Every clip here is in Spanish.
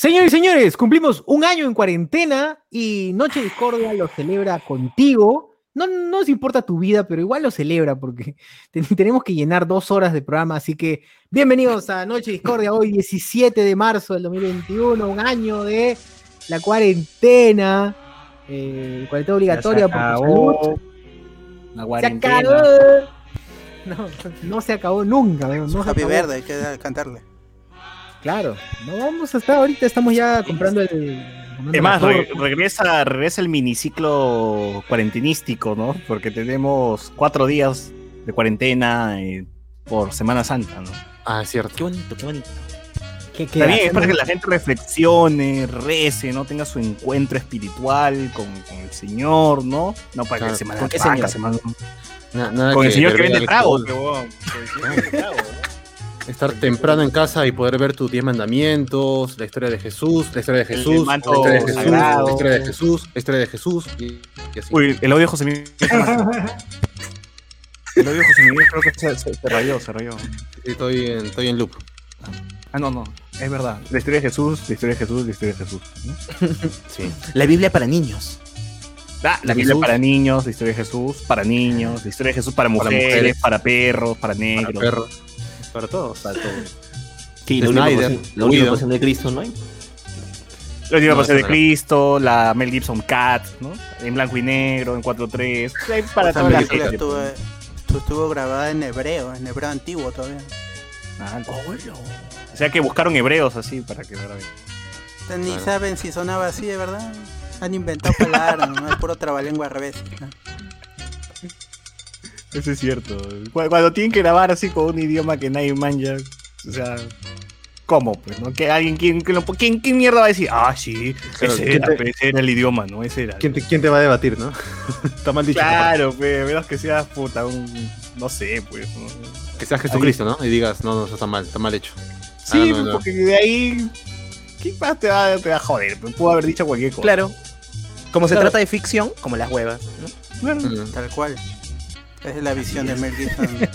Señores y señores, cumplimos un año en cuarentena y Noche Discordia lo celebra contigo. No, no nos importa tu vida, pero igual lo celebra porque tenemos que llenar dos horas de programa. Así que bienvenidos a Noche Discordia, hoy 17 de marzo del 2021, un año de la cuarentena, eh, cuarentena obligatoria por salud. La Se acabó. No, no se acabó nunca. No se Happy acabó. Verde, hay que cantarle. Claro, no vamos a estar ahorita, estamos ya comprando el. comprando Es más, la re- regresa, regresa el miniciclo cuarentenístico, ¿no? Porque tenemos cuatro días de cuarentena eh, por Semana Santa, ¿no? Ah, es cierto. Qué bonito, qué bonito. ¿Qué- qué También es para que la gente reflexione, rece, ¿no? Tenga su encuentro espiritual con, con el Señor, ¿no? No para Claro, que Semana ¿con qué Santa, señor? Semana- Con el Señor que vende tragos. Con el señor que vende tragos, ¿no? Estar temprano en casa y poder ver tus 10 mandamientos, la historia de Jesús, la historia de Jesús, la historia de Jesús, sagrado. la historia de Jesús, la historia de Jesús y, y así. Uy, el audio de José Miguel. El audio de José Miguel creo que se, se- se rayó, se rayó. Estoy, en, estoy en loop. Ah, no, no, es verdad. La historia de Jesús, la historia de Jesús, la historia de Jesús. ¿no? Sí. La Biblia para niños. Ah, la Biblia para niños, la historia de Jesús para niños, la historia de Jesús para mujeres, para, mujeres. perros, para Para negros, perros. Para todos, para todos. Sí, la última Snyder, pasión- la última pasión de Cristo, ¿no hay? La última No, pasión de. Cristo, la Mel Gibson Cat, ¿no? En blanco y negro, en 4-3. Hay para toda la película gente. Estuvo, grabada en hebreo, en hebreo antiguo todavía. Ah, O sea que buscaron hebreos así para que graben. Ni Claro. saben si sonaba así de verdad. Han inventado palabras, no es puro trabalengua al revés. ¿no? Eso es cierto. Cu- Cuando tienen que grabar así con un idioma que nadie manja, o sea, ¿cómo? Pues, ¿no? Que alguien, ¿quién, quién, lo- quién- quién mierda va a decir? Ah, sí, Claro, ese, ¿quién era, te- pues, ese era el idioma, ¿no? Ese era. ¿Quién te, quién te va a debatir, no? Está mal dicho. Claro, pues, menos que seas puta, un. No sé, pues. ¿no? Que sea Jesucristo, ¿no? Y digas, no, no, eso está mal, está mal hecho. Sí, Ah, no, no. porque de ahí. ¿Qué más te va, te va a joder? Pues, Pudo haber dicho cualquier cosa. Claro. Como se Claro. trata de ficción, como las huevas, ¿no? Claro. Tal cual. Es la visión de Mel Gibson.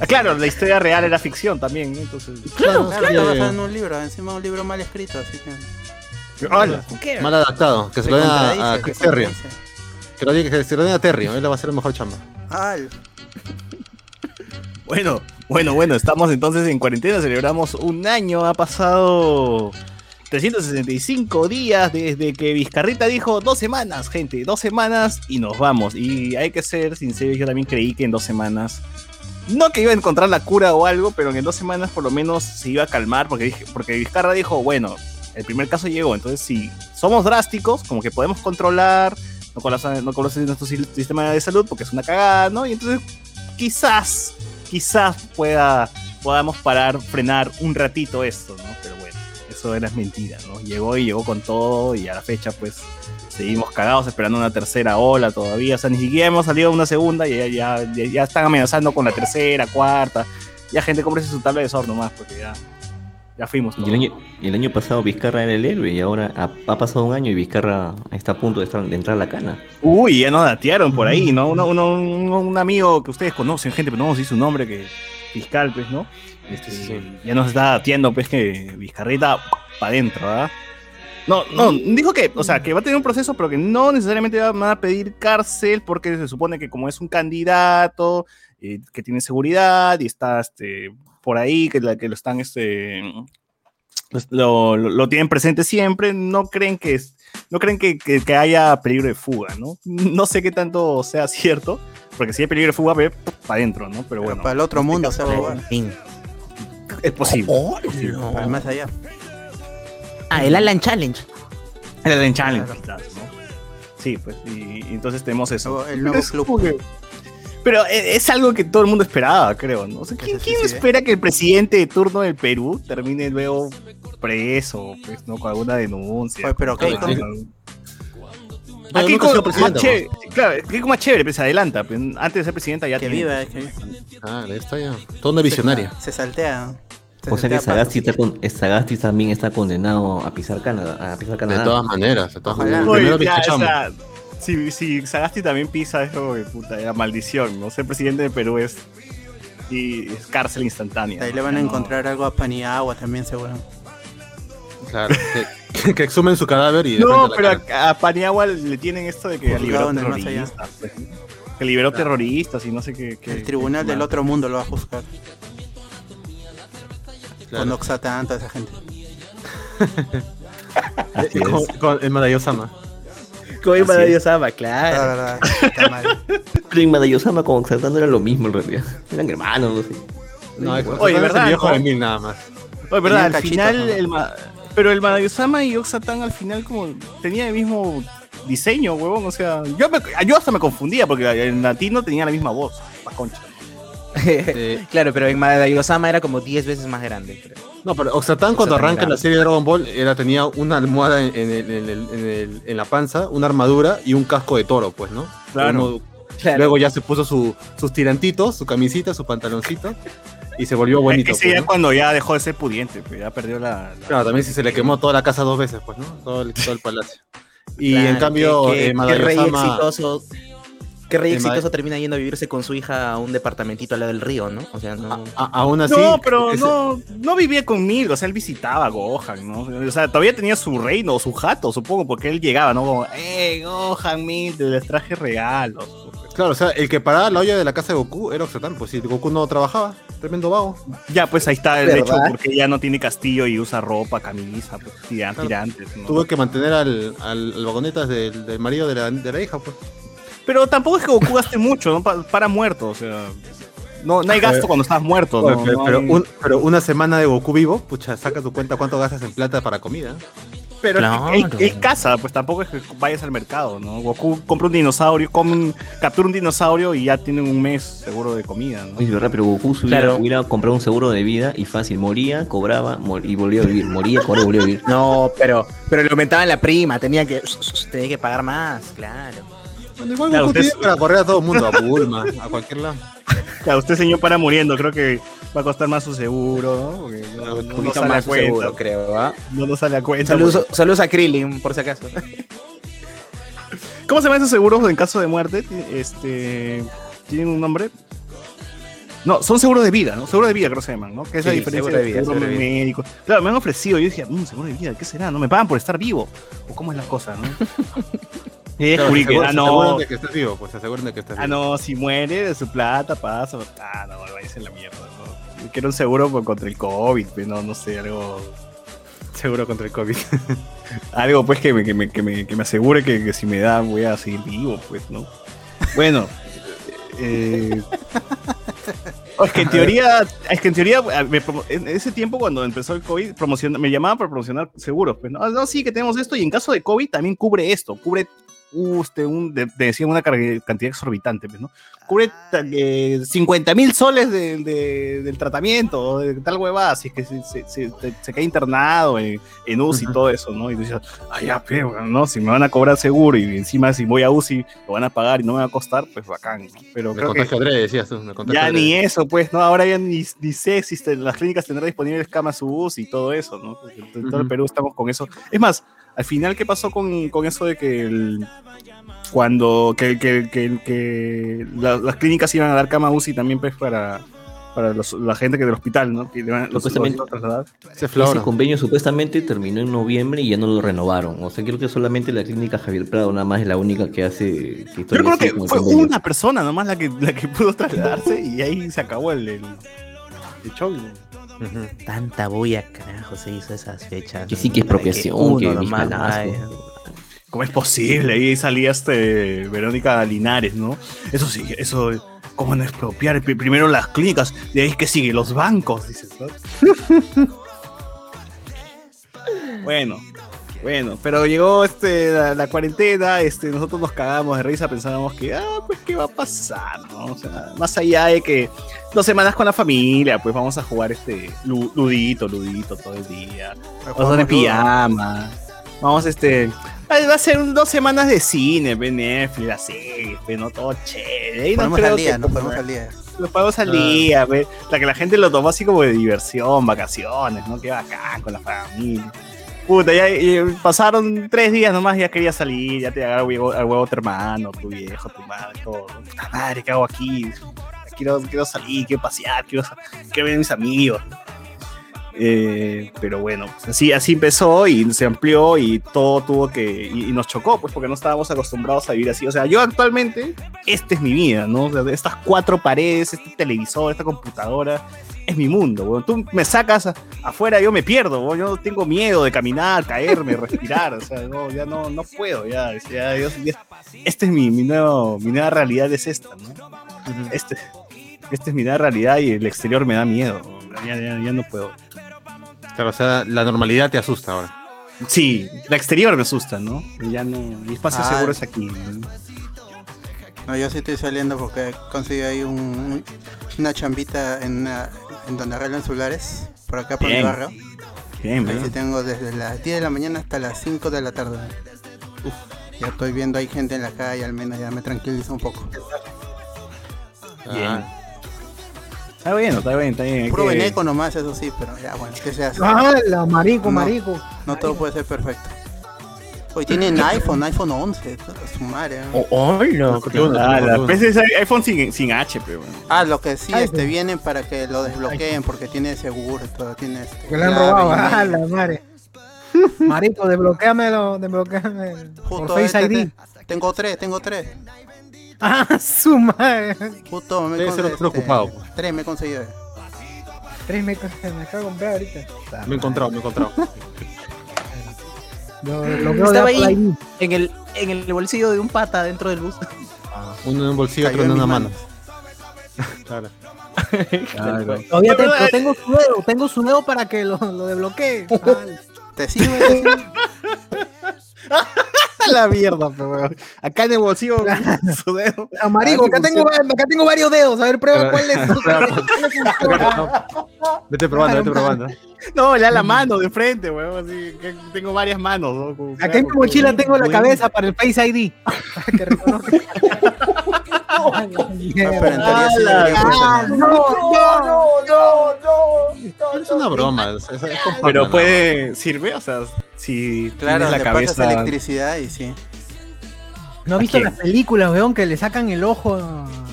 Ah, claro, la historia real era ficción también, ¿no? Entonces. Claro, Claro, está basado en un libro, encima un libro mal escrito, así que. Hola. mal adaptado. Que se lo den a, Chris contradice. Que, lo diga- que se lo den a Terry, él va a hacer el mejor chamba. Al. Bueno, bueno, bueno, estamos entonces en cuarentena, celebramos un año, ha pasado 365 días desde que Vizcarrita dijo dos semanas, gente, dos semanas y nos vamos. Y hay que ser sinceros, yo también creí que en dos semanas, no que iba a encontrar la cura o algo, pero en dos semanas por lo menos se iba a calmar, porque, dije, porque Vizcarra dijo, bueno, el primer caso llegó, entonces si somos drásticos, como que podemos controlar, no colapsa, no colapsa nuestro sistema de salud porque es una cagada, ¿no? Y entonces quizás quizás pueda, podamos parar, frenar un ratito esto, ¿no? Pero bueno, eso era mentira, ¿no? Llegó y llegó con todo y a la fecha pues seguimos cagados esperando una tercera ola todavía, o sea, ni siquiera hemos salido a una segunda y ya, ya, ya, están amenazando con la tercera, cuarta, ya gente cómprese su tabla de sol nomás porque ya, ya fuimos. Y el, año, el año pasado Vizcarra era el héroe y ahora ha, ha pasado un año y Vizcarra está a punto de, estar- de entrar a la cana. Uy, ya nos datearon por ahí, ¿no? Uno, uno- un, un amigo que ustedes conocen, gente, pero no sé su nombre, que fiscal, pues, ¿no? Este, Sí, sí. Ya nos está dateando, pues, que Vizcarrita para adentro, ¿verdad? No, no, dijo que, o sea, que va a tener un proceso, pero que no necesariamente va- van a pedir cárcel, porque se supone que como es un candidato, eh, que tiene seguridad y está este, por ahí, que, la- que lo están, este, pues, lo, lo- lo tienen presente siempre, no creen que es- no creen que, que- que haya peligro de fuga, ¿no? No sé qué tanto sea cierto, porque si hay peligro de fuga, ve para adentro, ¿no? Pero Pero bueno, para el otro mundo se va a. es posible. Oh, más allá. Ah, el Alan Challenge. El challenge, Claro. quizás, ¿no? Sí, pues, y, y entonces tenemos eso. El nuevo Es club. Pero e- es algo que todo el mundo esperaba, creo, ¿no? O sea, ¿quién, espera que el presidente de turno del Perú termine luego preso, pues, ¿no? Con alguna denuncia. Oye, pero con- Sido como más chévere, claro, Keiko más chévere, pues se adelanta, pues, antes de ser presidenta ya Que tiene- viva, que Ah, ahí está ya. Toda una visionaria. se saltea. Se O sea que Sagasti, pasos. está con, Sagasti también está condenado a pisar Canadá. A pisar De todas maneras, de todas maneras. Oye, Primero ya, o bizcachamo. sea, si, si Sagasti también pisa, es como que puta, era maldición, ¿no? Ser presidente de Perú es, y es cárcel instantánea. Ahí le van a encontrar algo a Paniagua también, seguro. Claro, que, que exhumen su cadáver y No, pero a, a Paniagua le tienen esto de que liberó en el más allá. terroristas. pues, Que liberó terroristas y no sé qué. qué- El tribunal qué del otro mundo lo va a juzgar. Claro. Con Oxatan, toda esa gente. Con, con el Madayosama. Como Así Madara es. Yosama, La claro. en Madayosama con Xatán era lo mismo en realidad. Eran hermanos, no sé. No, Oye, Oye, Oye, es ¿verdad, el viejo no? de mil nada más. Oye, verdad, al final. ¿no? El ma- pero el Madayosama y Oxatan al final, como. Tenía el mismo diseño, huevón. O sea, yo, me- yo hasta me confundía porque en latino tenía la misma voz. La concha. Eh, claro, pero en Madara Yosama era como 10 veces más grande. creo. no, pero Oxatán cuando arranca la serie de Dragon Ball era, tenía una almohada en, en el- en el- en el- en la panza, una armadura y un casco de toro, pues, ¿no? Claro. Uno- Claro. Luego ya se puso su- sus tirantitos, su camisita, su pantaloncito y se volvió bonito. Ese pues, ya ¿no? cuando ya dejó de ser pudiente, pues ya perdió la. la- Claro, también si se le quemó toda la casa dos veces, pues, ¿no? Todo el, todo el palacio. Y Claro, en cambio, qué- eh, qué, qué rey exitoso. Qué rey Eh, exitoso termina yendo a vivirse con su hija a un departamentito al lado del río, ¿no? O sea, no. a- aún así. no, pero ese- no, no vivía conmigo, o sea, él visitaba a Gohan, ¿no? O sea, todavía tenía su reino, su jato, supongo, porque él llegaba, ¿no? Como, eh, Gohan, mil, te les traje regalos. Claro, o sea, el que paraba la olla de la casa de Goku era Oxatán, pues si Goku no trabajaba, tremendo vago. Ya, pues ahí está el ¿Verdad? hecho, porque ya no tiene castillo y usa ropa, camisa, pues, tiran- Claro. tirantes, ¿no? Tuvo que mantener al, al, al vagonetas del, del marido de la, de la hija, pues. Pero tampoco es que Goku gaste mucho, ¿no? Pa- para muerto, o sea. No, no hay gasto cuando estás muerto, ¿no? pero, No pero hay- un- pero una semana de Goku vivo, pucha, saca tu cuenta cuánto gastas en plata para comida. Pero es Claro. caza, pues tampoco es que vayas al mercado, ¿no? Goku compra un dinosaurio, come un- captura un dinosaurio y ya tiene un mes seguro de comida, ¿no? Es verdad, pero Goku hubiera, Claro. hubiera comprado un seguro de vida y fácil, moría, cobraba mor- y volvía a vivir, moría, cobraba y volvía a vivir. No, pero, pero le aumentaban la prima, tenía que, tenía que pagar más, claro. Bueno, igual Claro, Goku usted- tiene para correr a todo el mundo, a Bulma, a cualquier lado. Claro, usted señor para muriendo, creo que va a costar más su seguro, ¿no? Porque no, no Un sale a cuenta. seguro, creo, ¿ah? No nos sale a cuenta. Saludos, saludos a Krillin, por si acaso. ¿Cómo se llaman esos seguros en caso de muerte? Este, ¿Tienen un nombre? No, son seguros de vida, ¿no? Seguro de vida creo que se llaman, ¿no? Que es la diferencia seguro de vida, seguro seguro vida. médico. Claro, me han ofrecido, yo dije, "Mm, seguro de vida, ¿qué será? ¿No me pagan por estar vivo? ¿O cómo es la cosa, no? y descubrí que, ah, no, de que estés vivo, pues aseguran de que estés ah, vivo. no, si muere de su plata, pasa, ah, no, váyase a la mierda, ¿no? Yo quiero un seguro por- contra el COVID, pues, no, no sé, algo... Seguro contra el COVID. Algo pues que me, que me, que me, que me asegure que, que si me da voy a seguir vivo, pues, ¿no? Bueno. eh, es que en teoría, es que en teoría, eh, en ese tiempo cuando empezó el COVID, me llamaban para promocionar seguros, pues, ¿no? no, sí que tenemos esto y en caso de COVID también cubre esto, cubre usted un, de- te decían una cantidad exorbitante, pues, ¿no? Cubre eh, 50 mil soles de- de- del tratamiento, de tal huevada, si es que se, se, se- se queda internado en, en UCI y Ujú. todo eso, ¿no? Y dices, ay, ya, pero, ¿no? Si me van a cobrar seguro y encima si voy a UCI lo van a pagar y no me va a costar, pues bacán, ¿no? Pero Me creo que decías tú. Me ya ni eso, pues, ¿no? Ahora ya ni, ni sé si este- las clínicas tendrán disponibles camas UCI y todo eso, ¿no? En todo el Ujú. Perú estamos con eso. Es más, al final, ¿qué pasó con, con eso de que el- cuando que, que- que- que la- las clínicas iban a dar cama UCI también pues para, para los- la gente que del hospital, ¿no? Que los, los Supuestamente- iban a trasladar. Ese convenio supuestamente terminó en noviembre y ya no lo renovaron. O sea, creo que solamente la clínica Javier Prado nada más es la única que hace que Yo todavía creo que fue convenio. una persona nomás la que, la que pudo trasladarse y ahí se acabó el, el, el show. Tanta bulla, carajo, se hizo esas fechas. Que sí que expropiación, uno que nomás. ¿Cómo es posible? Ahí salía este Verónica Linares, ¿no? Eso sí, eso, ¿cómo no expropiar? Pri- Primero las clínicas, de ahí que sigue, los bancos, dices, ¿no? bueno, bueno, pero llegó este, la, la cuarentena, este, nosotros nos cagamos de risa, pensábamos que, ah, pues, ¿qué va a pasar? ¿no? O sea, más allá de que dos semanas con la familia, pues vamos a jugar este lu- ludito, ludito todo el día. Vamos de pijama. Vamos, este. Va a ser un- dos semanas de cine, ve Netflix, la serie, no todo chévere. Y no Ponemos creo al día, que- ¿no? Ponemos al día. Lo ponemos al día. La que la gente lo tomó así como de diversión, vacaciones, ¿no? Qué bacán con la familia. Puta, ya, pasaron tres días nomás, ya quería salir, ya te agarra al huevo, tu hermano, tu viejo, tu madre, todo. Madre, ¿qué hago aquí? Quiero, quiero salir, quiero pasear, quiero, quiero ver a mis amigos. Eh, pero bueno, pues así, así empezó y se amplió y todo tuvo que. Y, y nos chocó, pues, porque no estábamos acostumbrados a vivir así. O sea, yo actualmente, esta es mi vida, ¿no? O sea, estas cuatro paredes, este televisor, esta computadora, es mi mundo, weón. Tú me sacas afuera, yo me pierdo, weón. Yo tengo miedo de caminar, caerme, respirar. O sea, no, ya no, no puedo, ya. o sea, yo- ya- esta es mi, mi, nuevo, mi nueva realidad, es esta, ¿no? Este, esta es mi nueva realidad y el exterior me da miedo. Ya, ya, ya no puedo. Claro, o sea, la normalidad te asusta ahora. Sí, la exterior me asusta, ¿no? Ya no, mi espacio Ah. seguro es aquí. ¿no? No, yo sí estoy saliendo porque conseguí ahí un, un- una chambita en, una- en donde arreglan celulares, por acá por mi Bien. barrio. Bien, Ahí sí tengo desde las 10 de la mañana hasta las 5 de la tarde. Uf, ya estoy viendo hay gente en la calle, al menos ya me tranquiliza un poco. Bien. Ah, Está bien, está bien, está bien. Puro que- nomás, eso sí, pero ya bueno, ¿qué se hace? Ah, la marico, No. marico. No todo puede ser perfecto. Hoy tienen iPhone, iPhone 11, su madre. ¿no? Oh, hola. Ah, uno. PC es iPhone sin, sin H, pero bueno. Ah, lo que sí, este, vienen para que lo desbloqueen porque tiene seguro, todo tiene este, Que le han robado. Ah, la madre. Marico, desbloqueamelo, desbloqueame Justo por Face este, ID. te- tengo tres, tengo tres. Ah, su madre. Justo me Debe ser este, preocupado. Tres me he conseguido. Tres me, me acabo de comprar ahorita. Me he encontrado, me he encontrado. Lo, lo veo Estaba ahí. En el, en el bolsillo de un pata dentro del bus. Uno en un bolsillo, otro en una mano. manos. Claro. Todavía tengo, tengo su dedo, tengo su dedo para que lo, lo desbloquee. Ah, ¿Te sirve? La mierda, pero weón. Acá en el bolsillo, su dedo. Ah, marico, acá tengo, acá tengo varios dedos. A ver, prueba cuál es. Vete probando, vete probando. No, ya la mano de frente, weón. Así que tengo varias manos, ¿no? Como- Acá en mi mochila tengo la cabeza para el Face ID. Para que reconozca. Pero en teoría sí ¡Hala! debería Ah, funcionar. no, no. Es una broma. Pero puede, sirve, o sea, si Claro, la cabeza. electricidad y sí. ¿No has visto las películas, weón, que le sacan el ojo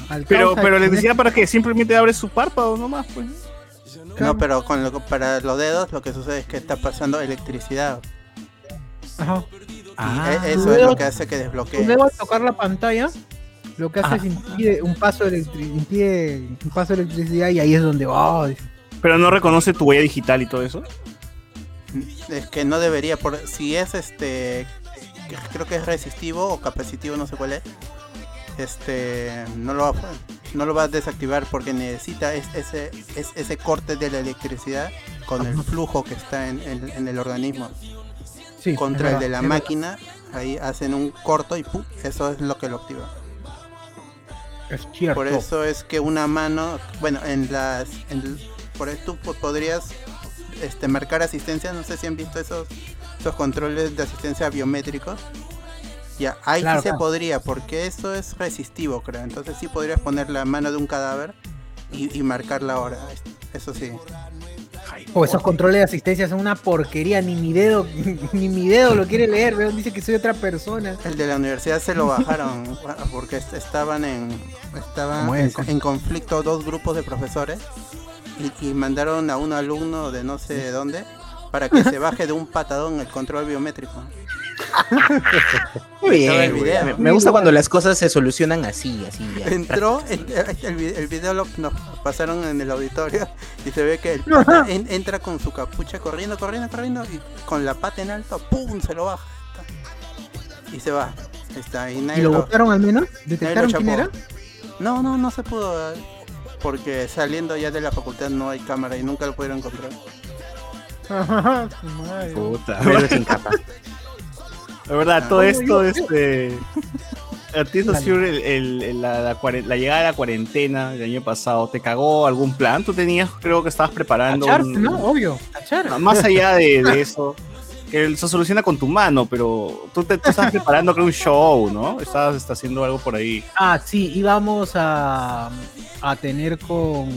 al Pero, pero decía para que simplemente abres su párpado nomás, pues. No, pero con lo, para los dedos lo que sucede es que está pasando electricidad. Ajá. E- Eso es lo que hace que desbloquee. dedo al tocar la pantalla, lo que hace es impide un paso de impide un paso de electricidad y ahí es donde oh, Pero no reconoce tu huella digital y todo eso. Es que no debería, por, si es este, creo que es resistivo o capacitivo, no sé cuál es, este, no lo va, a- no lo va a desactivar porque necesita es- ese, es- ese corte de la electricidad con el flujo que está en, en- en el organismo sí, contra el de la máquina. Ahí hacen un corto y ¡pum! eso es lo que lo activa. Es cierto. Por eso es que una mano, bueno, en las, en- por eso tú po- podrías este, marcar asistencia, no sé si han visto esos, esos controles de asistencia biométricos. Ya, ahí Claro, sí se podría, porque eso es resistivo, creo. Entonces sí podrías poner la mano de un cadáver y, y marcar la hora. Eso sí. O esos controles de asistencia son una porquería, ni mi dedo, ni mi dedo lo quiere leer, weón, dice que soy otra persona. El de la universidad se lo bajaron porque est- estaban en estaban ¿Cómo en, conflicto dos grupos de profesores y, y mandaron a un alumno de no sé de dónde para que se baje de un patadón el control biométrico. Muy bien. video. Me, me gusta cuando las cosas se solucionan así, así. ya. Entró, en- el, vi- el video lo nos pasaron en el auditorio y se ve que el en- entra con su capucha corriendo, corriendo, corriendo y con la pata en alto, ¡pum! se lo baja. Y se va. Está, y ¿Y nadie lo lo- votaron al menos? ¿Detectaron quién era? No, no, no se pudo. Porque saliendo ya de la facultad no hay cámara y nunca lo pudieron encontrar. Puta. Pero sin capa. La verdad, todo esto, yo- este. A ti eso sí, el- el- el- la, la la llegada de la cuarentena del año pasado, ¿te cagó algún plan? Tú tenías, creo que estabas preparando. Cachar, un- ¿no? Obvio, cachar. Más allá de, de eso, que se soluciona con tu mano, pero tú, te, tú estabas preparando, creo, un show, ¿no? Estabas está haciendo algo por ahí. Ah, sí, íbamos a, a tener con.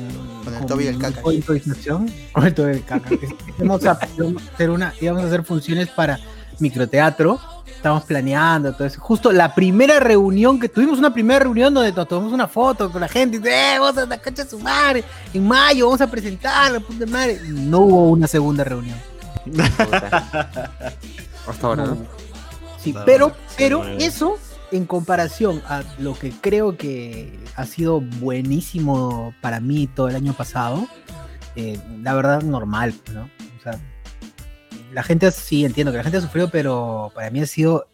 Con el Toby y el Caca. Con el Toby y el caca. íbamos, a, íbamos a hacer una, íbamos a hacer funciones para microteatro Estamos planeando todo eso. Justo la primera reunión que tuvimos, una primera reunión donde nos tomamos una foto con la gente y dice, eh, vamos a la cancha de su madre, en mayo vamos a presentar la puta madre. No hubo una segunda reunión. Hasta ahora, ¿no? Sí, No, pero, pero eso en comparación a lo que creo que ha sido buenísimo para mí todo el año pasado, eh, la verdad normal, ¿no? O sea, la gente sí entiendo que la gente ha sufrido, pero para mí ha sido,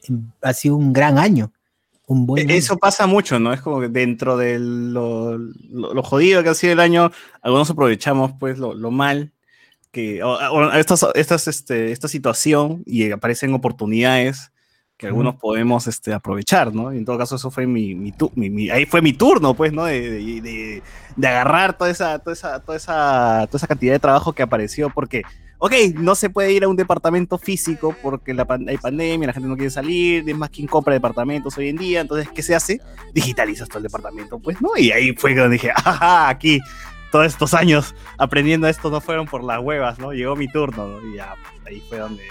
ha sido un gran año. Un buen año. E-, Eso pasa mucho, ¿no? Es como que dentro de lo, lo- lo jodido que ha sido el año, algunos aprovechamos pues lo, lo mal que o- o estas, estas, este, esta situación y aparecen oportunidades que algunos podemos este, aprovechar, ¿no? Y en todo caso eso fue mi, mi, tu- mi- mi- ahí fue mi turno, pues, ¿no? De, de- de- de agarrar toda esa, toda, esa, toda, esa, toda esa cantidad de trabajo que apareció, porque, ok, no se puede ir a un departamento físico porque la hay pandemia, la gente no quiere salir, es más quien compra departamentos hoy en día, entonces, ¿qué se hace? Digitalizas todo el departamento, pues, ¿no? Y ahí fue cuando dije, ajá, aquí, todos estos años aprendiendo esto no fueron por las huevas, ¿no? Llegó mi turno, ¿no? Y ya, pues, ahí fue donde,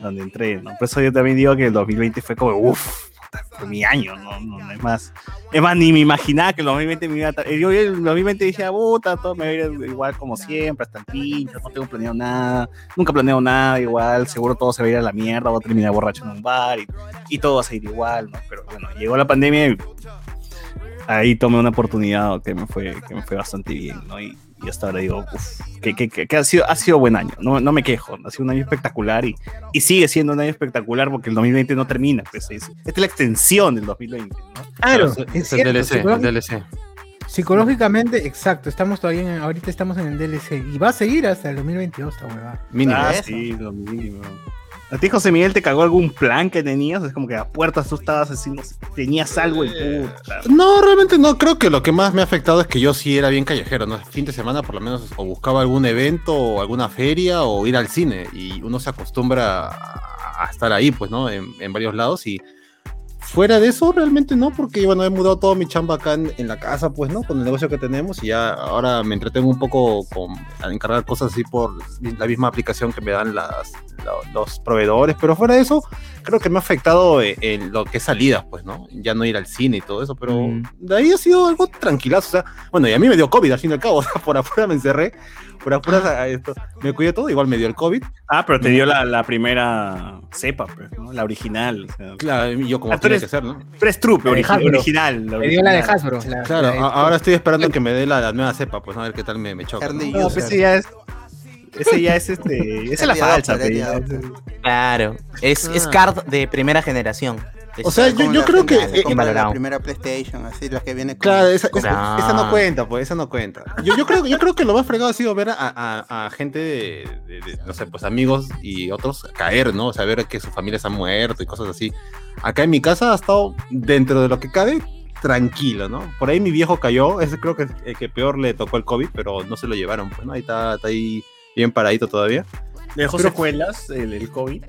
donde entré, ¿no? Por eso yo también digo que el 2020 fue como, uff, fue mi año, ¿no? No, no es más. Es más, ni me imaginaba que el 2020 me iba a... Yo el 2020 dije, ah, puta, todo me va a ir igual como siempre, hasta el pincho, no tengo planeado nada, nunca planeo nada igual, seguro todo se va a ir a la mierda, voy a terminar borracho en un bar y, y todo va a seguir igual, ¿no? Pero bueno, llegó la pandemia y ahí tomé una oportunidad que me fue, que me fue bastante bien, ¿no? Y, y hasta ahora digo, uff, que, que, que, que ha, sido, ha sido buen año, no, no me quejo, ha sido un año espectacular y, y sigue siendo un año espectacular porque el 2020 no termina, pues es, esta es la extensión del 2020, ¿no? Claro, es, es es cierto, el DLC, el psicológic- DLC. Psicológicamente, exacto, estamos todavía en, ahorita estamos en el DLC y va a seguir hasta el 2022 esta huevada. Mínimo. Ah, Eso. sí, lo mínimo. ¿A ti, José Miguel, te cagó algún plan que tenías? Es como que a puertas tú estabas sé, tenías algo y puta. No, realmente no. Creo que lo que más me ha afectado es que yo sí era bien callejero, ¿no? Fin de semana por lo menos o buscaba algún evento o alguna feria o ir al cine y uno se acostumbra a estar ahí, pues, ¿no? En, en varios lados y fuera de eso realmente no, porque bueno, he mudado todo mi chamba acá en, en la casa, pues, ¿no? Con el negocio que tenemos y ya ahora me entretengo un poco a encargar cosas así por la misma aplicación que me dan los proveedores, pero fuera de eso creo que me ha afectado en, en lo que es salidas, pues, ¿no? Ya no ir al cine y todo eso, pero Mm. de ahí ha sido algo tranquilazo, o sea, bueno, y a mí me dio COVID al fin y al cabo, o sea, por afuera me encerré, por afuera a esto, me cuidé todo, igual me dio el COVID, Ah, pero te dio la, la primera cepa, pues, ¿no? La original. O sea, claro, y yo como Ah, tenía que ser, ¿no? tú eres trupe, original. la Me dio la de original. Hasbro. la- Claro, la de- ahora estoy esperando que me dé la, la nueva cepa, pues, a ver qué tal me, me choca. ¿no? No, pues ese ya es. Ese ya es este. Esa es la falsa. Claro. Es, es Ah. card de primera generación. O sea, yo, yo creo que... eh, la primera PlayStation, así la que viene con Claro, esa, esa- Ah. esa no cuenta, pues, esa no cuenta. Yo, yo, creo, yo creo que lo más fregado ha sido ver a, a- a gente de, de- de, no sé, pues amigos y otros caer, ¿no? O sea, ver que sus familias han muerto y cosas así. Acá en mi casa ha estado, dentro de lo que cabe, tranquilo, ¿no? Por ahí mi viejo cayó, ese creo que es el que peor le tocó el COVID, pero no se lo llevaron, pues, ¿no? Ahí está, está ahí bien paradito todavía. Dejó Pero- secuelas el, el COVID.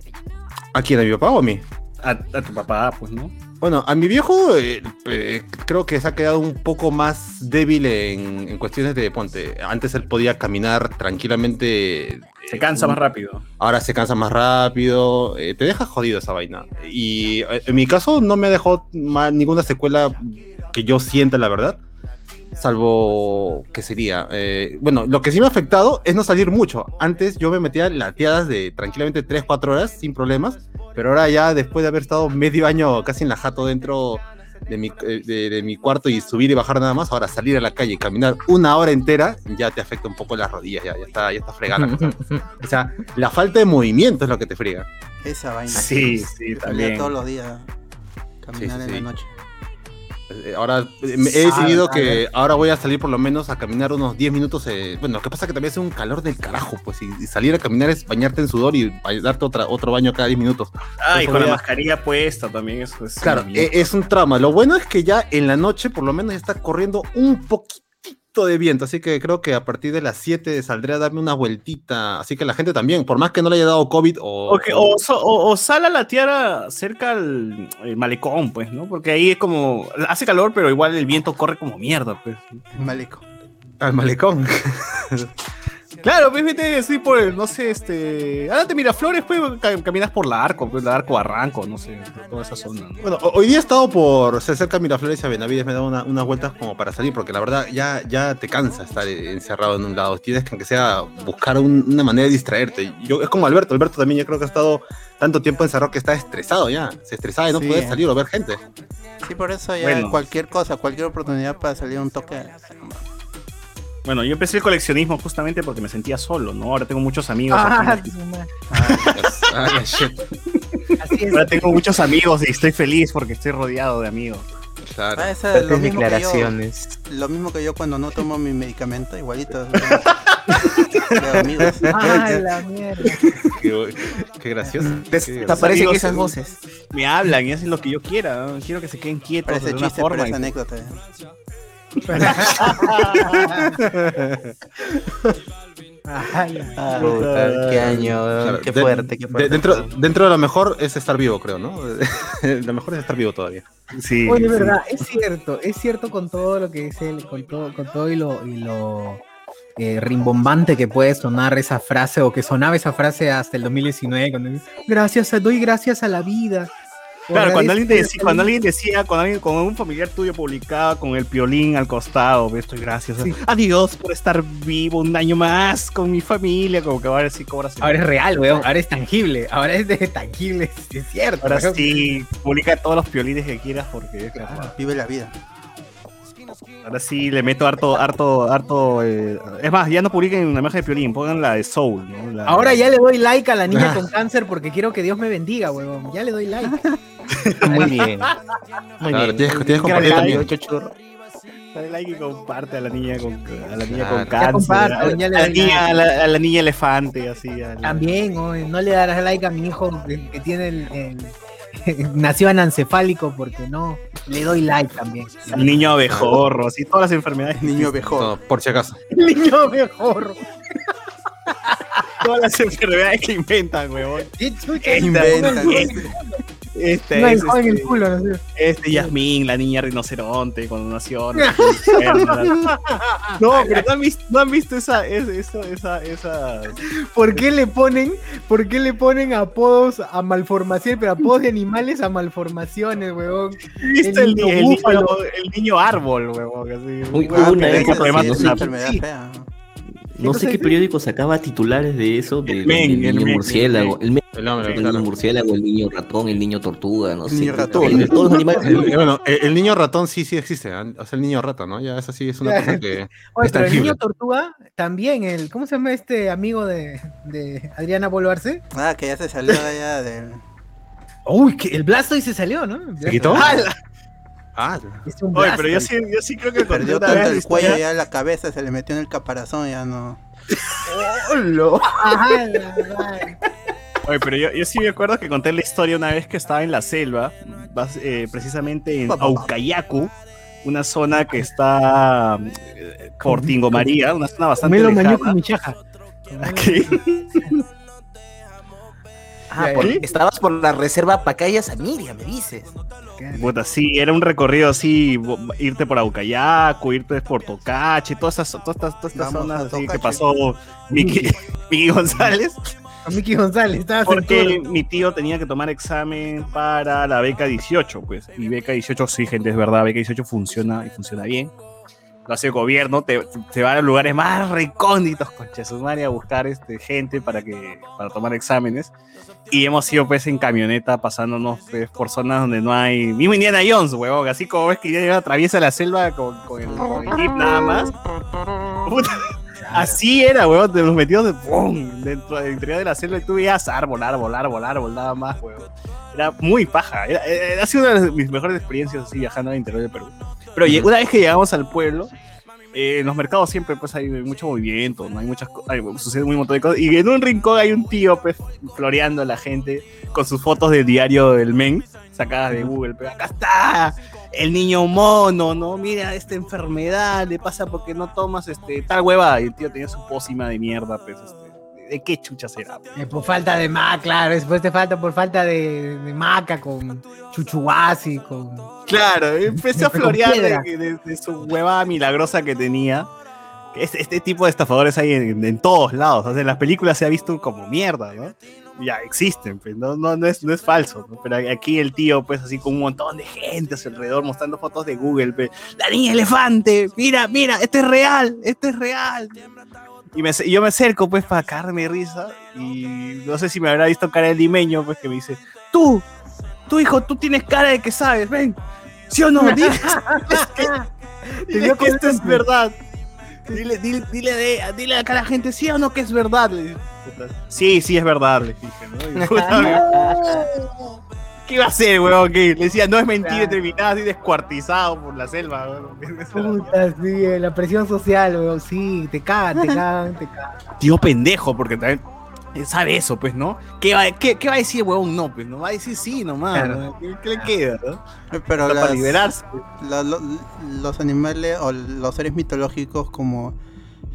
¿A quién? ¿A mi papá o a mí? A, a tu papá, pues, ¿no? Bueno, a mi viejo eh, eh, creo que se ha quedado un poco más débil en, en cuestiones de, ponte, antes él podía caminar tranquilamente. Se eh, cansa un- más rápido. Ahora se cansa más rápido, eh, te deja jodido esa vaina. Y eh, en mi caso no me dejó ma- ninguna secuela que yo sienta, la verdad. Salvo que sería, eh, bueno, lo que sí me ha afectado es no salir mucho. Antes yo me metía lateadas de tranquilamente 3, 4 horas sin problemas, pero ahora ya después de haber estado medio año casi en la jato dentro de mi, eh, de, de mi cuarto y subir y bajar nada más, ahora salir a la calle y caminar una hora entera ya te afecta un poco las rodillas, ya, ya está, ya está fregada la cosa. O sea, la falta de movimiento es lo que te friega. esa vaina. Sí, sí, también. todos los días caminar Sí, sí, en sí. la noche. Eh, Ahora eh, me- he decidido que ahora voy a salir por lo menos a caminar unos 10 minutos. eh, bueno, lo que pasa es que también hace un calor del carajo, pues, y, y salir a caminar es bañarte en sudor y darte otra, otro baño cada 10 minutos. Ah, y con la mascarilla puesta también, eso es. Claro, e- es un trauma. Lo bueno es que ya en la noche por lo menos ya está corriendo un de viento, así que creo que a partir de las 7 saldré a darme una vueltita. Así que la gente también, por más que no le haya dado COVID o... O, que- o, o- o sal a la tiara cerca al el malecón, pues, ¿no? Porque ahí es como. Hace calor, pero igual el viento corre como mierda, pues. Maleco. al malecón. Claro, pues vete así por el, no sé, este. Ahora te Miraflores, pues ca- caminas por la arco, pues la arco Barranco, no sé, toda esa zona. ¿no? Bueno, ho- hoy día he estado por se cerca de Miraflores y a Benavides, me he dado una- unas vueltas como para salir, porque la verdad ya, ya te cansa estar encerrado en un lado. Tienes que, aunque sea, buscar un- una manera de distraerte. Yo, es como Alberto, Alberto también yo creo que ha estado tanto tiempo encerrado que está estresado ya. Se estresaba de no Sí. poder salir o ver gente. Sí, por eso ya Bueno. cualquier cosa, cualquier oportunidad para salir un toque. Bueno, yo empecé el coleccionismo justamente porque me sentía solo, ¿no? Ahora tengo muchos amigos. Ah, aquí. Ah, shit. Así es. Ahora tengo muchos amigos y estoy feliz porque estoy rodeado de amigos. Claro. Ah, eso es lo mismo, que yo, declaraciones. lo mismo que yo cuando no tomo mi medicamento, igualito. De amigos. Ah, la mierda. Qué, qué gracioso. Gracioso. Desaparecen esas eh, voces. Me hablan y hacen lo que yo quiera. ¿no? Quiero que se queden quietos Parece de chiste, forma. pero es y- Ah, Puta, qué año, qué de- fuerte, qué de- fuerte. dentro, dentro de lo mejor es estar vivo, creo, ¿no? lo mejor es estar vivo todavía. Sí, Oye, sí. verdad, es cierto, es cierto con todo lo que dice él, con todo, con todo y lo, y lo eh, rimbombante que puede sonar esa frase, o que sonaba esa frase hasta el 2019, cuando dice, gracias, a- doy gracias a la vida. Claro, cuando alguien, decía, cuando salud". alguien decía, cuando, alguien, cuando un familiar tuyo publicaba con el piolín al costado, "Ve, estoy gracias. Sí. Adiós por estar vivo un año más con mi familia, como que ahora sí cobras. Ahora es real, weón, ahora es tangible, ahora es de tangible, es cierto. Ahora weón. sí, publica todos los piolines que quieras porque Vive la vida. Ahora sí le meto harto, harto, harto. eh, Es más, ya no publiquen una imagen de piolín, pongan la de Soul. ¿no? La- Ahora ya le doy like a la niña con cáncer porque quiero que Dios me bendiga, weón. Ya le doy like. Muy bien. Muy Claro, bien. tienes, tienes que compartir like. también. Dale like y comparte a la niña con, a la niña Claro. con Ya cáncer. comparto, a, ya le a la doy niña, like. a, la, a la niña elefante, así. a la- También, oye, no le darás like a mi hijo que, que tiene el, el- nació anencefálico porque no. Le doy like también. niño abejorro, así todas las enfermedades. Niño mejor. No, por si acaso. Niño mejor. Todas las enfermedades que inventan, huevón. ¿Qué chucha? Inventan. Este No, es joven en el este, culo, no sé. este Yasmín, la niña rinoceronte, cuando nació. No, No, pero no han visto, no han visto esa, es- esa, esa, esa. ¿Por qué le ponen, por qué le ponen apodos a malformaciones, pero apodos de animales a malformaciones, weón? ¿Viste El el, niño el búfalo. niño, el niño árbol, huevón? Así. Uy, Ah, una una enfermedad sí. fea. No sé qué periódico sacaba titulares de eso, de, El men, del el niño men, murciélago, el, men, El hombre, el claro. niño murciélago, el niño ratón, el niño tortuga, no El sé. niño ratón. el todos los animales. El- bueno, el, el niño ratón sí, sí existe. ¿ah? O sea, el niño rata, ¿no? Ya, eso sí es una cosa que. Oye, es pero el niño tortuga, también, el, ¿cómo se llama este amigo de, de Adriana Boluarse? Ah, que ya se salió de allá del. Uy, que el Blastoise se salió, ¿no? ¿Se quitó? ¡Hala! Ah, un Oye, pero yo sí, yo sí creo que conté Perdió una tanto vez el la cuello, historia- ya la cabeza se le metió en el caparazón, ya no. Ajá, la madre. Oye, pero yo, yo sí me acuerdo que conté la historia una vez que estaba en la selva, eh, precisamente en Aucayacu, una zona que está eh, por Tingo María, una zona bastante Melo mañó lejana. con mi chaja. ¿Qué? Ah, por- estabas por la reserva Pacaya Samiria, me dices. Puta, sí, era un recorrido así, irte por Aucayacu, irte por Tocache, todas estas, todas estas, todas estas zonas así que pasó Miki, Miki González, A Miki González, estaba porque mi tío tenía que tomar examen para la beca 18, pues, y beca 18, sí, gente, es verdad, beca 18 funciona y funciona bien. Lo hace el gobierno, te, te va a lugares más recónditos, concha su a buscar este, gente para, que, para tomar exámenes. Y hemos ido pues en camioneta pasándonos pues, por zonas donde no hay. Mismo Indiana Jones, huevón. Así como ves que ya atraviesa la selva con, con el, con el jeep nada más. Puta, así era, huevón. De los metidos de ¡pum! dentro del interior de la selva y tú veías árbol, árbol, árbol, árbol, nada más, huevón. Era muy paja. Era- era- ha sido una de mis mejores experiencias así viajando al interior de Perú. Pero una vez que llegamos al pueblo, eh, en los mercados siempre pues hay mucho movimiento, no hay muchas hay, sucede un montón de cosas. Y en un rincón hay un tío pues floreando a la gente con sus fotos del diario del men sacadas de Google, pero acá está el niño mono, no, mira esta enfermedad le pasa porque no tomas este tal hueva. Y el tío tenía su pócima de mierda, pues este, ¿de qué chucha será? Eh, por falta de maca, claro. Después te falta por falta de, de maca con chuchuasi, con. Claro, empecé a florear de, de- de su hueva milagrosa que tenía. que Este, este tipo de estafadores hay en, en todos lados. O sea, en las películas se ha visto como mierda, ¿no? Ya existen, pues, no, no, no, es, no es falso. ¿no? Pero aquí el tío, pues así con un montón de gente a su alrededor mostrando fotos de Google. pues, La niña elefante, mira, mira, este es real, este es real. Y, me, y yo me acerco, pues, para cagarme risa. Y no sé si me habrá visto cara de limeño, pues, que me dice: Tú, tú, hijo, tú tienes cara de que sabes, ven. ¿Sí o no? Dile, que, dile que esto es verdad. Dile, dile, dile, de- dile acá a la gente, ¿sí o no que es verdad? Le dije, puta, Sí, sí es verdad, le dije, ¿no? Y, puta, ¿Qué iba a hacer, weón? ¿Qué? Le decía, no es mentira, y terminaba así descuartizado por la selva, weón. Puta, sí, eh, la presión social, weón. Sí, te cagan, te cagan, te cagan. Tío pendejo, porque también él sabe eso, pues, ¿no? ¿Qué va, qué, qué va a decir, weón? No, pues, no va a decir sí nomás, Claro. ¿no? ¿Qué, qué le queda, no? Pero para liberarse. la- lo- los animales o los seres mitológicos como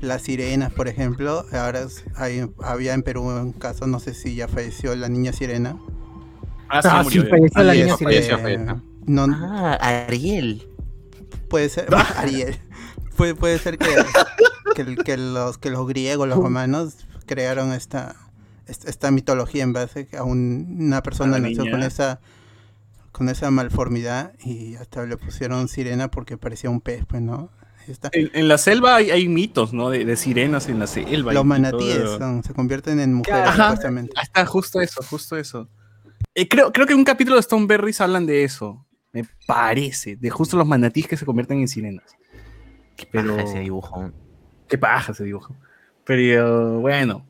las sirenas, por ejemplo, ahora hay- había en Perú un caso, no sé si ya falleció la niña sirena. Ah, Ah, sí, falleció la niña falleció. No, Ah, Ariel. puede ser Ariel. Puede, puede ser que, que, los que los griegos, los romanos crearon esta esta, mitología en base a un- una persona nació con esa con esa malformidad y hasta le pusieron sirena porque parecía un pez, pues, ¿no? En, en la selva hay, hay mitos, ¿no? De, de sirenas en la selva. Los todo. manatíes son- se convierten en mujeres Ajá. supuestamente. Ah, está justo eso, justo eso. Eh, creo, creo que en un capítulo de Stone Berries hablan de eso. Me parece. De justo los manatíes que se convierten en sirenas. Pero. Paja ese dibujo. Qué paja ese dibujo. Pero bueno.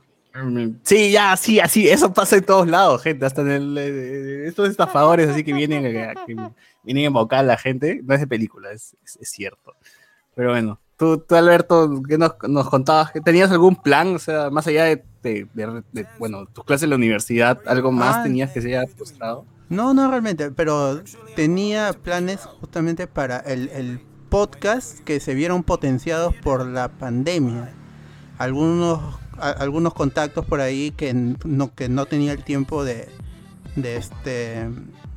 Sí, ya, sí, así. Eso pasa en todos lados, gente. Hasta en el, eh, estos estafadores así que vienen a, que vienen a embaucar a la gente. No es de película, es, es- es cierto. Pero bueno. Tú, tú Alberto, ¿qué nos, nos contabas? ¿Que ¿Tenías algún plan? O sea, más allá de, de- de- de, bueno, tus clases en la universidad, ¿algo más Ah. tenías que se haya frustrado? No, no realmente, pero tenía planes justamente para el, el podcast que se vieron potenciados por la pandemia. Algunos, a- algunos contactos por ahí que no, que no tenía el tiempo de, de este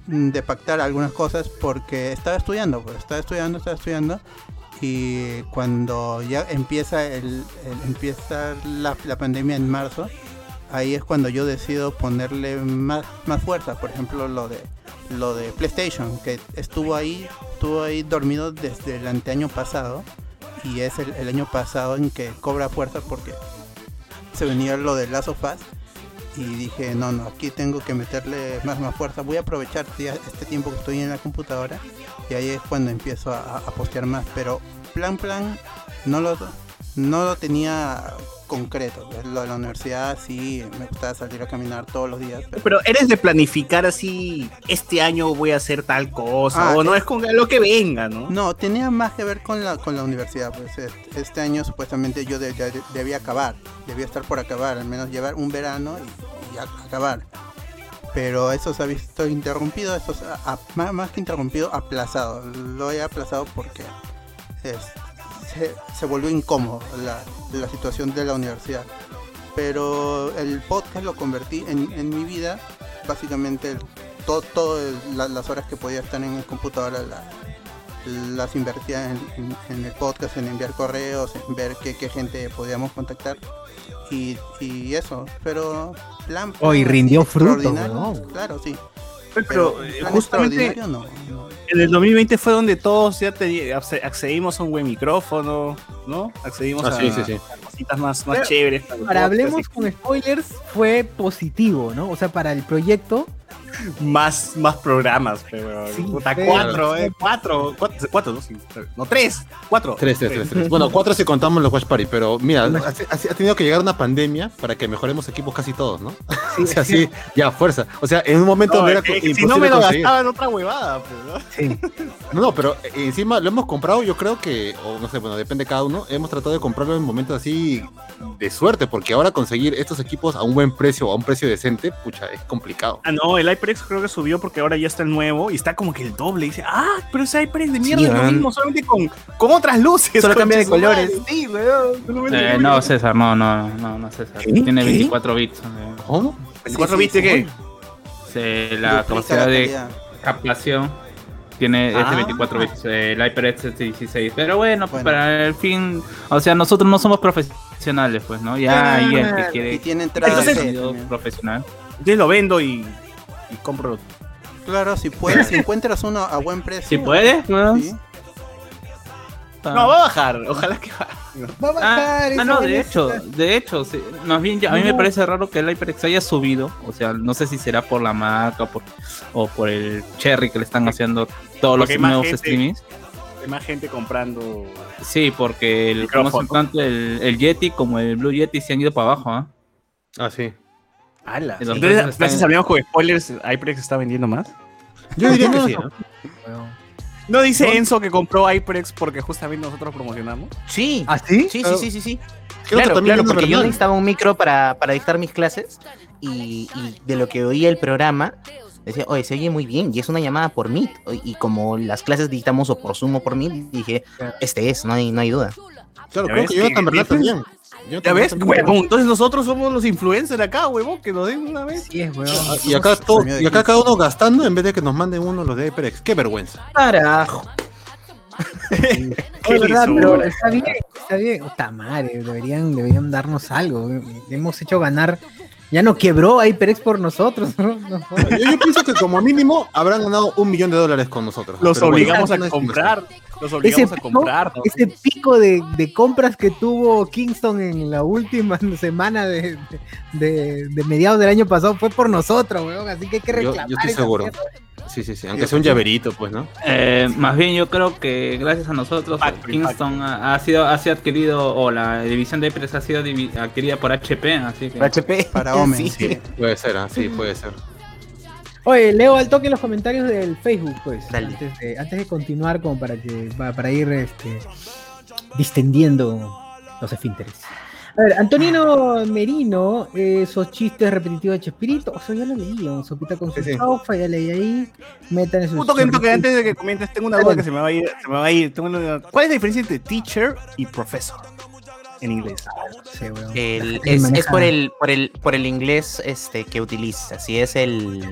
de pactar algunas cosas porque estaba estudiando, pues estaba estudiando, estaba estudiando y cuando ya empieza el, empieza la, pandemia en marzo, ahí es cuando yo decido ponerle más, más fuerza. Por ejemplo, lo de lo de PlayStation, que estuvo ahí, estuvo ahí dormido desde el anteaño pasado. Y es el, año pasado en que cobra fuerza porque se venía lo de Last of. Y dije, no, no, aquí tengo que meterle más, más fuerza. Voy a aprovechar este tiempo que estoy en la computadora. Y ahí es cuando empiezo a, a postear más. Pero plan, plan, no lo, no lo tenía concreto. Lo de la universidad sí me gustaba salir a caminar todos los días. pero- Pero eres de planificar así, este año voy a hacer tal cosa, Ah, o no es con lo que venga, ¿no? No, tenía más que ver con la, con la universidad. Pues este, este año supuestamente yo de- de- debía acabar, debía estar por acabar, al menos llevar un verano y, y acabar. Pero eso se ha visto interrumpido, eso se ha- más, más que interrumpido, aplazado. Lo he aplazado porque es- se, se volvió incómodo la, la situación de la universidad. Pero el podcast lo convertí en, en mi vida, básicamente el- todo, la- las horas que podía estar en el computadora la- las invertía en, en- en el podcast, en enviar correos, en ver qué, qué gente podíamos contactar y, y eso, pero plan, plan Oh, rindió weón. Claro, sí. Pero, eh, justamente no, en el 2020 fue donde todos ya te- acce- accedimos a un buen micrófono, ¿no? Accedimos Ah, a, sí, sí, sí. a cositas más, más Pero, chéveres. para hablemos con spoilers, fue positivo, ¿no? O sea, para el proyecto, más, más programas, pero Sí, puta, pero- cuatro, eh, cuatro, cuatro, cuatro, no, sí, no, tres, cuatro. Tres, tres, tres, tres. Bueno, cuatro si contamos los Watch Party, pero mira, ha, ha- ha tenido que llegar una pandemia para que mejoremos equipos casi todos, ¿no? o sea, sí, ya, fuerza. O sea, en un momento No, no, era es que co- si no me imposible lo conseguir. gastaba en otra huevada, pero, ¿no? sí. No, no, pero eh, encima lo hemos comprado, yo creo que, o no sé, bueno, depende de cada uno, hemos tratado de comprarlo en momentos así de suerte, porque ahora conseguir estos equipos a un buen precio o a un precio decente, pucha, es complicado. Ah, no, el HyperX creo que subió porque ahora ya está el nuevo y está como que el doble. Y dice, ah, pero ese HyperX de mierda Sí, es lo mismo, solamente con, con otras luces. Solo cambia de colores. Sí, weón. Eh, no, de- César, no, no, no, no, César. ¿Qué? Tiene ¿Qué? 24 bits. eh. ¿Cómo? 24 Sí, sí, viste sí. qué? Sí, la capacidad de captación Tiene es de Ah. 24 bits, eh, el HyperX es de 16. Pero bueno, Bueno. para el fin, o sea, nosotros no somos profesionales, pues, ¿no? Ya hay el que Y quiere tiene entrada Entonces- profesional. Entonces lo vendo y, y compro. Claro, si puedes, si encuentras uno a buen precio. Si puedes, ¿no? Sí. No, va a bajar. Ojalá que baje. Va a Ah, bajar. ah, esa no, de hecho, está- de hecho, sí, más bien ya- a mí me No. parece raro que el HyperX haya subido, o sea, no sé si será por la marca por, o por el Cherry que le están haciendo todos los Porque nuevos gente. streamings. Hay más gente comprando. Sí, porque el, ¿cómo se Micrófono. tanto el, el Yeti como el Blue Yeti se han ido para abajo, ¿ah? Ah, sí. Ala. Entonces, gracias están- a amigos con spoilers, HyperX está vendiendo más. Yo diría que sí, ¿no? ¿No dice Enzo que compró HyperX porque justamente nosotros promocionamos? Sí. ¿Ah, sí? Sí, Claro. sí, sí, sí, sí. Claro, también claro, porque yo necesitaba un micro para, para dictar mis clases y, y de lo que oía el programa, decía, oye, se oye muy bien y es una llamada por Meet. Y como las clases dictamos o por Zoom o por Meet, dije, este es, no hay, no hay duda. Claro, ¿Ya creo que que- Jonathan ¿Ya ves? Huevón, entonces nosotros somos los influencers acá, huevón, que nos den una vez. Sí, es, weón. Ah, Y acá, todo, y acá cada uno gastando en vez de que nos manden uno los de HyperX. Qué vergüenza. Carajo. Oye, verdad, pero está bien, está bien. Puta madre, deberían, deberían darnos algo. Hemos hecho ganar. Ya no quebró HyperX por nosotros, ¿no? Yo, yo pienso que como mínimo habrán ganado un millón de dólares con nosotros. Los bueno, obligamos a comprar. Los ese obligamos a pico, comprar. ¿no? ese pico de, de compras que tuvo Kingston en la última semana de, de, de mediados del año pasado fue por nosotros, weón. Así que hay que Yo- yo reclamar. estoy seguro. mierda. Sí, sí, sí. Aunque sea un llaverito, pues, ¿no? Eh, más bien yo creo que gracias a nosotros Kingston ha, ha sido ha sido adquirido o la división de HyperX ha sido adquirida por HP, así que HP. Para Omen. Sí. sí. Puede ser, ah, sí, puede ser. Oye, leo al toque los comentarios del Facebook, pues. Dale. Antes de, antes de continuar, como para que para, para ir este, distendiendo los esfínteres. A ver, Antonino Merino, eh, esos chistes repetitivos de Chespirito, eso ya lo leí, un sopita con su Sí, sí. chaufa, ya leí ahí, metan esos Un toque, un toque, antes de que comentes, tengo una duda que se me va a ir. Se me va a ir. Tengo una- ¿Cuál es la diferencia entre teacher y professor en inglés? Sí. El- gente es, por el por el por el inglés este que utiliza. Si es el,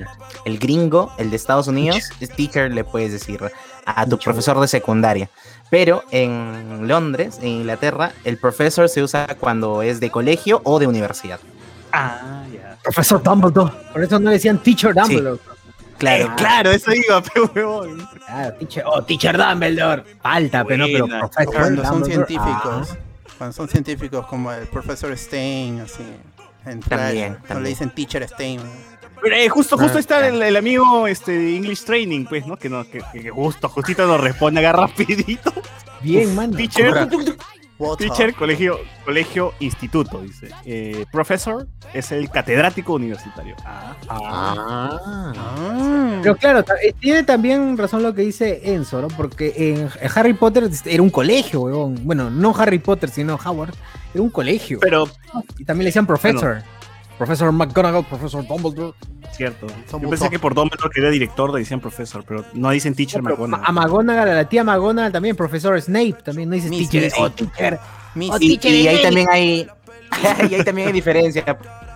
el gringo, el de Estados Unidos, teacher le puedes decir a tu Teacher. profesor de secundaria. Pero en Londres, en Inglaterra, el professor se usa cuando es de colegio o de universidad. Ah, ya. Profesor Dumbledore. Por eso no le decían Teacher Dumbledore. Claro. Eh, claro, eso iba, pero huevón. Claro, teacher, oh, Teacher Dumbledore. Falta, pero no, pero. Profesor Cuando son Dumbledore, científicos. ah. Cuando son científicos como el profesor Stein, así. En También, Flash, cuando también. le dicen teacher Stein. Pero, eh, justo, justo Ah, está el, el amigo este, de English Training, pues, ¿no? Que, no, que, que justo, justito nos responde acá rapidito. Bien, mano. Teacher, colegio, colegio, instituto, dice. Eh, professor es el catedrático universitario. Ah, Ah. Ah. Pero claro, eh, tiene también razón lo que dice Enzo, ¿no? Porque en, Harry Potter era un colegio, weón. Bueno, no Harry Potter, sino Howard. Era un colegio. pero, y también le decían professor. Profesor McGonagall, profesor Dumbledore. cierto. Yo pensé que por Dumbledore que era director le decían professor, pero no dicen teacher Pero McGonagall. a McGonagall, a la tía McGonagall también, profesor Snape, también no Miss, teacher. Oh, teacher. Oh, Y, teacher y ahí Snape. también hay y ahí también hay diferencia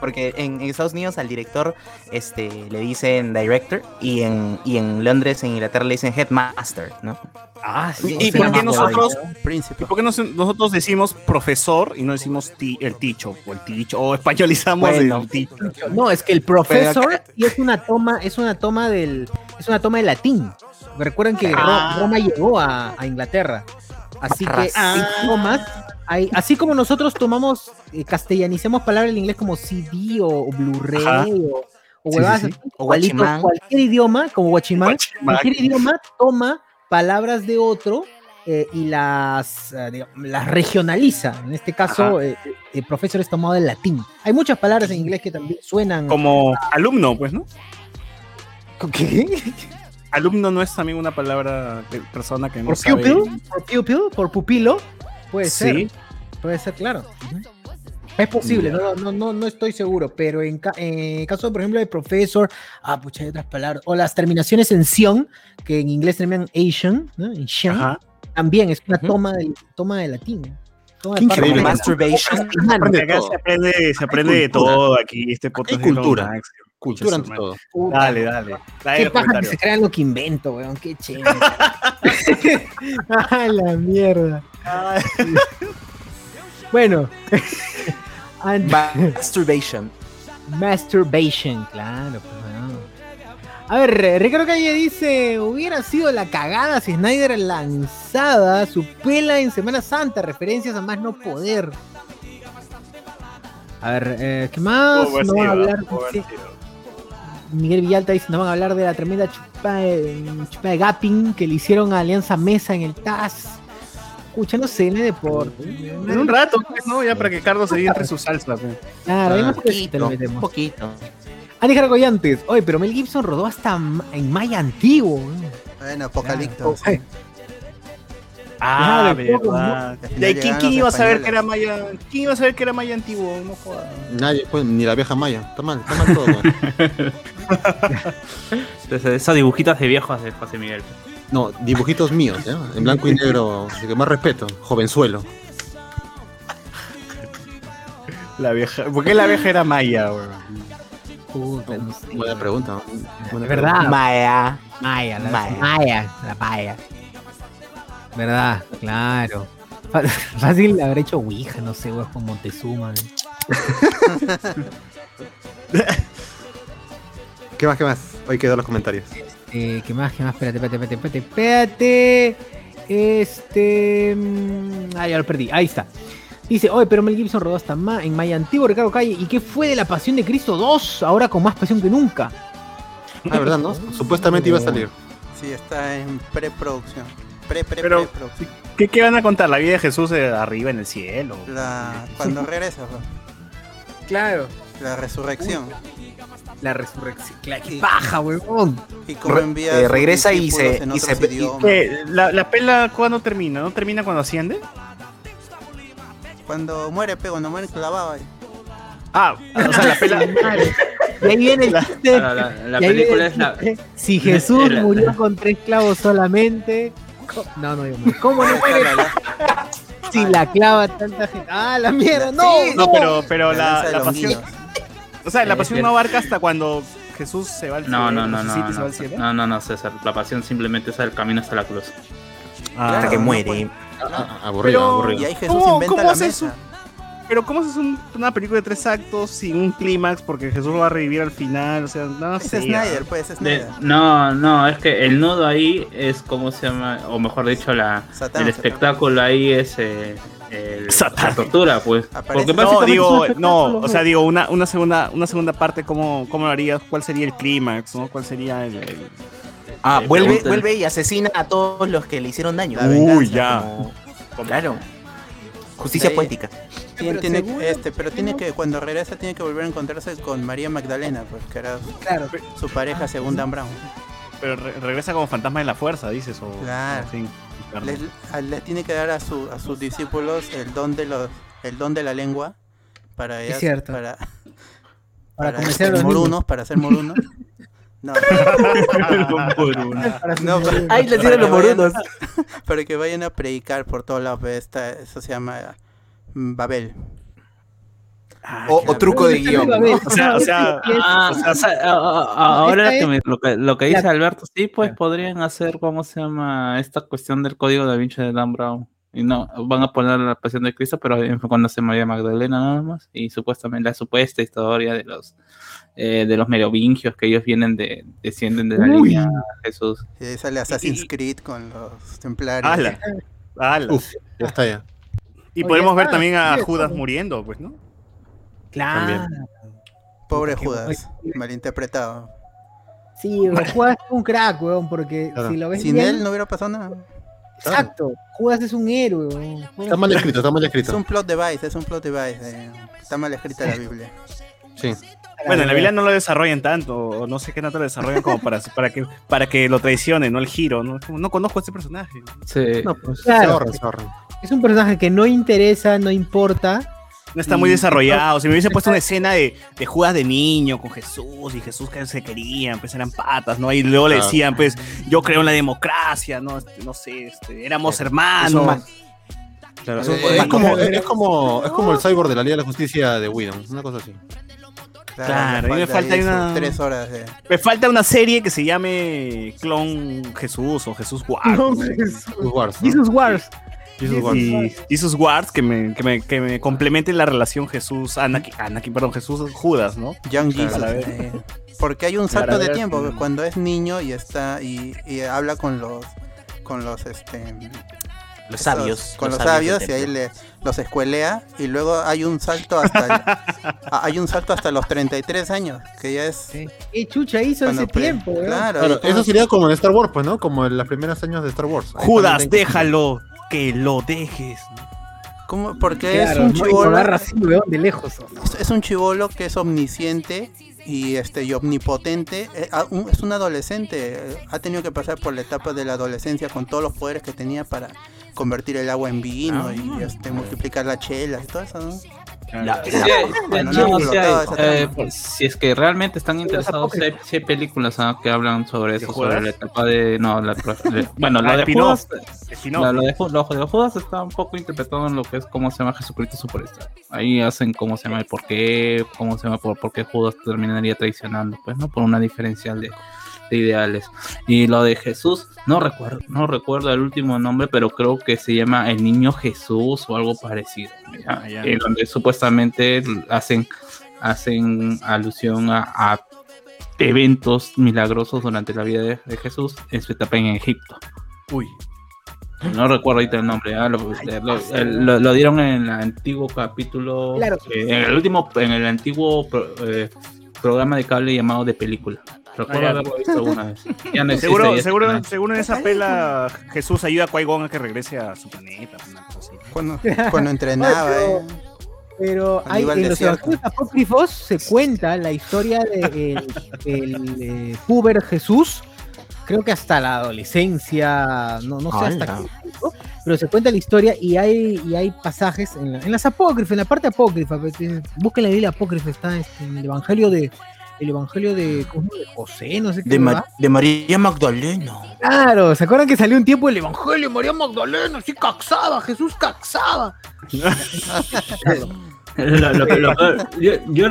porque en, en Estados Unidos al director este le dicen director y en y en Londres en Inglaterra le dicen headmaster no Ah, sí. ¿Y sí, por qué sí, nosotros-. ¿Y por qué nos- nosotros decimos profesor y no decimos ti- el ticho o el ticho o españolizamos Bueno. el ticho? No, es que el profesor y es una toma, es una toma del, es una toma de latín. Recuerden que Ah. Roma llegó a, a Inglaterra. Así que hay- así como nosotros tomamos, eh, castellanicemos palabras en inglés como CD o, o Blu-ray o, o Sí, huevadas sí, sí. así, O igualito, guachimán. cualquier idioma, como guachimán, Guachimán. cualquier idioma toma palabras de otro eh, y las, eh, digamos, las regionaliza. En este caso, eh, el profesor es tomado del latín. Hay muchas palabras en inglés que también suenan. Como alumno, pues, ¿no? ¿Qué? Alumno no es también una palabra de persona que no ¿Por sabe. pupil? ¿Por pupil? ¿Por pupilo? Puede ser. Puede ser, claro. Es posible, no, no, no, no estoy seguro, pero en, ca- en caso, por ejemplo, de profesor, ah, pucha, hay otras palabras, o las terminaciones en sion, que en inglés terminan Asian, ¿no? En Asian, Ajá. también es una toma de, toma de latín. Toma de Qué parte increíble. de- Masturbation. Aprende se aprende, se aprende de todo aquí. Este podcast Hay cultura. Cultura ante todo. Dale, dale. Dale Qué los paja que comentarios. se crean lo que invento, weón. Qué chévere. ah, la mierda. bueno. Masturbation. Masturbation, claro. pues. A ver, Ricardo Calle dice, hubiera sido la cagada si Snyder lanzada su pela en Semana Santa, referencias a más no poder. A ver, eh, ¿qué más? No van a hablar, sí. Miguel Villalta dice, no van a hablar de la tremenda chupa de, chupa de gapping que le hicieron a Alianza Mesa en el TAS. Escucha, no sé, en el deporte. En un rato, pues, ¿no? Ya para que Carlos se entre su salsa. pues. Claro, ahí Ah, le Poquito, metemos. un poquito. Ani oye, pero Mel Gibson rodó hasta en Maya antiguo. ¿no? Bueno, Apocalipto. Claro. Ah, verdad. Final ¿De quién, quién iba a saber que era. Maya? ¿Quién iba a saber que era Maya antiguo? No jodas. Nadie, pues, ni la vieja Maya. Está mal, está mal todo. Entonces, esas dibujitas de viejos de José Miguel. No, dibujitos míos, ¿eh? En blanco y negro. Así que más respeto. Jovenzuelo. La vieja. ¿Por qué la vieja era Maya, weón? Puta, no sé. Buena pregunta. Buena verdad. Maya. Maya, la Maya. Maya. la Maya. ¿Verdad? Claro. Fácil haber hecho Ouija, no sé, weón, con Montezuma. ¿Qué más, qué más? Hoy quedó los comentarios. Eh, ¿Qué más? ¿Qué más? Espérate, espérate, espérate, espérate, espérate. Este. Ah, ya lo perdí. Ahí está. Dice, oye, pero Mel Gibson rodó hasta ma- en Maya Antiguo, Ricardo Calle. ¿Y qué fue de la pasión de Cristo 2? Ahora con más pasión que nunca. Ah, ¿verdad, no? Supuestamente iba a salir. Sí, está en preproducción. Pre, pre, Pero-. ¿Qué, ¿Qué van a contar? ¿La vida de Jesús eh, arriba en el cielo? La, cuando regresa, Claro. la resurrección. La resurrección. Sí. paja, huevón. Y cómo Re- envía eh, regresa y se- y se-. ¿La, ¿La pela cuándo termina? ¿No termina cuando asciende? Cuando muere, pe, cuando muere clavado ahí. Ah, o sea, la pela. Y ahí viene el chiste. La, la- la viene película el es la. Si Jesús la- murió con tres clavos solamente. No, no, digo más. ¿Cómo no si la clava tanta gente? ¡Ah, la mierda! ¡No! No, pero, pero la la, pasión. niños. O sea, la pasión no abarca hasta cuando Jesús se va al cielo. No, no, no, no, no, no, no, no, César. La pasión simplemente es el camino hasta la cruz. Ah, Hasta que no muere. puede. Ah, ah, aburrido, Pero- aburrido. Y ahí Jesús ¿Cómo- inventa cómo la haces mesa. Pero ¿cómo haces un- una película de tres actos sin un clímax? Porque Jesús va a revivir al final. O sea, no Es sé. Snyder, pues, es De- Snyder. no, no, es que el nudo ahí es como se llama, o mejor dicho, la, Satán, el Satán. espectáculo ahí es eh, el- Satán. la tortura, pues. Aparece- Porque No, digo, es no, o sea, digo, una, una segunda, una segunda parte, ¿cómo, cómo lo harías? ¿Cuál sería el clímax? ¿no? ¿Cuál sería el, el- Ah, Eh, vuelve, pregúntale. vuelve y asesina a todos los que le hicieron daño. Uy, ya. Como- Claro. Justicia Sí. poética. Tiene- Pero tiene, según- este, pero tiene que, cuando regresa, tiene que volver a encontrarse con María Magdalena, pues, que era Claro. su pareja según Dan Brown. Pero re- regresa como fantasma de la fuerza, dices. O, Claro. Les, a- les tiene que dar a, su, a sus discípulos el don de los, el don de la lengua para Es ellas- cierto. para, Para para ser los morunos, para ser morunos. No, Para No, le tiran los que vayan- morunos. para que vayan a predicar por todos lados. pues, esta- eso se llama Babel. Ah, O, truco de guion. ¿no? O sea, o sea, Ah, o sea, a- a- a- ahora que me- lo, que, lo que dice Alberto, sí, pues podrían hacer, ¿cómo se llama? Esta cuestión del código da Vinci de Dan Brown. Y no, van a poner la pasión de Cristo, pero enfocándose en María Magdalena nada más. Y supuestamente la supuesta historia de los eh, de los merovingios, que ellos vienen de, descienden de la Uy. línea Jesús. Y ahí sale Assassin's Y- Creed con los templarios. ala, ala. Uf, ya está ya. Y Oye, podemos ver también a sí, Judas muriendo, pues, ¿no? Claro. Pobre Judas, malinterpretado. Sí, Judas es un crack, weón, porque Claro. si lo ves Sin bien- él no hubiera pasado nada. Exacto. Judas es un héroe, weón. Está mal escrito, está mal Es escrito. un plot device, es un plot device. eh, Está mal escrita la Biblia. Sí. Bueno, en la Biblia no lo desarrollan tanto, o no sé qué tanto lo desarrollan como para, para, que, para que lo traicione, no el giro, ¿no? Como, no conozco a este personaje. Sí. No, pues Claro. se ahorra, se ahorra. Es un personaje que no interesa, no importa. No está muy desarrollado. Si me hubiese puesto una escena de, de Judas de niño con Jesús y Jesús que se querían, pues eran patas, ¿no? Y luego le Claro. decían, pues, yo creo en la democracia, ¿no? Este, no sé, este, éramos hermanos. Claro, es, es como, es, como, es como el cyborg de la Liga de la Justicia de Whedon, una cosa así. Claro, mí me falta una- tres horas de... Me falta una serie que se llame Clon Jesús o Jesús Wars. No, ¿no? Jesús. Jesús Wars, ¿no? Jesus Wars. Jesus Wars. Y Jesus Wars que me, que me, que me complemente la relación Jesús Anakin, Anakin, perdón, Jesús Judas, ¿no? Young Claro, Jesus. a la vez. eh, porque hay un salto de tiempo mm. cuando es niño y está y, y habla con los con los este Los esos- sabios. con los, sabios y ahí le los escuelea y luego hay un salto hasta el- hay un salto hasta los 33 años que ya es ¿Qué chucha hizo ese tiempo, weón? claro, eso sería como en Star Wars, pues, ¿no? Como en los primeros años de Star Wars. Ahí Judas, déjalo, que lo dejes. ¿cómo? porque es un chivolo agarra así, weón, de lejos. es, es un chivolo que es omnisciente y este y omnipotente eh, ah, es un adolescente ha tenido que pasar por la etapa de la adolescencia con todos los poderes que tenía para convertir el agua en vino y este multiplicar la chela y todo eso ¿no? La- Sí, no, sí hay, eh, pues, si es que realmente están interesados, sí hay, sí hay películas ah, que hablan sobre eso, Judas? sobre la etapa de. No, la, de- bueno, lo de. Judas. Lo, de, de Judas está un poco interpretado en lo que es cómo se llama Jesucristo Superstar. Ahí hacen cómo se llama el por qué, cómo se llama por, por qué Judas terminaría traicionando, pues, ¿no? Por una diferencial de ideales. Y lo de Jesús, no recuerdo, no recuerdo el último nombre, pero creo que se llama El Niño Jesús o algo parecido. Ah. En donde supuestamente hacen, hacen alusión a, a eventos milagrosos durante la vida de, de Jesús en su etapa en Egipto. Uy. No recuerdo ahorita el nombre, ah, lo, lo- lo- lo dieron en el antiguo capítulo, Claro. eh, en el último, en el antiguo pro- eh, programa de cable llamado de película. Recuerdo ya. haberlo visto alguna vez. Ya no existe, Seguro, ya seguro, seguro en esa pela Jesús ayuda a Qui-Gon a que regrese a su planeta. Una cosa así. cuando, cuando entrenaba Pero- eh. Pero hay, en los evangelios apócrifos se cuenta la historia de el, el, eh, puber Jesús, creo que hasta la adolescencia, no, no sé hasta qué punto, pero se cuenta la historia y hay, y hay pasajes en, la- en las apócrifas, en la parte apócrifa, pues, busquen la Biblia apócrifa, está este, en el evangelio de el evangelio de, de José, no sé qué. De, Ma- ¿verdad? de María Magdalena. Claro, ¿se acuerdan que salió un tiempo el evangelio de María Magdalena? Así caxaba, Jesús caxaba. Lo- lo que- lo que- yo,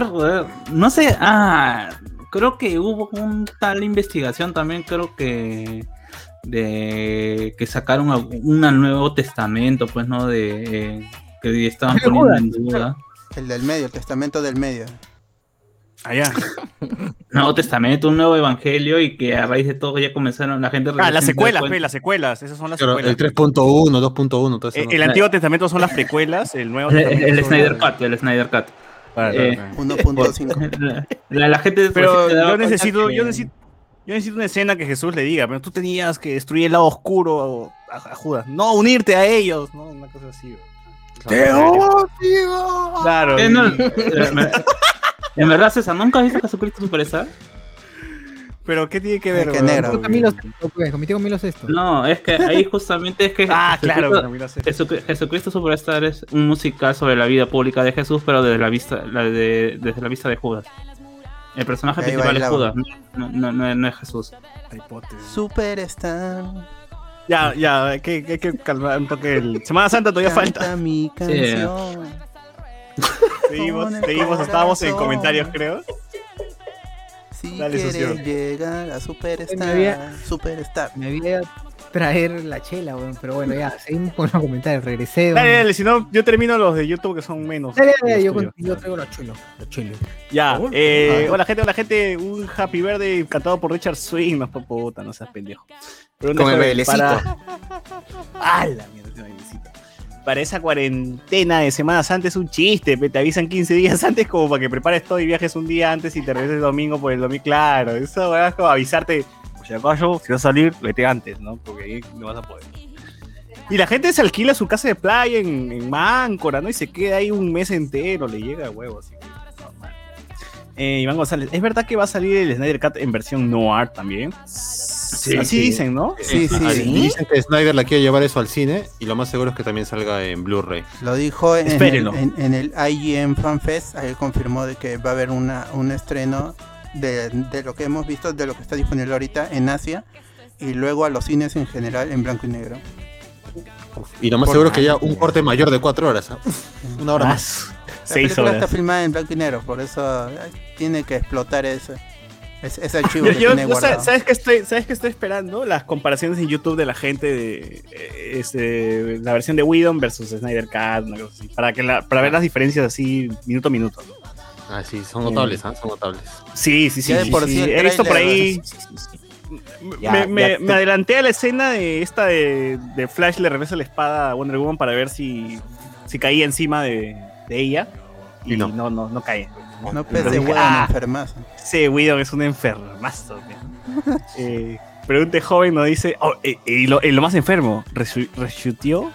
no sé, ah, creo que hubo un tal investigación también, creo que de que sacaron un nuevo testamento, pues, ¿no? De eh, que estaban poniendo en duda. el del medio el testamento del medio Allá. Nuevo testamento, un nuevo evangelio y que a raíz de todo ya comenzaron la gente... Ah, las secuelas, pe, las secuelas. Esas son las Claro, secuelas. el 3.1, 2.1, todo eso. Eh, ¿no? el Antiguo Testamento son las precuelas, el Nuevo El, Testamento el Snyder Cut, el Snyder Cut. Claro, Eh, claro. 1.5 La, la- la gente Pero yo necesito, que- yo necesito, yo necesito una escena que Jesús le diga, pero tú tenías que destruir el lado oscuro a, a Judas, no unirte a ellos, no, una cosa así. ¡Te odio! Claro. Eh, no, eh, me- en verdad, César, ¿nunca has visto Jesucristo Superstar? pero qué tiene que ver? que weón? negro. Con Camilo Sesto, pues, con mi tío Camilo Sesto. No, es que ahí justamente es que Ah, claro. Jesucristo. Jesucri- Jesucristo Superstar es un musical sobre la vida pública de Jesús, pero desde la vista, la de, desde la vista de Judas. El personaje Ahí principal es. Judas, no, no, no- no es Jesús. Superstar Ya, ya, hay que, hay que calmar un toque el... Semana Santa todavía falta. canta mi canción Seguimos, el seguimos, estábamos en comentarios, creo. si Dale, quieres socio. llegar a Superstar Me había- Superstar Me había traer la chela, weón, pero bueno, ya, seguimos con los comentarios, regresé. Dale, dale, si no, yo termino los de YouTube que son menos. Dale, dale, los yo, con- yo traigo la chela, la chela. Ya, eh, hola gente, hola gente, un happy birthday cantado por Richard Swing, no puta, no seas pendejo. Pero Con el bailecito. Para... ¡Ah, la mierda, ese bailecito! Para esa cuarentena de semanas antes es un chiste, te avisan 15 días antes como para que prepares todo y viajes un día antes y te regreses el domingo por el domingo, claro, eso es como avisarte, por si si vas a salir, vete antes, ¿no? Porque ahí no vas a poder. Y la gente se alquila su casa de playa en, en Máncora, ¿no? Y se queda ahí un mes entero, le llega a huevo, así que. Eh, Iván González, ¿es verdad que va a salir el Snyder Cut en versión noir también? Sí, Así sí. dicen, ¿no? sí sí, sí. Dicen que Snyder la quiere llevar eso al cine y lo más seguro es que también salga en Blu-ray. Lo dijo en el, Espérenlo. en, en el IGN Fan Fest, ahí confirmó de que va a haber una, un estreno de, de lo que hemos visto, de lo que está disponible ahorita en Asia y luego a los cines en general en blanco y negro. Y lo más Por- seguro es que haya un corte mayor de cuatro horas. Uf, Una hora Ah, más. La Seis película está horas. filmada en blanco y negro, por eso eh, tiene que explotar ese, ese archivo Yo, que yo- tiene yo guardado. sa- ¿sabes qué estoy, ¿Sabes qué estoy esperando? Las comparaciones en YouTube de la gente de eh, este, la versión de Whedon versus Snyder Cut, una cosa así, para, que la- para ver las diferencias así minuto a minuto. Ah, sí, son notables, ¿ah? Son notables. Sí, sí, sí. Ya de sí, por sí. sí el He visto por ahí. Ya, me, ya me- te- me adelanté a la escena de esta de, de Flash le regresa la espada a Wonder Woman para ver si, si caía encima de, de ella. Y, Y no. no. no, no, cae. No Pero pese huevo, ah, enfermazo. Sí, Widow es un enfermazo. eh, pregunte joven nos dice, oh, eh, eh, y, lo, más enfermo, reshooteo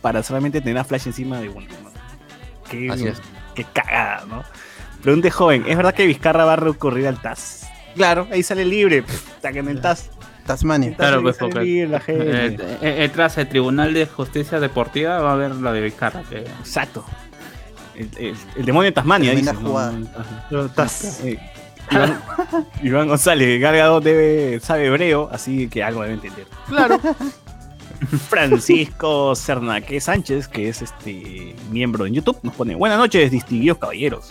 para solamente tener a Flash encima de Wonder Woman. Qué, Así es. qué cagada, ¿no? Pregunte joven, ¿es verdad que Vizcarra va a recurrir al TAS? Claro, ahí sale libre, saquen el TAS. Tasmania. Claro, pues, porque- libre la gente. Eh, tras el Tribunal de Justicia Deportiva va a haber la de Vizcarra. Que... Exacto. El, el- el demonio de Tasmania, dice. ¿no? Ajá. Eh, Iván, Iván González, Gargado debe, sabe hebreo, así que algo debe entender. Claro. Francisco Cernaque Sánchez, que es este miembro en YouTube, nos pone buenas noches, distinguidos caballeros.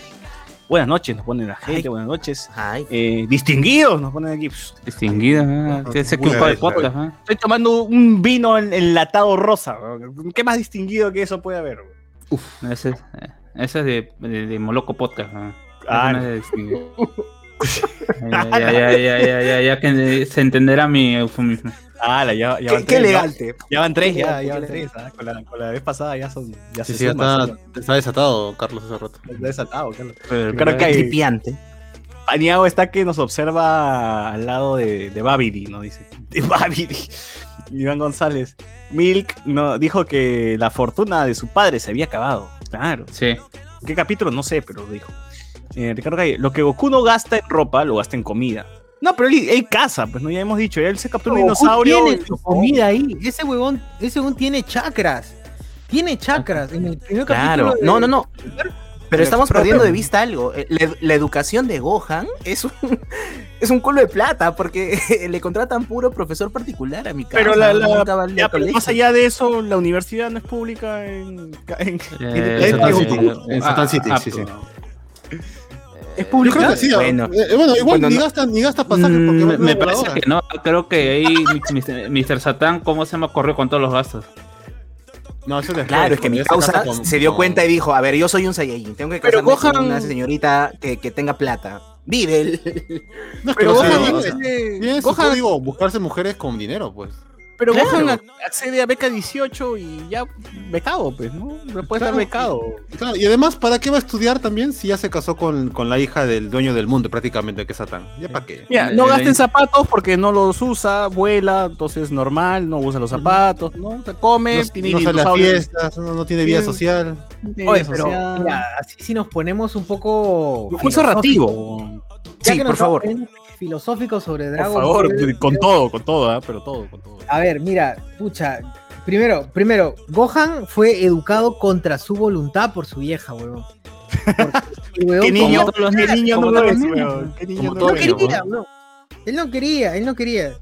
Buenas noches, nos pone la gente, Ay. buenas noches. Ay, Eh, distinguidos, nos ponen aquí. Pss, Distinguida, ¿eh? que se Muy ocupa de podcast. ¿eh? Estoy tomando un vino en- enlatado rosa. ¿Qué más distinguido que eso puede haber? weón? Ese, es- ese es de, de, de Moloco Podcast. ¿eh? Ah, no es de distinguido. ya, ya, ya, ya, ya, ya, ya que se entenderá mi eufemismo. Ah, ya, ya qué, van qué tres, ya- elegante. Ya van tres, Qué ya, ya van qué tres. ¿ah? Con, la, con la vez pasada ya son. Ya Sí, se sí, ya suman, está, está desatado Carlos hace rato. está desatado, claro. Pero- Creo que hay- Tripiante. Paniago está que nos observa al lado de, de Babidi, ¿no? Dice. De Babidi. Iván González. Milk no, dijo que la fortuna de su padre se había acabado. Claro. Sí. ¿Qué capítulo? No sé, pero lo dijo. Eh, Ricardo Calle, lo que Goku no gasta en ropa, lo gasta en comida. No, pero él, él caza, pues no, ya hemos dicho. Él se captura un Goku dinosaurio. tiene y- su comida ahí. Ese huevón, ese huevón tiene chakras. Tiene chakras. En el primer Claro. capítulo de- No, no, no. Pero estamos perdiendo de vista algo. Eh, La, la educación de Gohan es un, es un culo de plata porque le contratan puro profesor particular a mi casa. Pero la- la- nunca va al Ya, pero más allá de eso, la universidad no es pública en. en- Eh, en- Satan en- ah, Satan City, ah, sí, sí. Es pública. creo que sí. Bueno. eh, bueno, igual Bueno, ni, no- gasta, ni gasta pasaje porque Mm, me, me parece que no. Creo que ahí Mr. Satan, ¿cómo se llama? Corrió con todos los gastos. No, eso después, Claro, es que mi se causa con- se dio con- cuenta y dijo, a ver, yo soy un Saiyajin, tengo que Pero casarme con una señorita que, que tenga plata. Vive el... No, es que Pero Gohan, o sea, tiene- tiene su Gohan- código buscarse mujeres con dinero, pues. Pero Claro. Gohan ac- accede a beca 18 y ya becado, pues, ¿no? No puede estar Claro. becado. Claro, y además, ¿para qué va a estudiar también si ya se casó con, con la hija del dueño del mundo prácticamente, que es Satán? ¿Ya para qué? Mira, no eh, gasta eh. en zapatos porque no los usa, vuela, entonces normal, no usa los zapatos, ¿no? Se come, No, tiene no sale a fiestas, no, no tiene vida Sí. social. tiene Oye, pero social. mira, así si nos ponemos un poco. Narrativo. ya Sí, por favor. Poniendo Filosóficos sobre Por Dragon favor, Ball, con todo, con todo, ¿ah? pero todo, con todo. A ver, mira, pucha. Primero, primero, Gohan fue educado contra su voluntad por su vieja, weón. Porque el weón ¿Qué niño, como todos los ¿Qué niños, no lo todos es, los niños. weón? ¿Qué niño no no quería. Él no quería, él no quería.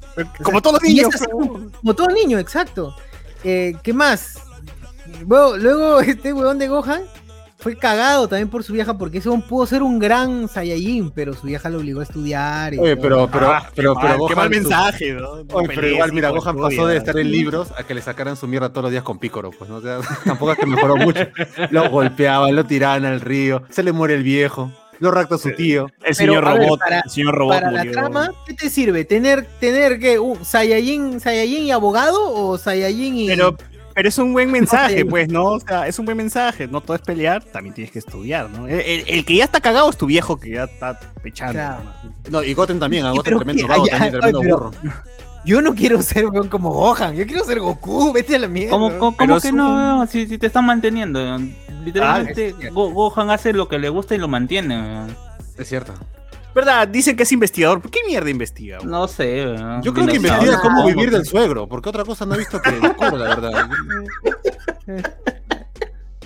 Como todos los niños. es así, weón. Como todo niño, exacto. Eh, ¿Qué más? Luego, luego este weón de Gohan fue cagado también por su vieja porque ese pudo ser un gran Saiyajin, pero su vieja lo obligó a estudiar. y Oye, pero, pero, Ah, pero, qué pero mal, Gohan. qué mal mensaje, ¿no? Oye, pero igual, mira, Gohan pasó de estar en libros a que le sacaran su mierda todos los días con Pícoro, pues, ¿no? O sea, tampoco es que mejoró mucho. Lo golpeaban, lo tiraban al río, se le muere el viejo, lo rapta su tío. El señor ver, robot, para- el señor robot Para la trama, ¿qué te sirve? ¿Tener, tener qué? ¿Un Saiyajin, Saiyajin y abogado o Saiyajin y.? Pero, pero es un buen mensaje, pues, ¿no? O sea, es un buen mensaje. No todo es pelear, también tienes que estudiar, ¿no? El, el- el que ya está cagado es tu viejo que ya está pechando. Claro. ¿no? Y Goten también, a Goten pero tremendo ay, también ay, tremendo pero- burro. Yo no quiero ser weón como Gohan, yo quiero ser Goku, vete a la mierda. ¿Cómo, cómo, cómo que un- no? weón? Si, si te están manteniendo. weón. Literalmente, Ah, es. Go- Gohan hace lo que le gusta y lo mantiene. weón. Es cierto. ¿Verdad? Dicen que es investigador. ¿Por qué mierda investiga? No sé. Yo creo que investiga cómo vivir del suegro, porque otra cosa no he visto que descubra, la verdad.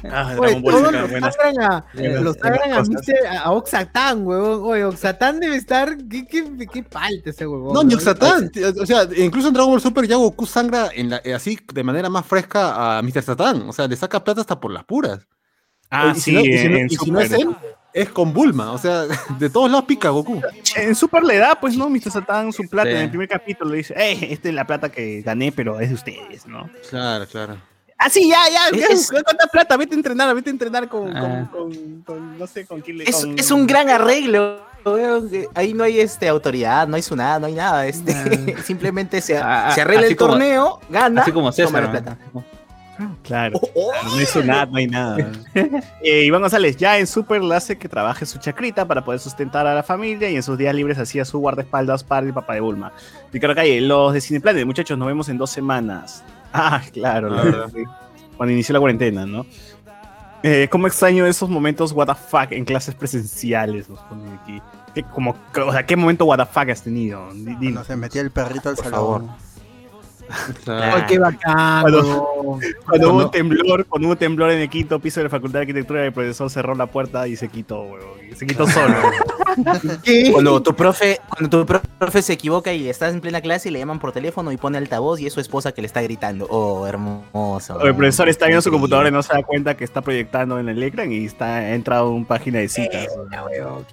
Ah, Oye, Dragon Ball todos los sagran a, los sagran a, Mister- a Oxatán, huevón. Oye, Oxatán debe estar. ¿Qué, qué, qué palta ese huevón? No, ni Satán. O sea, incluso en Dragon Ball Super ya Goku sangra en la- eh, así de manera más fresca a Mr. Satán. O sea, le saca plata hasta por las puras. Ah, y sí, si no, y si no- en, y si no Super. es él, es con Bulma. O sea, de todos lados pica Goku. En Super le da, pues, ¿no? Mr. Satan su plata Sí. en el primer capítulo. Le dice, eh, esta es la plata que gané, pero es de ustedes, ¿no? Claro, claro. Ah, sí, ya, ya, Es- ¿cuánta plata? Vete a entrenar, vete a entrenar con, Ah. con, con- con- no sé, con quién le Es, con- es un gran arreglo. Ahí no hay este autoridad, no hay nada, no hay nada. Este, simplemente se, Ah, se arregla el como- torneo, gana, Así como toma César. la ¿no? Claro, Oh, oh. no hizo nada, no hay nada. Eh, Iván González, ya en Super le hace que trabaje su chacrita para poder sustentar a la familia y en sus días libres hacía su guardaespaldas para el papá de Bulma. Ricardo Calle, los de Cineplanet, muchachos, nos vemos en dos semanas. Ah, claro, la Ah. verdad, sí. cuando inició la cuarentena, ¿no? Eh, ¿Cómo extraño esos momentos what the fuck en clases presenciales? Nos ponen aquí. ¿Qué, como, o sea, ¿qué momento what the fuck has tenido? Di- Cuando se metía el perrito al Por salón. favor. Ay, qué bacán, Cuando- hubo un temblor, cuando hubo un temblor en el quinto piso de la Facultad de Arquitectura, el profesor cerró la puerta y se quitó, huevón. Se quitó solo. ¿Qué? Cuando tu profe, cuando tu profe se equivoca y estás en plena clase y le llaman por teléfono y pone altavoz y es su esposa que le está gritando. Oh, hermoso. O el profesor está viendo su computadora y no se da cuenta que está proyectando en el ecran y está ha entrado una página de citas.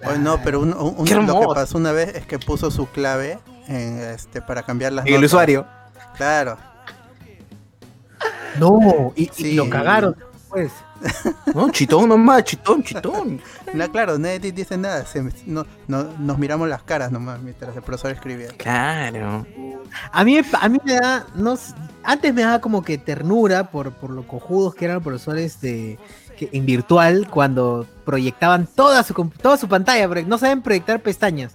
Oye, no, pero un- un- un- Qué lo que hermoso. pasó una vez es que puso su clave en, este, para cambiar las En el notas. usuario. Claro. No, y, lo cagaron pues. No, chitón nomás, chitón, chitón. No, claro, nadie dice nada. se- no, no- nos miramos las caras nomás mientras el profesor escribía. Claro. A mí, a mí me da, no, antes me daba como que ternura por, por lo cojudos que eran los profesores de, que, en virtual cuando proyectaban toda su, toda su pantalla, porque no saben proyectar pestañas,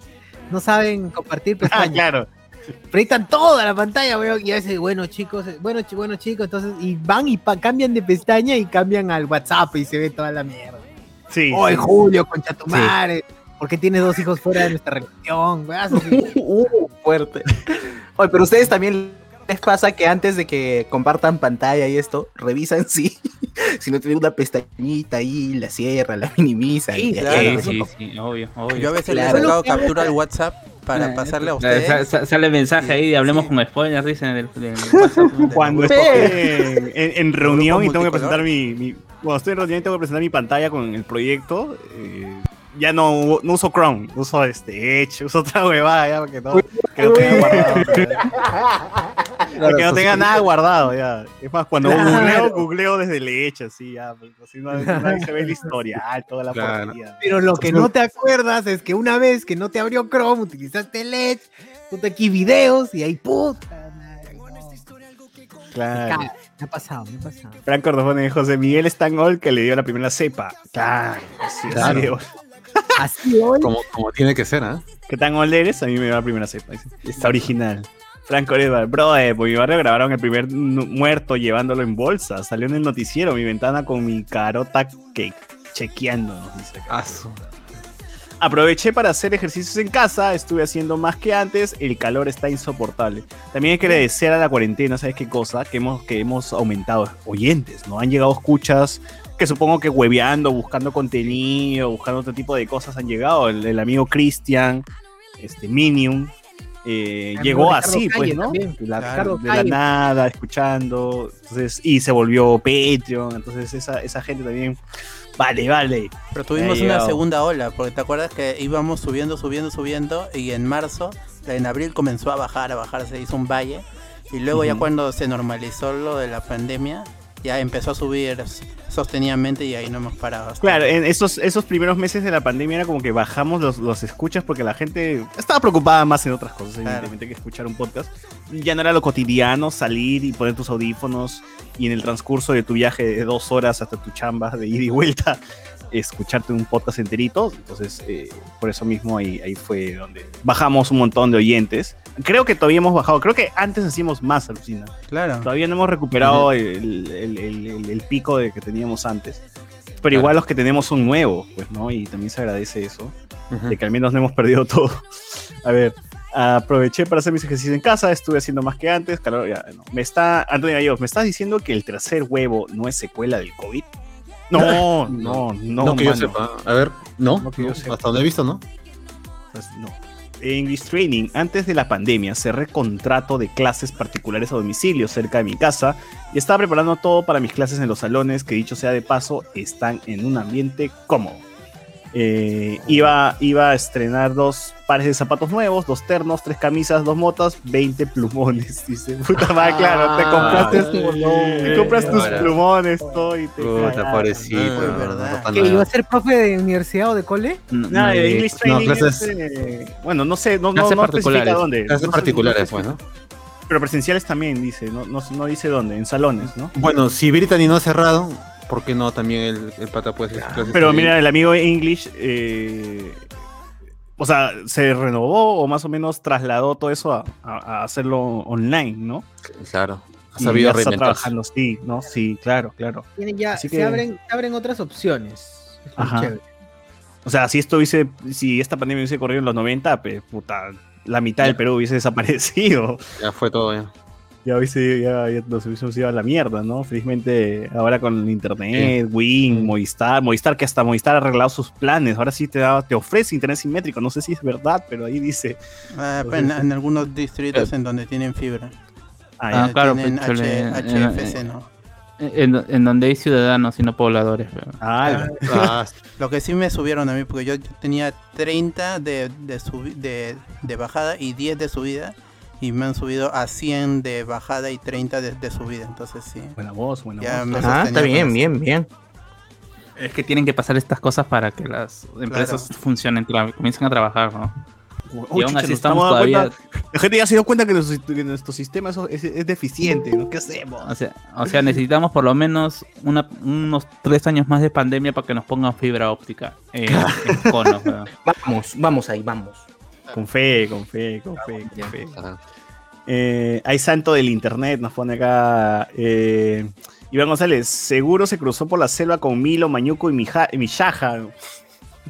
no saben compartir Ah, pestañas, claro. Proyectan toda la pantalla, weón, y a veces, bueno chicos, eh, bueno, chi- bueno chicos, entonces, y van y pa- cambian de pestaña y cambian al WhatsApp y se ve toda la mierda. Sí. Oye, sí. Julio, concha tu madre, ¿por qué tienes dos hijos fuera de nuestra relación? Uh, fuerte. Oye, pero ustedes también les pasa que antes de que compartan pantalla y esto, revisan si, si no tiene una pestañita ahí, la cierra, la minimiza. Sí, y- claro. Sí, sí, sí, obvio, obvio. Yo a veces Claro. le he sacado captura al WhatsApp para Eh, pasarle a eh, ustedes. sa- sa- Sale mensaje ahí de hablemos Sí. con spoilers, dicen. Cuando Sí. estoy en, reunión y tengo que presentar mi, mi- Cuando estoy en reunión y tengo que presentar mi pantalla con el proyecto, eh, ya no, no uso Chrome, uso este Edge, uso otra huevada ya porque no, que no guardado. Para que no tenga nada guardado ya. Es más, cuando Claro. googleo, googleo desde el Edge, así ya. Así no, nadie se ve el historial, toda la Claro. porquería. Pero lo que no te acuerdas es que una vez que no te abrió Chrome, utilizaste Edge, tú aquí videos y ahí puta madre, no. Claro. Me ha pasado, me ha pasado. Franco Cordofone, José Miguel es tan old que le dio la primera cepa. Claro, así, así Claro. old. Así hoy. Como, como tiene que ser, ¿ah? ¿Qué tan old eres? A mí me dio la primera cepa. Está original. Franco Edward, bro, eh, por mi barrio grabaron el primer muerto llevándolo en bolsa. Salió en el noticiero, mi ventana con mi carota que chequeando. nos dice. Aproveché para hacer ejercicios en casa, estuve haciendo más que antes, el calor está insoportable. También hay que agradecer a la cuarentena, ¿sabes qué cosa? Que hemos, que hemos aumentado oyentes, ¿no? Han llegado escuchas que supongo que hueveando, buscando contenido, buscando otro tipo de cosas han llegado. El, el amigo Cristian, este Minium, eh, llegó así, pues, ¿no? también, La- de la Calle. nada, escuchando, entonces, y se volvió Patreon, entonces esa, esa gente también, vale, vale. Pero tuvimos una segunda ola, porque te acuerdas que íbamos subiendo, subiendo, subiendo, y en marzo, en abril comenzó a bajar, a bajar, se hizo un valle, y luego ya cuando se normalizó lo de la pandemia, ya empezó a subir sostenidamente y ahí no hemos parado. hasta- Claro, en esos, esos primeros meses de la pandemia era como que bajamos los, los escuchas porque la gente estaba preocupada más en otras cosas, Claro. evidentemente, que escuchar un podcast. Ya no era lo cotidiano salir y poner tus audífonos y en el transcurso de tu viaje de dos horas hasta tu chamba de ida y vuelta, escucharte un podcast enterito. Entonces, eh, por eso mismo ahí, ahí fue donde bajamos un montón de oyentes. Creo que todavía hemos bajado, creo que antes hacíamos más, alucina. Claro. Todavía no hemos recuperado el, el- el- el- el pico de que teníamos antes. Pero igual los que tenemos son nuevos, pues, ¿no? Y también se agradece eso, de que al menos no hemos perdido todo. A ver, aproveché para hacer mis ejercicios en casa, estuve haciendo más que antes. Claro, ya, no. Me está, Antonio Gallegos, ¿me estás diciendo que el tercer huevo no es secuela del COVID? No, no, no. No, que yo mano. sepa. A ver, no. No que yo no, sepa. Hasta donde he visto, ¿no? Pues no. English Training, antes de la pandemia, cerré contrato de clases particulares a domicilio cerca de mi casa y estaba preparando todo para mis clases en los salones, que dicho sea de paso, están en un ambiente cómodo. Eh, iba, iba a estrenar dos pares de zapatos nuevos, dos ternos, tres camisas, dos motas, 20 plumones. Dice, puta madre, claro, te compraste, te compras tus Ahora. plumones, todo y te Puta, pobrecito. Ah, no, verdad. no pasa ¿Que nada. iba a ser profe de universidad o de cole? No, de eh, English no, Training clases- es, eh, bueno, no sé, no, no, especifica particulares. dónde. Clases particulares, no sé- pues. Pero presenciales también dice, no, no, no dice dónde, en salones, ¿no? Bueno, si Brittany no ha cerrado, ¿por qué no también el, el pata puede hacer clases Pero mira, el amigo English, eh, o sea, se renovó o más o menos trasladó todo eso a, a- a hacerlo online, ¿no? Claro. Ha Y sabido ya está reinventarse. trabajando, sí, ¿no? Sí, claro, claro. Tiene ya, Así se, que- abren, se abren otras opciones. Es Ajá. chévere. O sea, si esto hubiese, si esta pandemia hubiese corrido en los 90, pues, puta, la mitad del Perú hubiese desaparecido. Ya fue todo, ya. Ya, hubiese, ya, ya nos hubiésemos ido a la mierda, ¿no? Felizmente ahora con el internet, Win, Movistar, Movistar que hasta Movistar ha arreglado sus planes, ahora sí te, da- te ofrece internet simétrico, no sé si es verdad, pero ahí dice... Ah, en, en algunos distritos en donde tienen fibra. Ah, Ah. Donde claro, tienen pues, H- HFC, eh, ¿no? En, en donde hay ciudadanos y no pobladores. pero- Ah, Ah, Lo que sí me subieron a mí, porque yo tenía 30 de, de, subi- de, de bajada y 10 de subida. Y me han subido a 100 de bajada y 30 de, de subida. Entonces sí. buena voz, buena Ya voz. Ah, está bien, eso. bien, bien. Es que tienen que pasar estas cosas para que las empresas funcionen, tra- comiencen a trabajar, ¿no? Oh, y aún chucha, así nos estamos dando todavía... cuenta- la gente ya se dio cuenta que, nuestro- que nuestro sistema es, es- es deficiente, ¿no? ¿Qué hacemos? O sea, o sea, necesitamos por lo menos una- unos tres años más de pandemia para que nos pongan fibra óptica en, en conos. Vamos, vamos ahí, vamos. Con fe, con fe, con fe, con fe. Eh, hay santo del internet, nos pone acá. eh, Iván González, seguro se cruzó por la selva con Milo, Mañuco y Mija- y Miyaja.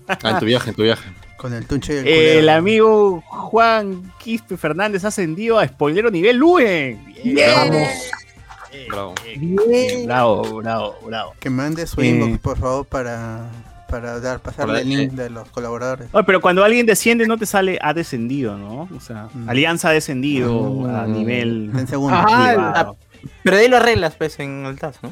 Ah, en tu viaje, en tu viaje. Con el tunche y el El amigo Juan Quispe Fernández ha ascendido a spoilero nivel Luen. Vamos. Bravo. Bien. Bravo, bravo, bravo. Que mande su Eh. inbox, por favor, para, para dar, pasarle Para- el link de los colaboradores. Oye, pero cuando alguien desciende no te sale ha descendido, ¿no? O sea, Mm. Alianza ha descendido a Mm. nivel En segundo. Ajá. elevado. Pero de ahí lo arreglas, pues, en el TAS, ¿no?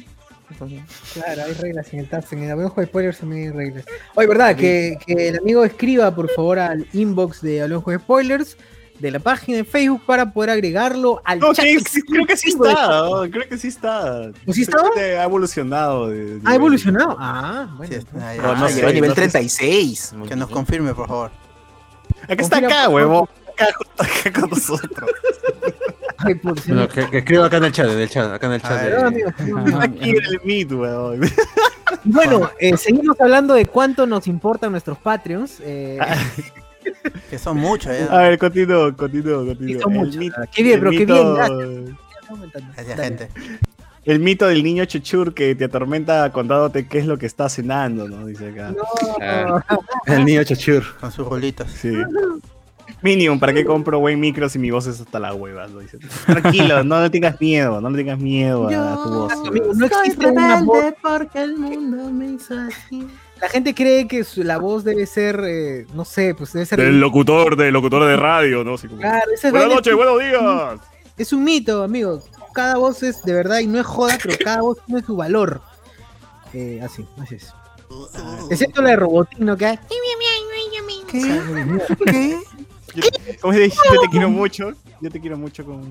Entonces, Claro, hay reglas en el TAS, en el Hablemos de Spoilers también hay reglas. Oye, ¿verdad? Que, que el amigo escriba por favor al inbox de Hablemos de Spoilers de la página de Facebook para poder agregarlo al No, chat. sí, sí, creo que sí está, creo que sí está. ¿Pues sí está? Ha evolucionado. de- de- ¿Ha evolucionado? Ah, bueno. Sí, está ahí. No, no ah, sé, llegó a nivel no sé. 36. Muy Que nos confirme, por favor. Acá está acá, huevo. Acá, justo acá con nosotros. Ay, por Bueno, que, que escriba acá en el chat, en el chat, acá en el chat. A ver, de- Perdón, amigos, perdón. Aquí en el Meet, huevón. Bueno, eh, seguimos hablando de cuánto nos importan nuestros Patreons. Eh, Que son muchos, ¿eh? A ver, continúo, continúo, Sí, continúo. son El muchos. Qué bien, el pero qué mito- bien, gracias. gente. El mito del niño chuchur que te atormenta contándote qué es lo que está cenando, ¿no? Dice acá. No. El niño chachur. Con sus rolitos. Sí. Minion, ¿para qué compro buen micro si mi voz es hasta la hueva? ¿no? Dice, Tranquilo, no le tengas miedo, no le tengas miedo a tu voz. Amigo, no existe una voz. porque el mundo me hizo así. La gente cree que su- la voz debe ser, eh, no sé, pues debe ser. Del locutor, del locutor de radio, ¿no? Así como, Claro, Buenas noches, es, buenos días. es un mito, amigo. Cada voz es de verdad y no es joda, pero cada voz tiene su valor. Eh, así, así es. Excepto la de Robotino que hace- ¿Qué? ¿Cómo se dice? Yo te quiero mucho. Yo te quiero mucho como...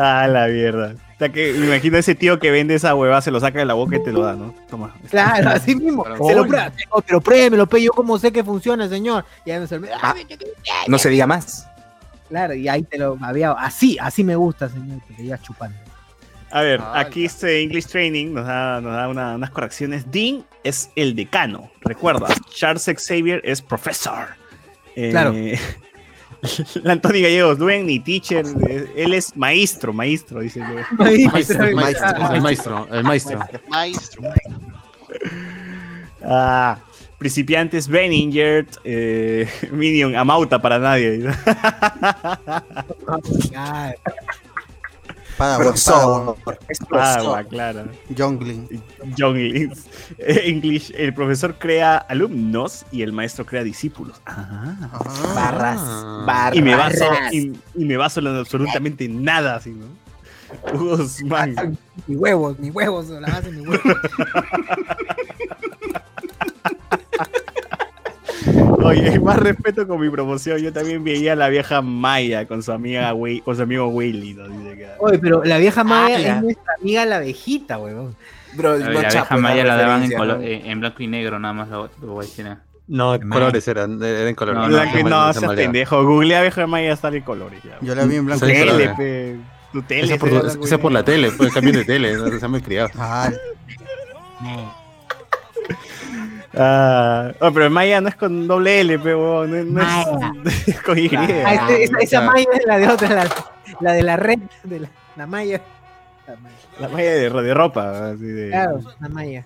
Ah, la mierda. O sea que me imagino ese tío que vende esa hueva, se lo saca de la boca y te lo da, ¿no? Toma. Claro, así mismo. Se lo prueba. Pero pruébelo, pe, yo como sé que funciona, señor. Y ahí me sirve. Ah. No se diga más. Claro, y ahí te lo había. Así, así me gusta, señor, que te ibas chupando. A ver, Ah, aquí este English Training nos da, nos da una- unas correcciones. Dean es el decano. Recuerda, Charles Xavier es profesor. Eh, Claro. La Antonio Gallegos, Luen ni teacher, eh, él es maestro, maestro, dice. Maestro, maestro, el maestro, el maestro. Maestro. Ah, principiantes Benninger, eh, Minion, Amauta para nadie. Ah, Padawan, Padawan. Profesor. Profesor. claro. Jongling. John Lins. English, el profesor crea alumnos y el maestro crea discípulos. Ah. Ah. Barras. Ah. Barras. Y me baso, y, y me baso en absolutamente nada, así, ¿no? Guzmán. Ni huevos, ni huevos, la base ni huevos. Oye, más respeto con mi promoción. Yo también veía a la vieja Maya con su amiga Wei- con su amigo Willy, ¿no? Oye, pero la vieja Maya Ala. es nuestra amiga la abejita, huevón. Bro, La no vieja chapo, Maya la daban en, ¿no? en- en blanco y negro, nada más lo, lo voy a decir. No, colores eran, eran colores. No, no, mal- se seas pendejo. Googlea vieja Maya sale en colores. Ya. Yo la vi en blanco y negro. pe. Tu tele. Esa por, por la tele, pues cambio de tele, no se han criado. Ah, Ah, oh, pero Maya no es con doble L, pe, huevón, no, no es, es con Y. Ah, esa, esa- esa. Maya es la de otra, la, la de la red, de la, la Maya. La Maya. La Maya de, de ropa. Así de... Claro, la Maya.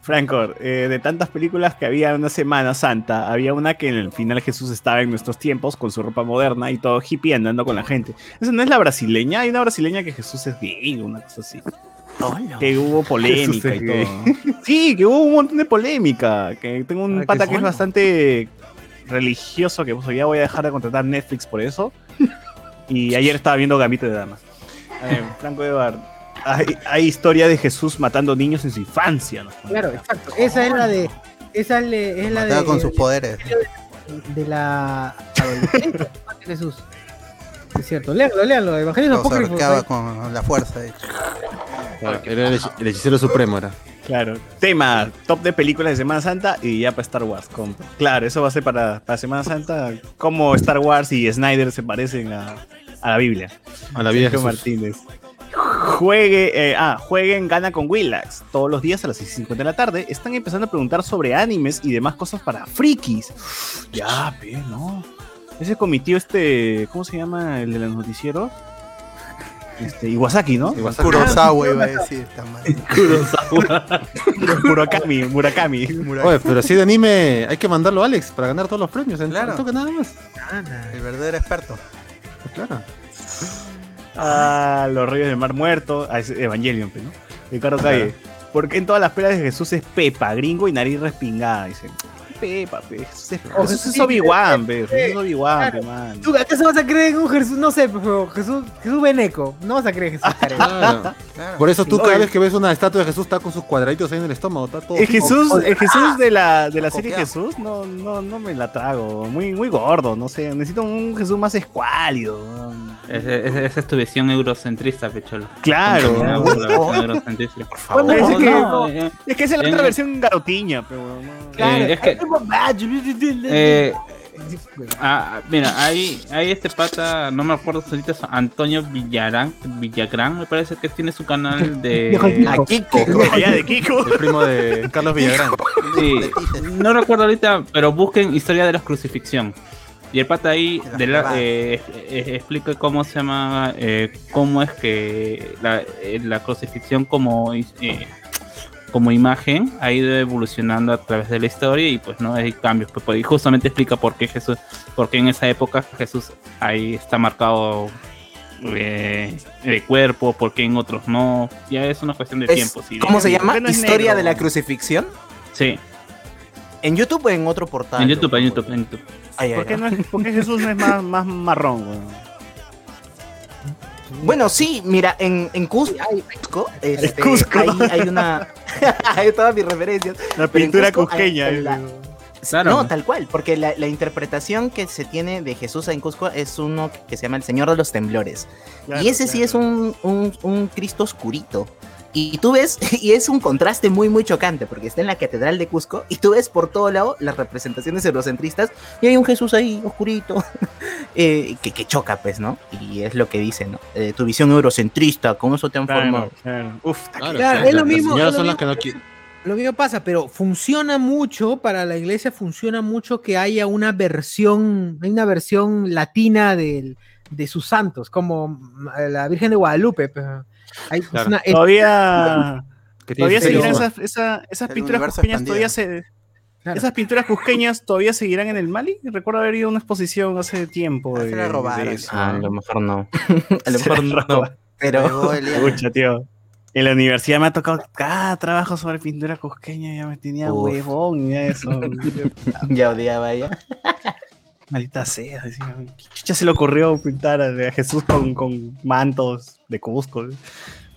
Franco, eh, de tantas películas que había en una Semana Santa, había una que en el final Jesús estaba en nuestros tiempos con su ropa moderna y todo hippie andando con la gente. Esa no es la brasileña, hay una brasileña que Jesús es gay, una cosa así. Que hubo polémica y todo. Sí, que hubo un montón de polémica. Que tengo un Ah, pata que es bastante religioso, que pues, ya voy a dejar de contratar Netflix por eso. Y ayer estaba viendo Gambito de Damas. A ver, Franco Eduardo. Hay, hay historia de Jesús matando niños en su infancia. ¿no? Claro, exacto. Esa es la de. Esa es, la de. con sus poderes. de la adolescencia de Jesús. Es cierto, léanlo, léanlo, Evangelios Los Apócrifos. ahorcaba con la fuerza. Claro, Era el, hech- el hechicero supremo, era. Claro. Tema, top de películas de Semana Santa y ya para Star Wars. con- Claro, eso va a ser para, para Semana Santa. Cómo Star Wars y Snyder se parecen a, a la Biblia. A la vida de Sergio Jesús. Martínez. Juegue, eh, ah, jueguen Gana con Willax. Todos los días a las 6.50 de la tarde están empezando a preguntar sobre animes y demás cosas para frikis. Ya, pe, no. Ese comitió este, ¿cómo se llama el de los noticieros? Este, Iwasaki, ¿no? Iwasaki. Kurosawa iba a decir. está mal. Murakami, Murakami. Oye, pero así de anime hay que mandarlo a Alex para ganar todos los premios. En Claro. nada más. El verdadero experto. Claro. Ah, los reyes del mar muerto. Ah, es Evangelion, ¿no? Ricardo Calle. ¿Por qué en todas las pelas de Jesús es Pepa, gringo y nariz respingada? Dice. Pepa, pe. Jesús es, Jesús es sí, Obi-Wan, pe. Jesús es Obi-Wan, pe, man. ¿Tú acaso vas a creer en un Jesús? No sé, pero Jesús, Jesús Beneco. No vas a creer en Jesús Karen. Claro. Claro. Por eso tú cada vez que ves una estatua de Jesús está con sus cuadraditos ahí en el estómago, está todo. El. Jesús, o- el Jesús de la, de la serie. Jesús no, no, no me la trago. Muy, muy gordo, no sé. Necesito un Jesús más escuálido. Esa es tu visión eurocentrista, Pecholo. Claro. Una euro- eurocentrista. Por favor. Es que- eh, Es que esa es la En- otra versión garotiña, pero no. Claro, Eh, es que- eh, ah, mira, hay, hay este pata, no me acuerdo si ahorita es Antonio Villarán, Villagrán, me parece que tiene su canal de... A Kiko. Allá de Kiko. El primo de Carlos Villagrán. Sí, no recuerdo ahorita, pero busquen historia de la crucifixión. Y el pata ahí De la- eh, eh, explica cómo se llama, eh, cómo es que la, eh, la crucifixión como, eh, como imagen ha ido evolucionando a través de la historia y pues no hay cambios. Pues, pues, y justamente explica por qué Jesús, por qué en esa época Jesús ahí está marcado eh, de cuerpo, por qué en otros no. Ya es una cuestión de Es- tiempo. sí, ¿Cómo se llama? ¿Por qué no es Historia negro? de la crucifixión. Sí, ¿En YouTube o en otro portal? en YouTube, en YouTube, en YouTube. Ay, ay, ¿Por qué, ay. no es, por qué Jesús no es más, más marrón? weón? Bueno, sí, mira, en, en Cusco, este, Cusco. Hay, hay una. hay todas mis referencias. La pintura hay- cusqueña. la- eh. No, tal cual, porque la, la interpretación que se tiene de Jesús en Cusco es uno que se llama el Señor de los Temblores. Claro, y ese sí es un, un, un Cristo oscurito. Y tú ves, y es un contraste muy, muy chocante, porque está en la Catedral de Cusco, y tú ves por todo lado las representaciones eurocentristas, y hay un Jesús ahí, oscurito, eh, que, que choca, pues, ¿no? Y es lo que dice, ¿no? Eh, tu visión eurocentrista, con eso te han formado. Claro, claro. Uf, Claro, Claro, es lo las mismo, es lo son las mismo. que no. Lo mismo pasa, pero funciona mucho para la iglesia, funciona mucho que haya una versión, hay una versión latina del- de sus santos, como mm, la Virgen de Guadalupe. pero hay- es Claro. una- es- todavía, que todavía seguirán esas, pinturas cusqueñas todavía se, claro. esas pinturas cusqueñas todavía seguirán en el Mali. Recuerdo haber ido a una exposición hace tiempo. Se de- la robaron. de eso. Ah, a lo mejor no. a lo mejor no. Pero. Escucha, tío. En la universidad me ha tocado cada trabajo sobre pintura cusqueña, ya me tenía Uf. huevón y eso. ya odiaba ya. Maldita sea, decía, ¿qué chucha se le ocurrió pintar a a Jesús con, con mantos de Cusco?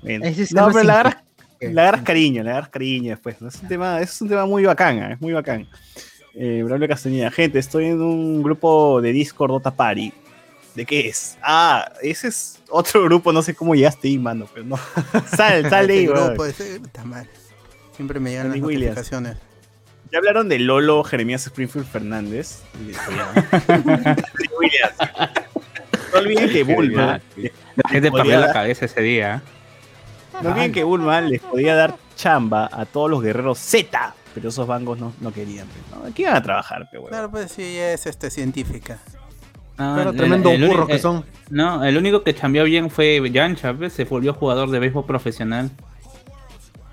Bueno, no, pero le agarras, le agarras cariño, le agarras cariño después. ¿no? Es, un tema, es un tema muy bacán, ¿eh? es muy bacán. Eh, Braulio Castañeda, gente, estoy en un grupo de Discord Dota Party. ¿De qué es? Ah, ese es otro grupo, no sé cómo llegaste ahí, mano, pero no. Sal, sal de ahí, weón. grupo, ese- está mal. Siempre me llegan las Williams. notificaciones. Ya hablaron de Lolo Jeremías Springfield Fernández. Williams. No olviden que Bulma La gente perdió la cabeza ese día. No olviden que Bulma les podía dar chamba a todos los guerreros Z, pero esos bangos no, no querían. pues, ¿no? Aquí iban a trabajar, pero bueno. Claro, pues sí, es este científica. Pero tremendo el burros que eh, son. No, el único que cambió bien fue Yancha, ¿ves? se volvió jugador de béisbol profesional.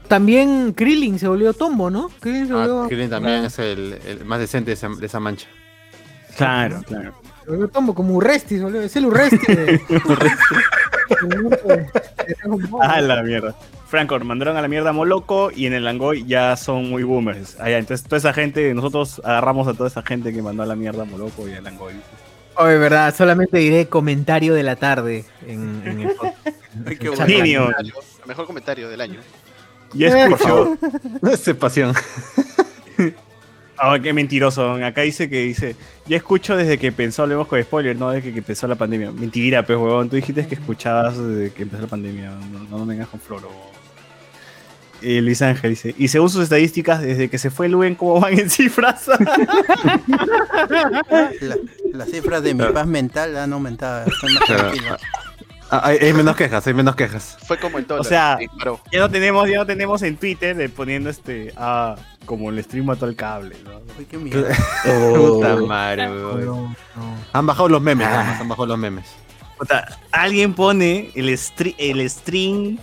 También Krillin se volvió tombo, ¿no? Krillin se volvió, Ah, Krillin también es el, el más decente de esa, de esa mancha. Claro, claro. Se volvió tombo, como Urresti, se volvió, es el Urresti. de- del grupo de- de Dragon Ball. Ah, la mierda. Franco, mandaron a la mierda a Moloco y en el Langoy ya son muy boomers. Allá, entonces toda esa gente, nosotros agarramos a toda esa gente que mandó a la mierda a Moloco y al Langoy. Oye, verdad, solamente diré comentario de la tarde en, en el podcast. Ay, qué El bueno. chat. Niño, El mejor comentario del año. ya Eh, por escucho. Esa pasión. Ah, qué mentiroso. Acá dice que dice, ya escucho desde que pensó, hablemos con spoiler, no desde que empezó la pandemia. Mentira, pues, huevón. Tú dijiste que escuchabas desde que empezó la pandemia. No, no me vengas con floro. Eh, Luis Ángel dice, y según sus estadísticas, desde que se fue Luen, ¿cómo van en cifras? La- las cifras de mi paz mental han aumentado. Ah, hay, hay menos quejas, hay menos quejas. Fue como el dólar. O sea, ya no tenemos, ya no tenemos en Twitter de poniendo este, ah, como el stream mató el cable, ¿no? Uy, qué miedo. Puta madre, weón. No, no. Han bajado los memes, nada más, han bajado los memes. Puta, alguien pone el, stri- el string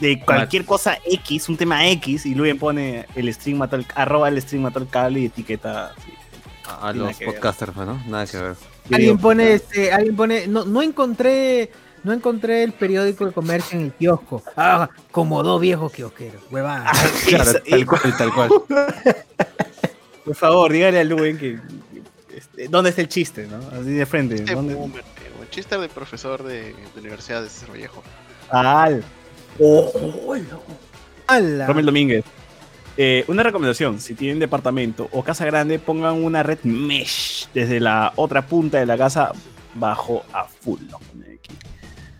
de cualquier cosa X, un tema X, y luego pone el string mató el, arroba el string mató el cable y etiqueta. así. A, los ver. podcasters, ¿no? Nada que ver. Alguien pone, este, alguien pone, no, no encontré, no encontré el periódico de comercio en el kiosco. Ah, como dos viejos kiosqueros, huevada. Claro, esa- tal cual, tal cual. Por favor, dígale a Luen que. este, ¿Dónde está el chiste, no? Así de frente. Este ¿dónde? boomer. El chiste de profesor de, de universidad de César Vallejo. Al. ¡Hala! Romel Domínguez. Eh, una recomendación, si tienen departamento o casa grande, pongan una red mesh desde la otra punta de la casa bajo a full. ¿no?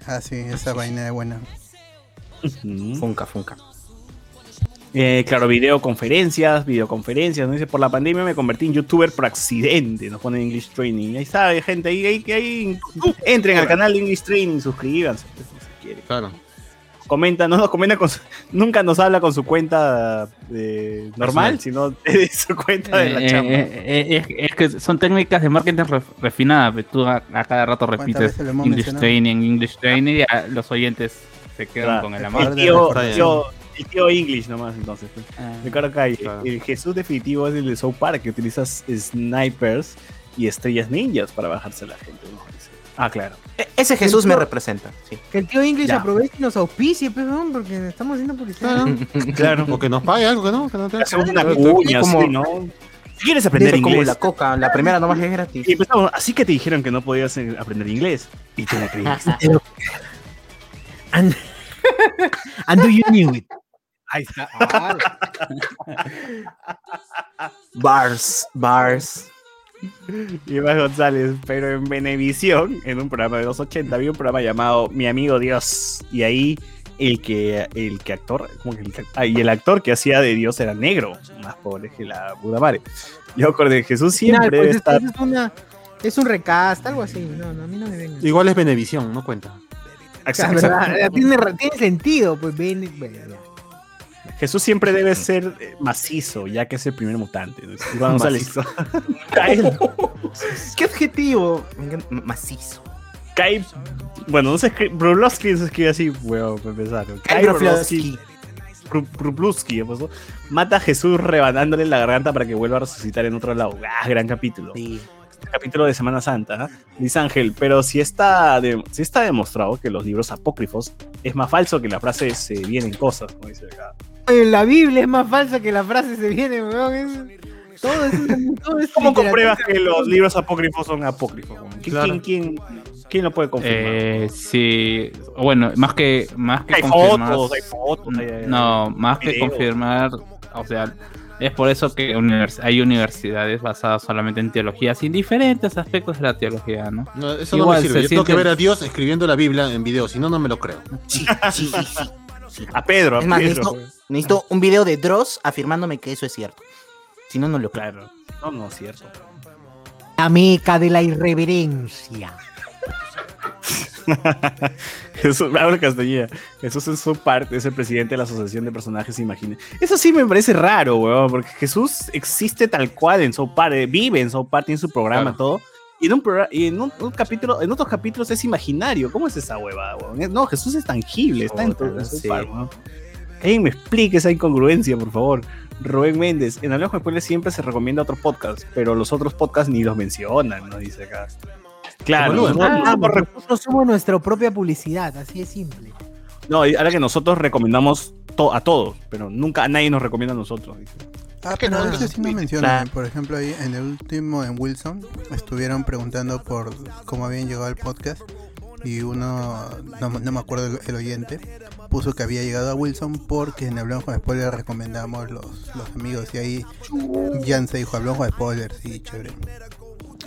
Ah, sí, esa vaina es buena. Funca, funca. Eh, claro, videoconferencias, videoconferencias, ¿no? Dice, por la pandemia me convertí en youtuber por accidente, nos pone English Training. Ahí está, hay gente ahí, ahí, ahí. Entren al canal de English Training, suscríbanse. pues, si quieren. Claro. Comenta, no nos comenta con su- nunca nos habla con su cuenta de normal, sino de su cuenta de la Eh, chamba. eh, eh, es, es que son técnicas de marketing ref- refinadas. pero Tú a, a cada rato ¿Cuántas repites English mencionado? Training, English Training y a los oyentes se quedan Claro. con el el, amor. tío, bien. tío- el tío English nomás entonces. pues. Ah. Ricardo Calle, Claro. el Jesús definitivo es el de South Park, que utilizas snipers y estrellas ninjas para bajarse a la gente. ¿no? Ah, claro. E- Ese Jesús me representa, sí. Que el tío English Ya. aproveche y nos auspicie, pues, weón, porque estamos haciendo publicidad. Claro. O que nos pague algo, que no, que no una cuña, como- así, ¿no? Si quieres aprender Dice como inglés. la coca, la primera nomás es gratis. Y empezamos, así que te dijeron que no podías eh, aprender inglés. Y te la creíste. And, and do you knew it? Ahí está. Ah, Bars, bars. Y Iván González, pero en Venevisión, en un programa de 280, había un programa llamado Mi amigo Dios. Y ahí el que, el que actor, ¿cómo que el ah, y el actor que hacía de Dios era negro, más pobre que la Buda Mare. Yo acordé, Jesús final, siempre pues, debe esto estar. es, una, es un recast, algo así. No, no, a mí no me venga. Igual es Benevisión, no cuenta. O sea, ¿verdad? tiene, tiene sentido, pues ven. Jesús siempre debe ser eh, macizo, ya que es el primer mutante. Iván González. ¿Qué objetivo? Me encanta- Macizo. Kai. Bueno, no se escribe. Brulowski se escribe así, weón, para empezar. Kai Brulowski. ¿qué pasó? Mata a Jesús rebanándole la garganta para que vuelva a resucitar en otro lado. Ah, gran capítulo. Sí. capítulo de Semana Santa, ¿ah? dice Ángel, pero si está, de- si está demostrado que los libros apócrifos es más falso que la frase se vienen cosas, como dice acá. Oye, La Biblia es más falsa que la frase se viene, weón. es- Todo es, todo es ¿Cómo compruebas que los libros apócrifos son apócrifos? Claro. quién, quién, quién lo puede confirmar? Eh, sí, bueno, más que más que hay confirmar, fotos, hay fotos. hay- no, más que videos. confirmar, o sea, es por eso que univers- hay universidades basadas solamente en teología, sin diferentes aspectos de la teología, ¿no? No, eso Igual no me sirve. se Yo tengo que siente- ver a Dios escribiendo la Biblia en video, si no, no me lo creo. Sí, sí, sí, sí. A Pedro, a Es más, Pedro. necesito, un video de Dross afirmándome que eso es cierto. Si no, no lo creo. Claro. No, no, es cierto. La meca de la irreverencia. Jesús, habla castellano. Jesús en su parte es el presidente de la Asociación de Personajes Imagine. Eso sí me parece raro, weón, porque Jesús existe tal cual en South Park, vive en South Park, tiene su programa, Claro. todo. Y en un, programa, y en un, un capítulo, en otros capítulos es imaginario. ¿Cómo es esa huevada, weón? Es- No, Jesús es tangible, está en todo sí. Alguien me explique esa incongruencia, por favor. Rubén Méndez, en Hablamos de Spoilers siempre se recomienda otro podcast, pero los otros podcasts ni los mencionan, ¿no? Dice acá. Claro, no- nosotros somos nuestra propia publicidad, así de simple. No, ahora que nosotros recomendamos to- a todos, pero nunca a nadie nos recomienda a nosotros. dice. Ah, pero no, eso no, sí no, mencionan. claro. Por ejemplo, ahí en el último, en Wilson, estuvieron preguntando por cómo habían llegado al podcast. Y uno, no, no me acuerdo el, el oyente, puso que había llegado a Wilson porque en Hablamos con Spoilers recomendamos los, los amigos. Y ahí Jan se dijo, Hablamos con Spoilers, y chévere.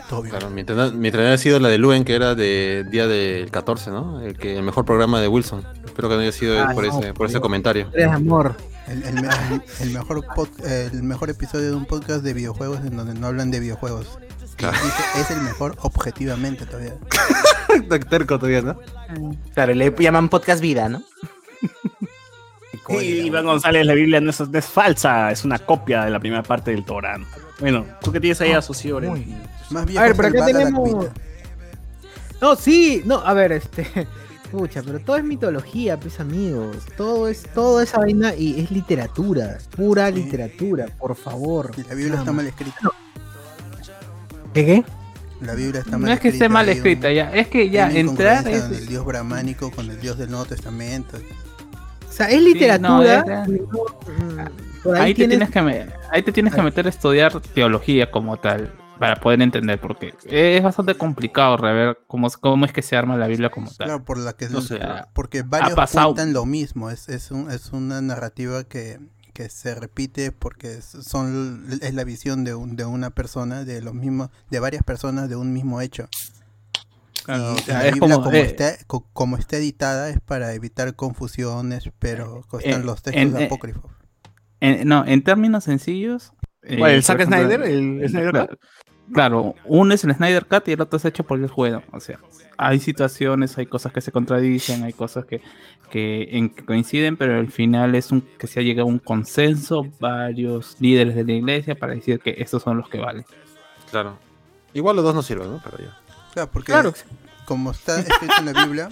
Todo bien. Claro, mientras, mientras haya sido la de Luen, que era de día del 14, ¿no? El, que, el mejor programa de Wilson. Espero que no haya sido Ah, por, no, ese, por ese comentario. Amor. El, el me- el- mejor pod- el mejor episodio de un podcast de videojuegos en donde no hablan de videojuegos. Claro. es el mejor objetivamente todavía. Terco todavía, ¿no? Claro, le llaman podcast vida, ¿no? Sí, Iván González, la Biblia no es, no es falsa, es una copia de la primera parte del Torán. Bueno, ¿tú qué tienes ahí, asocio? muy Más bien A ver, por acá tenemos. No, sí, no, a ver, este. Pucha, pero todo es mitología, pues amigos. Todo es, todo esa vaina y es literatura, pura Sí. literatura, por favor. La Biblia está mal escrita. ¿Qué qué? La Biblia está mal No es que esté mal un- escrita, ya, es que ya entrar es... del dios brahmánico con el dios del Nuevo Testamento. O sea, es literatura. no, es- ahí, Ahí te, tienes, tienes que me- ahí te tienes que meter a estudiar teología como tal para poder entender porque es bastante complicado rever cómo, es- cómo es que se arma la Biblia como tal. Claro, por la que No sé. porque varios pasado- cuentan lo mismo. Es, es, un- es una narrativa que, que se repite porque es- son es la visión de, un, de una persona, de los mismos, de varias personas de un mismo hecho. Claro, y o sea, la es Biblia como, como, eh, está, co- como está editada es para evitar confusiones, pero están eh, los textos en- eh, apócrifos. en- no, en términos sencillos. Eh, ¿Cuál, el Zack ejemplo, Snyder? ¿El el- Snyder claro, claro, uno es el Snyder Cut y el otro es hecho por el juego. O sea, hay situaciones, hay cosas que se contradicen, hay cosas que, que, en que coinciden, pero al final es un que se ha llegado a un consenso, varios líderes de la iglesia para decir que estos son los que valen. Claro. Igual los dos no sirven, ¿no? Pero ya. Claro, porque Claro. como está escrito en la Biblia,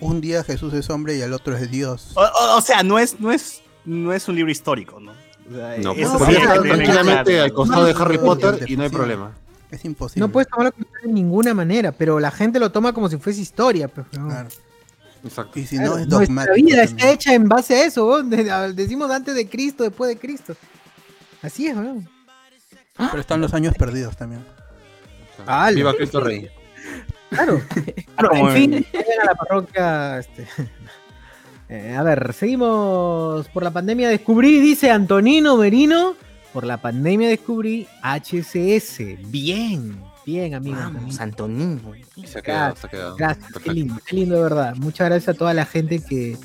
un día Jesús es hombre y al otro es Dios. O, o- o sea, no es, no, es, no es un libro histórico, ¿no? No, eso no, sí podría estar tener tranquilamente claro. al costado de Harry Potter y no hay sí. problema. Es imposible. no puedes tomarlo como de ninguna manera, pero la gente lo toma como si fuese historia. Pues, ¿no? Claro. Exacto. Y si Claro, no es nuestra dogmático. vida también. está hecha en base a eso, decimos antes de Cristo, después de Cristo. Así es, ¿no? Pero están los años perdidos también. Ala. Viva Cristo Rey. Claro. Claro, Como en fin, a la parroquia. este. Eh, a ver, seguimos. Por la pandemia descubrí, dice Antonino Merino. Por la pandemia descubrí HCS. Bien, bien, amigo. Vamos, Antonino. Se ha quedado, se ha quedado. Gracias, qué lindo, qué lindo de verdad. Muchas gracias a toda la gente que,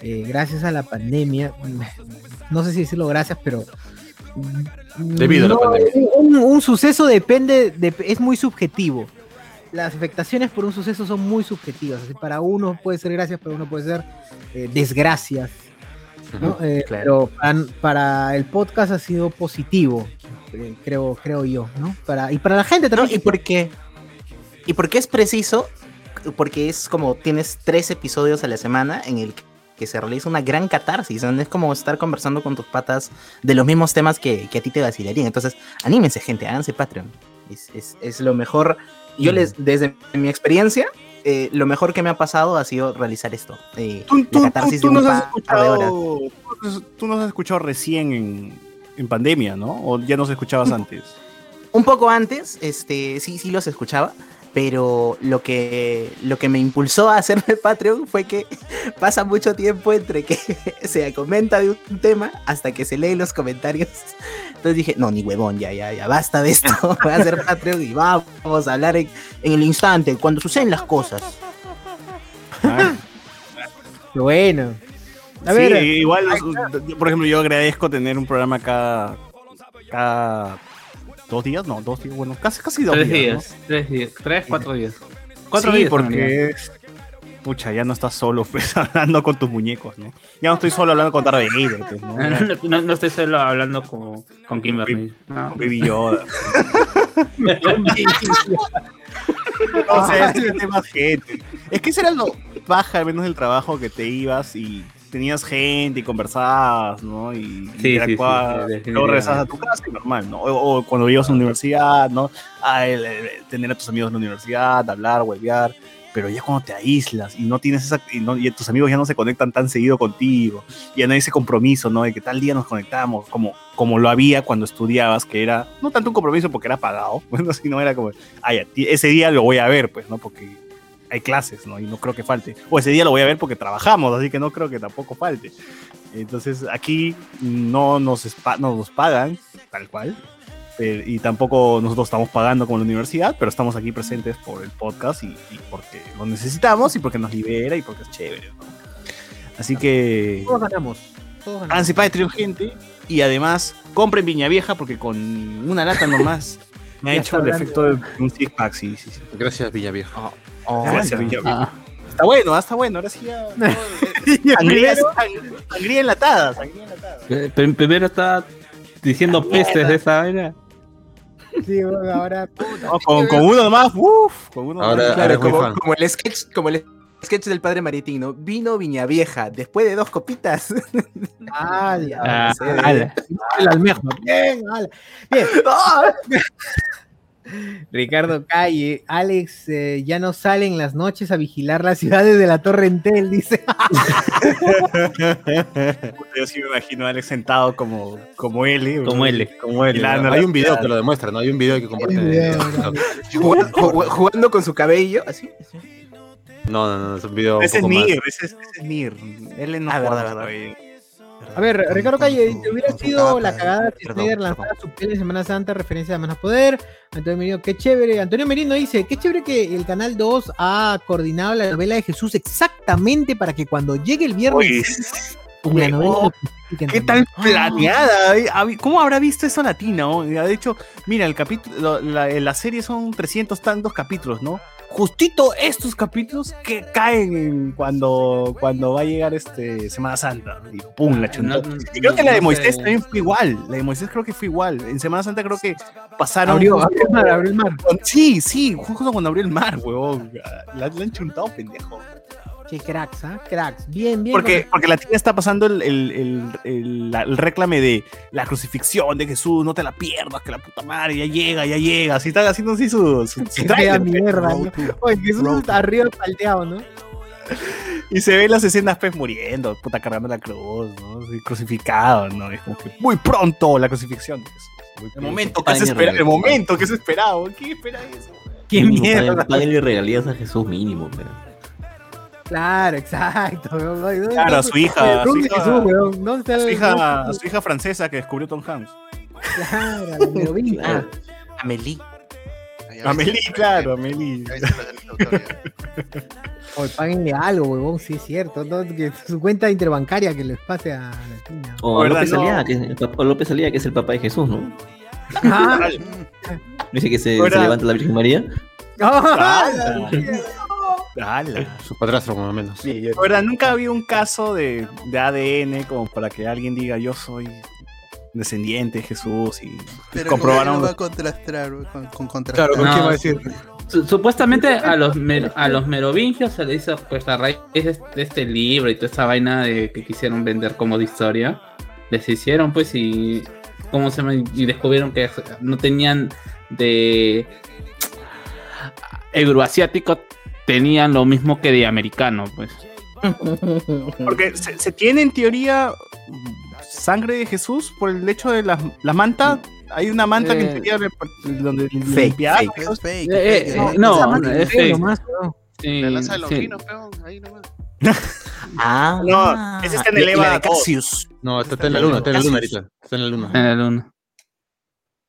eh, gracias a la pandemia, no sé si decirlo gracias, pero. Debido a la pandemia. Un, un suceso depende, de, es muy subjetivo. Las afectaciones por un suceso son muy subjetivas. así, para uno puede ser gracias, para uno puede ser eh, desgracias. ¿no? Eh, claro. Pero para, el podcast ha sido positivo, eh, creo, creo yo. ¿no? Para, y para la gente No, también. ¿y por qué? ¿Y por qué es preciso? Porque es como tienes tres episodios a la semana en el que se realiza una gran catarsis. ¿no? Es como estar conversando con tus patas de los mismos temas que, que a ti te vacilarían. Entonces, anímense, gente, háganse Patreon. Es, es- es lo mejor. Yo les, desde mi experiencia, eh, lo mejor que me ha pasado ha sido realizar esto. eh, Tú, tú- catarsis tú de un nos has de escuchado, tú nos has escuchado recién en, en pandemia, ¿no? ¿O ya nos escuchabas antes? Un poco antes, este, sí, sí los escuchaba, pero lo que, lo que me impulsó a hacerme Patreon fue que pasa mucho tiempo entre que se comenta de un tema hasta que se leen los comentarios. Entonces dije, no, ni huevón, ya, ya, ya, basta de esto. Voy a hacer Patreon y vamos a hablar en, en el instante, cuando suceden las cosas. Ah, bueno. A sí, ver, igual, los- yo, por ejemplo, yo agradezco tener un programa cada, cada dos días, no, dos días, bueno, casi, casi dos Tres días. días, tres días, tres, cuatro días. ¿no? Cuatro sí, días. porque es- pucha, ya no estás solo, pues, hablando con tus muñecos, ¿no? Ya no estoy solo hablando con Darth Vader, pues, ¿no? No, no- no estoy solo hablando con, con Kimberly. No. Baby Yoda. o sea, ese tema gente. Es que ese era lo baja, al menos del trabajo, que te ibas y tenías gente y conversabas, ¿no? Y sí, interactuabas, sí, sí, luego regresabas a tu casa y normal, ¿no? O, o cuando ibas a la universidad, ¿no? A el- el- tener a tus amigos en la universidad, hablar, huevear. Pero ya cuando te aíslas y no tienes esa, y, no- y tus amigos ya no se conectan tan seguido contigo, ya no hay ese compromiso, ¿no? De que tal día nos conectamos, como, como lo había cuando estudiabas, que era no tanto un compromiso porque era pagado, bueno, sino era como, ti- ese día lo voy a ver, pues, ¿no? Porque hay clases, ¿no? Y no creo que falte. O ese día lo voy a ver porque trabajamos, así que no creo que tampoco falte. Entonces aquí no nos, no nos pagan, tal cual. eh, y tampoco nosotros estamos pagando como la universidad, pero estamos aquí presentes por el podcast y, y porque lo necesitamos y porque nos libera y porque es chévere, ¿no? Así que todos ganamos. Todos ganamos. háganse Patreon, gente. Y además, compren Viña Vieja porque con una lata nomás me ha hecho el efecto de un six pack, sí, sí, sí. Gracias, Villavieja. Oh, Gracias, ya. Viña Vieja. Ah, Está bueno, ah, está bueno. Ahora sí ya. Sangría, sang- sangría enlatada, sangría enlatada. eh, pr- primero está diciendo pestes de esa vaina. Sí, bueno, ahora. puta, No, con, con uno nomás, uff, con uno Ahora- nomás. Claro, como, como el sketch, como el sketch del padre Maritín, ¿no? Vino Viña Vieja, después de dos copitas. Ah, ya. Ah, sí. El almejo. Bien, ala. Bien. Ricardo Calle, Alex eh, ya no sale en las noches a vigilar las ciudades de la Torre Entel, dice. Yo sí me imagino a Alex sentado como, como él. Como L. Como él. Hay un video que lo demuestra, ¿no? Hay un video que comparte. Video, jugando, ju- jugando con su cabello, así. No, no, no, es un video. un Ese es poco más- Nir, ese es, ese es Nir. Él no Ah, verdad. A ver, Ricardo Calle, dice, hubiera sido la cagada si Snyder lanzara su peli en Semana Santa, referencia a Manos Poder. Antonio Merino, qué chévere. Antonio Merino dice, qué chévere que el Canal 2 ha coordinado la novela de Jesús exactamente para que cuando llegue el viernes Novela lo publiquen ¿Qué tal planeada? eh? ¿Cómo habrá visto eso Latina? oh? De hecho, mira, el capítulo, la, la serie son 300 tantos capítulos, ¿no? Justito estos capítulos que caen en cuando, cuando va a llegar este Semana Santa. Y pum, la chuntó. No, no, Y creo que la de no Moisés sé. también fue igual. La de Moisés creo que fue igual. En Semana Santa creo que pasaron. Abrió, abrió el mar, abrió el mar. Sí, sí, justo cuando abrió el mar, huevón. La, la han chuntado, pendejo. Qué cracks, ¿ah? Cracks. Bien, bien. Porque, porque la tía está pasando el, el, el, el- la- el réclame de la crucifixión de Jesús, no te la pierdas, que la puta madre ya llega, ya llega. Así están haciendo así su, su, pues, mierda, ¿no? Oye, Jesús está arriba palteado, ¿no? Y se ven las escenas pues muriendo, puta cargando la cruz, ¿no? Así, crucificado, ¿no? Es como que muy pronto la crucifixión de Jesús. El momento que se Páguenle espera, el momento que se esperaba. ¿Qué espera eso? Qué mierda. Páguenle regalías a Jesús mínimo, pero. Claro, exacto. weón. Oye, ¿dónde Claro, está su hija, ¿Dónde su hija- Jesús, weón? ¿Dónde está Su el- hija, su hija francesa que descubrió Tom Hanks. Claro, la. Ah, Amelie. Amelie, claro, Amelie. Oye, páguenle algo, huevón, sí es cierto. ¿no? Que su cuenta interbancaria que les pase a la tina. O a. López No. Que es el papá, o López Aliaga, que es el papá de Jesús, ¿no? Ah, Dice que se, se levanta la Virgen María. ah, Su padrastro, como menos. Sí, yo- ¿Verdad? Nunca había un caso de, de ADN como para que alguien diga yo soy descendiente de Jesús y Pero comprobaron. ¿con qué lo va a contrastar con, con contrastar? Claro, ¿con No, quién va a decir? Su- Supuestamente a los, mer- a los merovingios se le hizo pues a raíz de este- de este libro y toda esta vaina de que quisieron vender como de historia. Les hicieron pues y como se y descubrieron que no tenían de euroasiático tenían lo mismo que de americano, pues. Porque se, se tiene en teoría sangre de Jesús por el hecho de la, la manta. Hay una manta que Eh, en teoría le- donde fake, limpiar, fake. ¿no? Es fake, Eh, eh, no. Sí, La lanza de sí. Peón, ahí nomás. Ah, No, ese está en el EVA de 2. Cassius. No, está, está en la luna, está en la luna ahorita. Está en la luna. En la luna.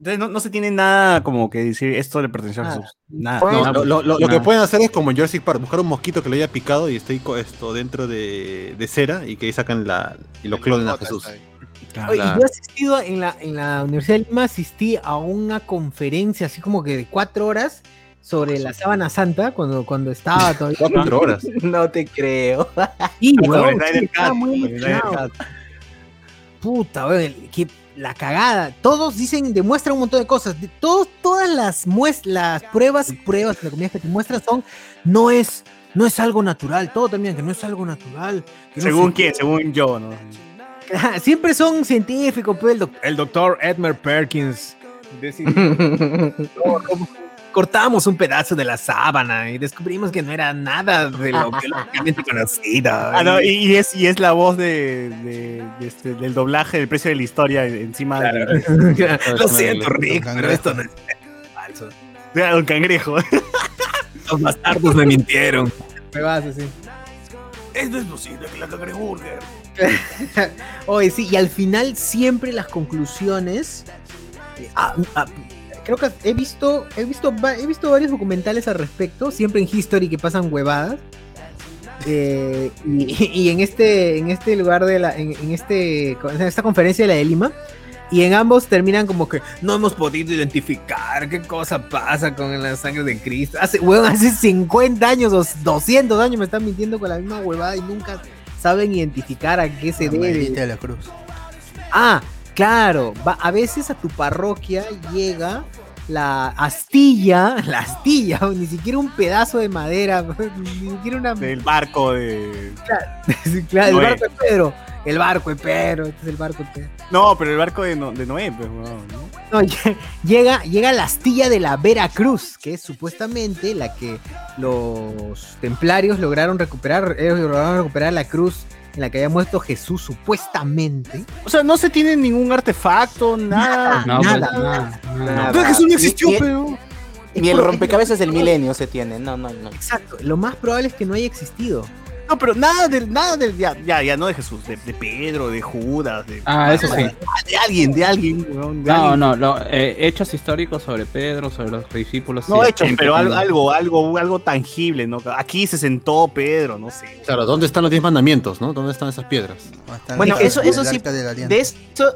Entonces no, no se tiene nada como que decir esto le perteneció a Nada. Jesús. Nada. Bueno. Lo, lo- lo- lo que pueden hacer es como en Jurassic Park, buscar un mosquito que lo haya picado y esté esto dentro de, de cera y que ahí sacan la y lo clonen a Jesús. Claro. Oye, yo he asistido en la, en la Universidad de Lima, asistí a una conferencia así como que de cuatro horas sobre la sábana santa cuando, cuando estaba todavía. Cuatro horas. No te creo. Sí, Cut, muy. Cut. Puta, el- que la cagada. Todos dicen, demuestran un montón de cosas. De, todos, todas las, las pruebas, pruebas, entre comillas, que te muestran son, no es, no es algo natural. Todo también, que no es algo natural. que no Según quién, según yo, ¿no? Siempre son científicos, pues, el, doc- el doctor Edmer Perkins. Cortamos un pedazo de la sábana y descubrimos que no era nada de lo que lógicamente conocido. Ah, no, y, y es, y es la voz de, de- de este, del doblaje del precio de la historia encima de Lo siento, Rick, pero esto no es falso. de Don Cangrejo. Los bastardos me mintieron. Me vas así. Es deslucido que la cangreburger. Oye, sí, y al final siempre las conclusiones. eh, ah, ah, creo que he visto, he visto, he visto varios documentales al respecto, siempre en History que pasan huevadas. Eh, y, y en este, en este lugar de la, en, en este, en esta conferencia de la de Lima, y en ambos terminan como que no hemos podido identificar qué cosa pasa con la sangre de Cristo. Hace, weón, hace 50 años o 200 años me están mintiendo con la misma huevada y nunca saben identificar a qué se La debe. la cruz. Ah, claro. Va, a veces a tu parroquia llega la astilla, la astilla, ni siquiera un pedazo de madera, ni siquiera una. Del barco de. Claro, el barco de Pedro. El barco de Pedro, este es el barco de Pedro. No, pero el barco de, No- de Noé, pues, ¿no? No, lle- llega, llega la astilla de la Veracruz, que es supuestamente la que los templarios lograron recuperar, ellos lograron recuperar la cruz en la que había muerto Jesús, supuestamente. O sea, no se tiene ningún artefacto, nada. No, nada, pues, nada, nada. Jesús no existió, ni- pero. Ni el rompecabezas del milenio se tiene. No, no, no. Exacto, lo más probable es que no haya existido. No, pero nada del, nada del, ya, ya, ya, no de Jesús, de, de Pedro, de Judas, de, Ah, eso sí. de alguien, de alguien, de No, alguien. no, lo, eh, hechos históricos sobre Pedro, sobre los discípulos. No sí, hechos, pero algo, algo, algo, algo tangible, ¿no? Aquí se sentó Pedro, no sé. Claro, ¿dónde están los diez mandamientos, no? ¿Dónde están esas piedras? Bueno, eso- eso sí. De eso,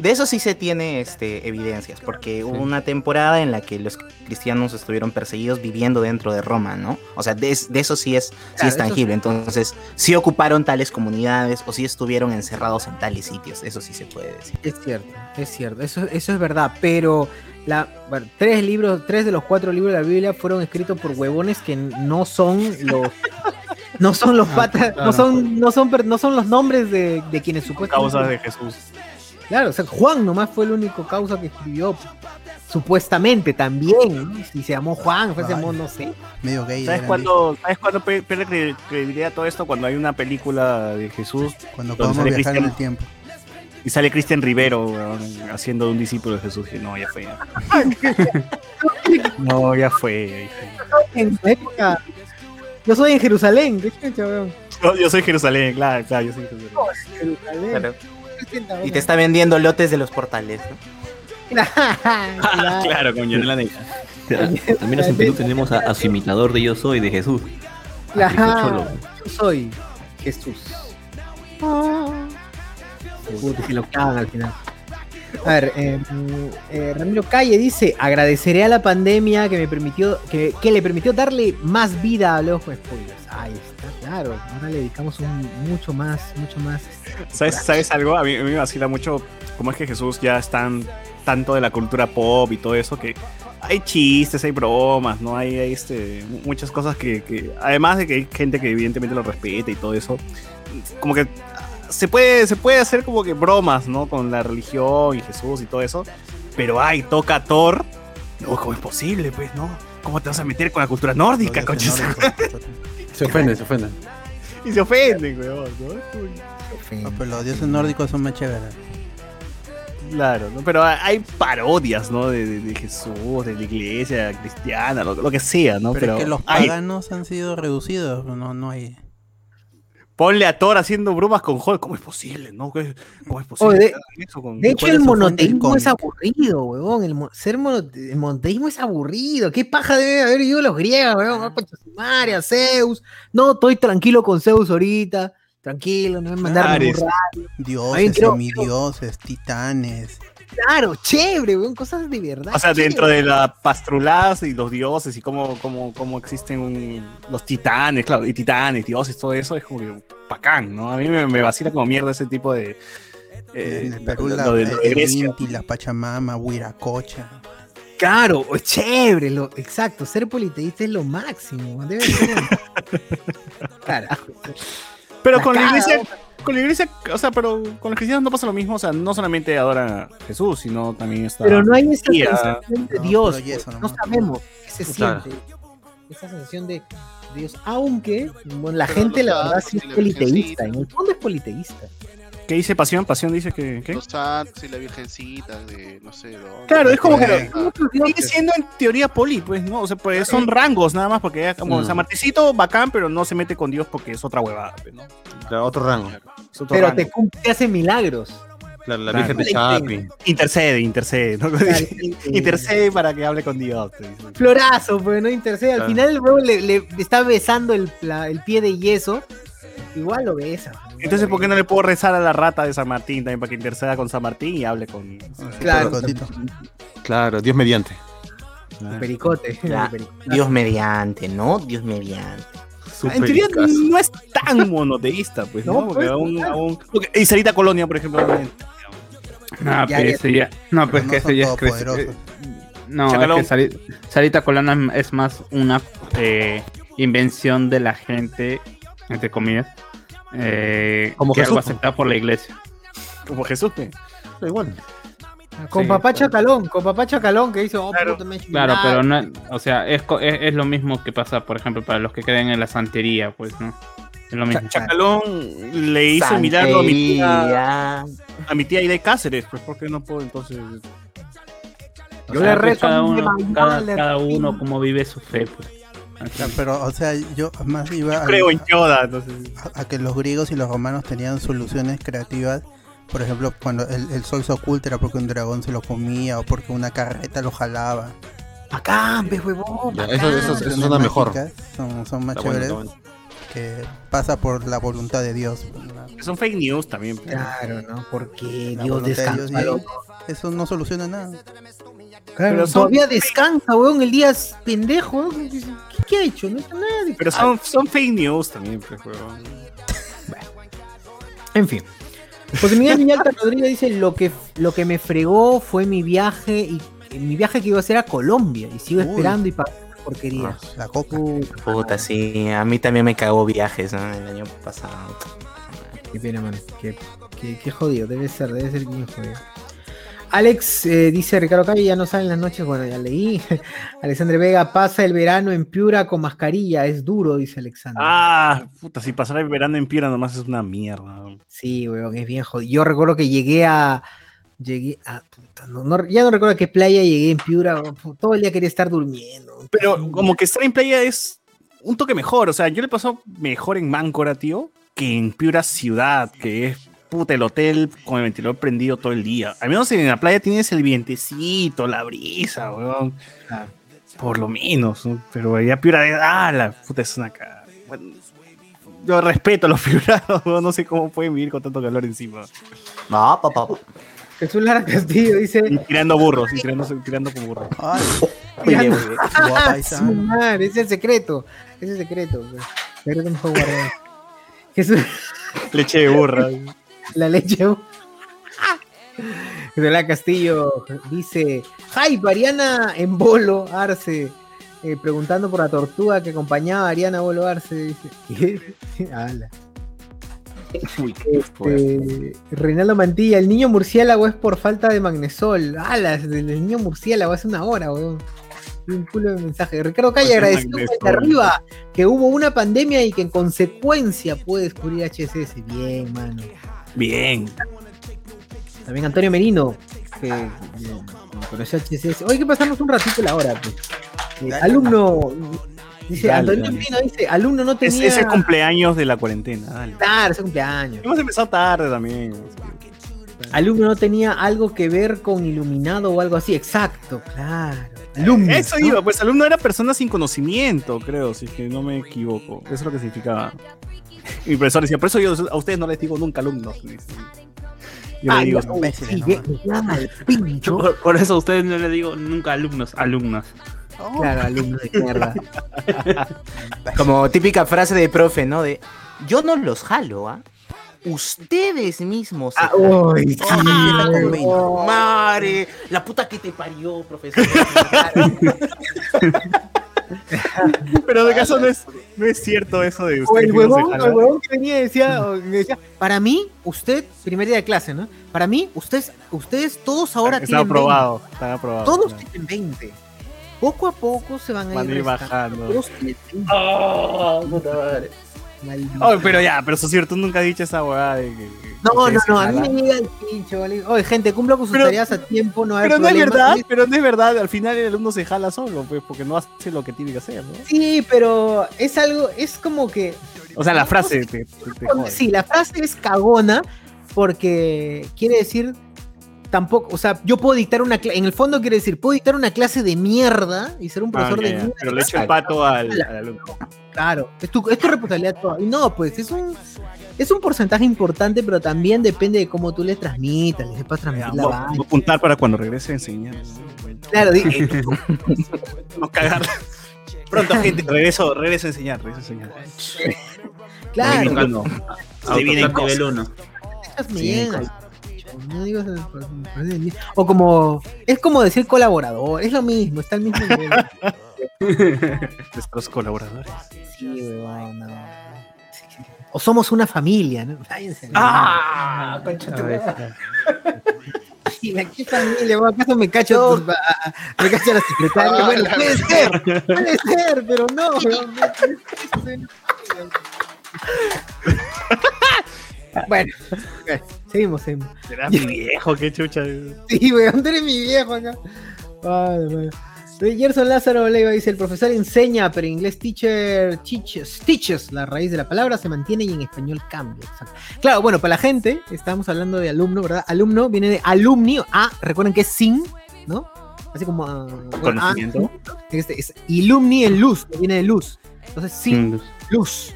de eso sí se tiene este, evidencias, porque hubo una temporada en la que los cristianos estuvieron perseguidos viviendo dentro de Roma, ¿no? O sea, de, es- de eso sí es, sí es tangible. Entonces, sí ocuparon tales comunidades o sí estuvieron encerrados en tales sitios. Eso sí se puede decir. Es cierto, es cierto, eso, eso es verdad, pero la, bueno, tres libros, tres de los cuatro libros de la Biblia fueron escritos por huevones que no son los no son los Ah, patas, claro. no son, no son, per- no son los nombres de, de quienes supuestamente Causas de Jesús. Claro, o sea, Juan nomás fue el único causa que escribió supuestamente también, ¿no? si se llamó Juan, fue se llamó, no sé. Medio gay. ¿Sabes cuándo, ¿Sabes cuándo pierde cre- credibilidad todo esto? Cuando hay una película de Jesús Cuando podemos sale viajar en Cristian- el tiempo. y sale Cristian Rivero haciendo de un discípulo de Jesús. Y no, ya fue. no, ya fue. En época, yo soy en Jerusalén, ¿qué? Yo, yo soy Jerusalén, claro, claro, yo soy Jerusalén. Jerusalén. Claro. Y te está vendiendo lotes de los portales. ¿no? Claro. con Yanela Negra. Al menos en Perú tenemos a, a su imitador de Yo Soy, de Jesús. Yo soy Jesús. Puta, que lo cagan al final. A ver, eh, eh, Ramiro Calle dice, agradeceré a la pandemia que me permitió, que, que le permitió darle más vida a los spoilers. Ahí está, claro. Ahora le dedicamos un, mucho más, mucho más. ¿Sabes, ¿Sabes algo? A mí, a mí me vacila mucho cómo es que Jesús ya es tan, tanto de la cultura pop y todo eso que hay chistes, hay bromas, ¿no? Hay, hay, este, mu- muchas cosas que, que, además de que hay gente que evidentemente lo respeta y todo eso, como que se puede, se puede hacer como que bromas, ¿no? Con la religión y Jesús y todo eso, pero ay, toca Thor No, ¿cómo es posible, pues, no? ¿Cómo te vas a meter con la cultura nórdica, Los coche? Se ofenden, se ofenden. Y se ofenden, weón, ¿no? No, pero los dioses nórdicos son más chéveres. Claro, ¿no? pero hay parodias, ¿no? De, de- de Jesús, de la iglesia cristiana, lo, lo que sea, ¿no? Pero, es que los hay- paganos han sido reducidos, no, no hay. Ponle a Thor haciendo bromas con Hulk, ¿cómo es posible, no? ¿Qué- ¿Cómo es posible? Oye, eso con- De hecho, ¿Cuál el monoteísmo es aburrido, huevón. El mo- ser mono- el monoteísmo es aburrido. ¿Qué paja debe haber ido los griegos, huevón? Ah, a Zeus. No, estoy tranquilo con Zeus ahorita. Tranquilo, no me mandaron rayo. Dioses, semidioses, titanes. Claro, chévere, weón. Cosas de verdad. O sea, dentro de las pastruladas y los dioses y cómo, cómo, cómo existen un- los titanes, claro, y titanes, dioses, todo eso es como que bacán, ¿no? A mí me, me vacila como mierda ese tipo de... eh, el Perú, la, lo de- lo de el Grecia. Inti, la Pachamama, Huiracocha. Claro, es chévere, lo, exacto. Ser politeísta es lo máximo. Debe ser. Carajo. Pero La con la iglesia, con la iglesia, o sea, pero con los cristianos no pasa lo mismo, o sea, no solamente adoran a Jesús, sino también está... Pero no hay esa sensación de Dios. no sabemos qué se Claro. siente. Esa sensación de Dios. Aunque, bueno, la Pero gente, la verdad, sí es politeísta. En el fondo es politeísta. ¿Qué dice Pasión? Pasión dice que... ¿qué? Los santos y la virgencita de no sé dónde. Claro, es como que sigue siendo en teoría poli, pues, ¿no? O sea, pues son rangos nada más, porque como Mm. San Martincito, bacán, pero no se mete con Dios porque es otra huevada, pues, ¿no? Claro, otro rango. Otro Pero rango. te, cum- te hace milagros. Claro, la Claro. Virgen de Chapi. Intercede, intercede, ¿no? intercede para que hable con Dios. Florazo, pues no intercede. Al Claro. final el huevo le, le está besando el, la- el pie de yeso. Igual lo besa. Entonces, ¿por qué no le puedo rezar a la rata de San Martín también para que interceda con San Martín y hable con... Claro. Claro, Dios mediante. El pericote. Ya, el pericote. Dios mediante, ¿no? Dios mediante. En teoría no es tan monoteísta, pues, ¿no? No, Porque pues, aún, claro. aún- porque- Y Sarita Colonia, por ejemplo, también. No, Ya, pero ya. ese ya. No, pues que no ese son ya es creci- todopoderosos. No, Chacalón. es que Sari- Sarita Colonna es más una eh, invención de la gente, entre comillas, eh, Como que algo Jesús. aceptado por la iglesia. Como Jesús. Da igual. Con Sí, papá claro. Chacalón, con papá Chacalón que dice, oh, Claro. me pero no, o sea, es, es, es lo mismo que pasa, por ejemplo, para los que creen en la santería, pues, ¿no? Es lo mismo. Cha- Chacalón le hizo el milagro a mi tía, Santería. a mi tía Aide Cáceres, pues ¿por qué no puedo entonces? O Yo sea, le pues, rezo cada uno como vive su fe, pues. Ya, pero, o sea, yo más iba Yo a, creo en Yoda, entonces. a- a que los griegos y los romanos tenían soluciones creativas. Por ejemplo, cuando el, el sol se oculta era porque un dragón se lo comía o porque una carreta lo jalaba. Pe, huevón. Eso, eso, eso suena mejor. Son, son más Está chéveres bueno. que pasa por la voluntad de Dios. Son fake news también. Claro, ¿no? Porque La Dios de descansa. Dios. Eso no soluciona nada. Claro, Pero son- todavía descansa, weón, el día es pendejo. ¿Qué, qué ha hecho? No hecho nada. Pero son, son fake news también, pues, huevón. En fin. José Miguel Villalta Rodríguez dice, lo que, lo que me fregó fue mi viaje y mi viaje que iba a hacer a Colombia y sigo Uy. esperando y pagando porquería. La coca. Puta, Puta, sí, a mí también me cagó viajes, ¿no? El año pasado. Qué pena, man. Qué, qué- qué jodido, debe ser, debe ser bien jodido. Alex eh, dice Ricardo Calle, ya no salen las noches, bueno, ya leí. Alexandre Vega pasa el verano en Piura con mascarilla, es duro, dice Alexandre. Ah, puta, si pasar el verano en Piura nomás es una mierda. Sí, weón, es bien jodido. Yo recuerdo que llegué a. Llegué a. puta, no- no- ya no recuerdo a qué playa llegué en Piura. Todo el día quería estar durmiendo. Pero como que estar en playa es un toque mejor. O sea, yo le paso mejor en Máncora, tío, que en Piura ciudad, que es puta el hotel con el ventilador prendido todo el día. Al menos en la playa tienes el vientecito, la brisa, weón. Por lo menos, ¿no? Pero allá Piura, ah, la puta es una cara. Bueno, yo respeto a los piuranos, weón, no sé cómo pueden vivir con tanto calor encima. No, papá. Jesús Lara Castillo dice. Y tirando burros, y tirando, tirando con burros. Ay, Ya no- Ah, es el secreto. Es el secreto. Pero. Jesús, Leche de burra. La leche. Jesús Lara Castillo dice. ¡Ay, Ariana en bolo, Arce! eh, preguntando por la tortuga que acompañaba a Ariana Bolo Arce. Dice. ¿Qué? Ala. Este, Reinaldo Mantilla, el niño murciélago es por falta de magnesol. Alas, del niño murciélago hace una hora, weón. Un culo de mensaje. Ricardo Calle magnesol. desde arriba que hubo una pandemia y que en consecuencia puede descubrir HSS. Bien, mano. Bien. También Antonio Merino, que eh, conoció HSS. Oye, que pasamos un ratito la hora, pues. Eh, alumno, dice, Dale, Antonio dale. Merino dice, alumno no tenía. es el cumpleaños de la cuarentena. Dale. Claro, ese cumpleaños. Hemos empezado tarde también. Alumno no tenía algo que ver con iluminado o algo así. Exacto, claro. Alumno. Eso ¿no? iba, pues alumno era persona sin conocimiento, creo, si es que no me equivoco. Eso es lo que significaba. Mi profesor decía, por eso yo a ustedes no les digo nunca alumnos. Yo Ah, le digo, sí, pincho. Por, por eso a ustedes no le digo nunca alumnos, alumnas. Claro, alumno de mierda. Como típica frase de profe, ¿no? De yo no los jalo, ¿ah? Ustedes mismos. se Ah, jalan". uy, sí, Ah, madre, la puta que te parió, profesor. pero de caso no es, no es cierto eso de O ustedes el que no se huevón, jalan. el huevón que venía y decía, o que decía, para mí, usted, primer día de clase, ¿no? Para mí, ustedes, ustedes todos ahora Está tienen 20. aprobado, está aprobado. Todos claro. tienen 20. Poco a poco se van a Van a ir bajando. Todos tienen 20. Ah, puta madre. Maldito. Oh, pero ya, pero eso es cierto, tú nunca has dicho esa huevada de que. que No, no, no, a mí me llega el pincho, ¿vale? Oye, gente, cumplo con sus Pero- tareas a tiempo, no hay Pero no es verdad, pero no es verdad, al final el alumno se jala solo, pues, porque no hace lo que tiene que hacer, ¿no? Sí, pero es algo, es como que. O sea, la frase te, te- te jode. Sí, la frase es cagona porque quiere decir tampoco, o sea, yo puedo dictar una clase, en el fondo quiere decir, puedo dictar una clase de mierda y ser un Ah, profesor de mierda. Pero le echo el pato al, al alumno. Claro, es tu, es tu responsabilidad toda. Y no, pues es un, es un porcentaje importante, pero también depende de cómo tú le transmitas, le sepas transmitir la vaina. a apuntar para cuando regrese a enseñar. Claro, di- eh, No cagar. Pronto, gente, regreso, regreso a enseñar, regreso a enseñar. claro. Se vienen nivel 1. esas me Sí, no digo esas cosas, me parece bien. O como, es como decir colaborador, es lo mismo, está al mismo nivel. Nuestros colaboradores. Sí, weón, no. O somos una familia, ¿no? Váyanse. Ah, concha tu madre. Sí, la qué familia, weón, ¿acaso me cacho, a- me cacho a la secretaria? Ah, bueno, la puede ser, puede ser, pero no, no, no, no, no, no. Bueno, ok, seguimos, seguimos. Será mi viejo, qué chucha. Sí, weón, tú eres mi viejo acá. Ay, weón. Gerson Lázaro Leiva dice, el profesor enseña, pero en inglés teacher, teaches, teaches, la raíz de la palabra se mantiene y en español cambia. Exacto. Claro, bueno, para la gente, estamos hablando de alumno, ¿verdad? Alumno viene de alumni, ah, recuerden que es sin, ¿no? Así como... bueno, ah, Conocimiento. este, es ilumni en luz, que viene de luz. Entonces, sin luz.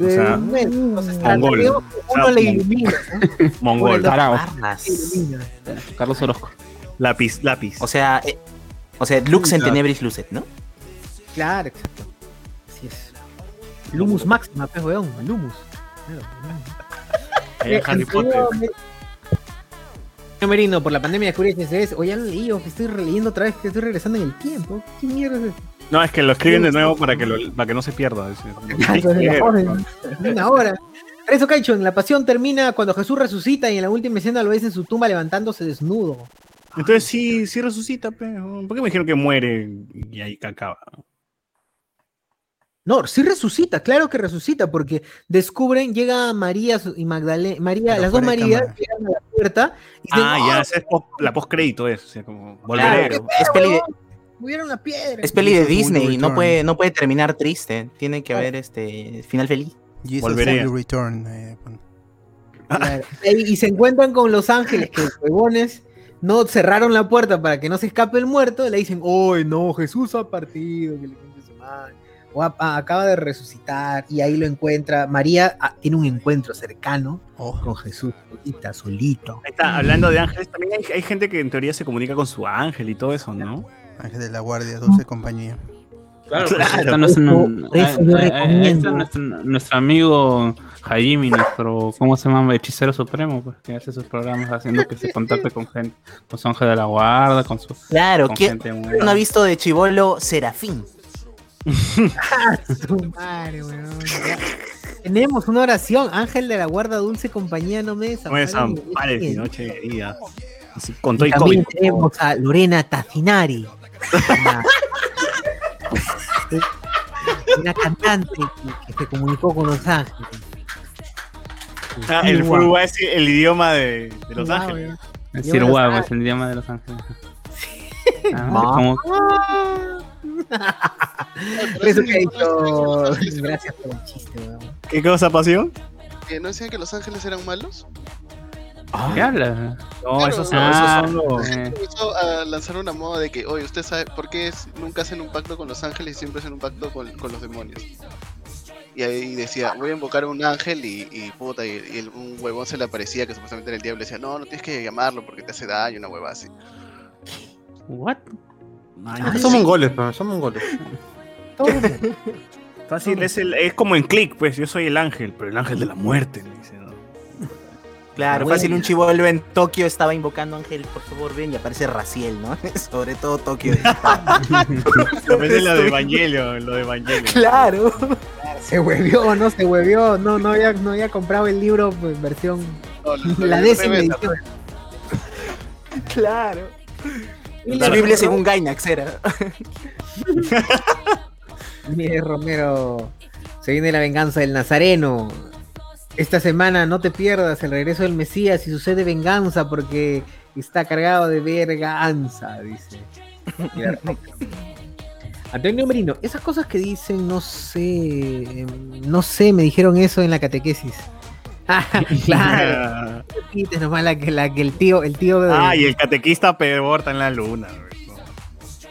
O sea, entonces, mongol. que O sea, uno le ilumina, ¿no? Mongol. Carlos Orozco. Lápiz, lápiz. O sea, eh, o sea, Lux en tenebris lucet, ¿no? Claro, exacto. Así es. Lumus máxima, pues, weón. Lumus. Claro, Harry Potter. Merino, por la pandemia descubrí HSS. O ya lo leí, o que estoy releyendo otra vez, que estoy regresando en el tiempo. ¿Qué mierda es esto? No, es que lo escriben de nuevo para que, lo- para que no se pierda. Una hora. Eso, Caicho, en la pasión termina cuando Jesús resucita y en la última escena lo ves en su tumba levantándose desnudo. Entonces sí, sí resucita, pero ¿por qué me dijeron que muere y ahí acaba? No, sí resucita, claro que resucita, porque descubren, llega María y Magdalena, María, Pero las dos Marías llegan a la puerta y Ah, "Oh, ya, esa es post- la postcrédito es, o sea, como Claro, volveré. es peli de, piedra. es peli Disney, no puede, no puede terminar triste, tiene que haber este final feliz. Jesus Volveré. return. eh, Claro. Y, y se encuentran con los ángeles que los huevones no cerraron la puerta para que no se escape el muerto. Y le dicen, ¡Uy, no! Jesús ha partido. Que le su madre". O a- a- acaba de resucitar. Y ahí lo encuentra. María ah, tiene un encuentro cercano Oh, con Jesús, solita, solito. Ahí está, hablando de ángeles, también hay, hay gente que en teoría se comunica con su ángel y todo eso, ¿no? Ángel de la Guardia, dulce compañía. Claro, Claro. pues, está nuestro, amigo Jaime, nuestro, ¿cómo se llama? Hechicero supremo, pues, que hace sus programas haciendo que se contacte con gente, con su ángel de la guarda, con su Claro, con ¿quién gente no ha visto de Chivolo Serafín? Su madre, weón. Ya. Tenemos una oración. Ángel de la guarda, dulce compañía, no me No me desampares. desampares mi Bien. noche de día. Así, con todo Y y también tenemos a Lorena Tacinari. Una, una cantante que, que se comunicó con Los Ángeles. Ah, el Furuwa es el idioma de, de Los Wow, Ángeles. El Yo Sir lo Guau sabía. es el idioma de Los Ángeles. Ah, Gracias por el chiste, weón. ¿Qué cosa, pasión? ¿Que no decían que Los Ángeles eran malos? ¿Qué habla? No, Claro, esos son, ah, esos son los. Eh. comenzó a lanzar una moda de que, oye, usted sabe por qué es- nunca hacen un pacto con Los Ángeles y siempre hacen un pacto con, con los demonios. Y ahí decía, voy a invocar a un ángel y, y puta, y, y el- un huevón se le aparecía que supuestamente era el diablo y decía, no, no tienes que llamarlo porque te hace daño, una hueva así. What? Son mongoles, pero son mongoles. Fácil, es, el, es como en click, pues yo soy el ángel, pero el ángel de la muerte, le dice, ¿no? Claro, Bueno. fácil un chivolo en Tokio estaba invocando a Ángel, por favor, ven, y aparece Raciel, ¿no? Sobre todo Tokio. En lo de Evangelio, lo de Evangelio. claro. Se huevió, no se huevió. No, no había, no había comprado el libro pues, versión. No, La décima edición. Claro. La. Biblia según Gainax era. Mire, Romero. Se viene la venganza del Nazareno. Esta semana no te pierdas el regreso del Mesías y sucede venganza porque está cargado de verganza, dice. Mira, Antonio Merino, esas cosas que dicen, no sé, no sé, me dijeron eso en la catequesis. Ah, claro, repites nomás la que, la que el tío, el tío de- Ah, y el catequista peor está en la luna. güey, ¿no?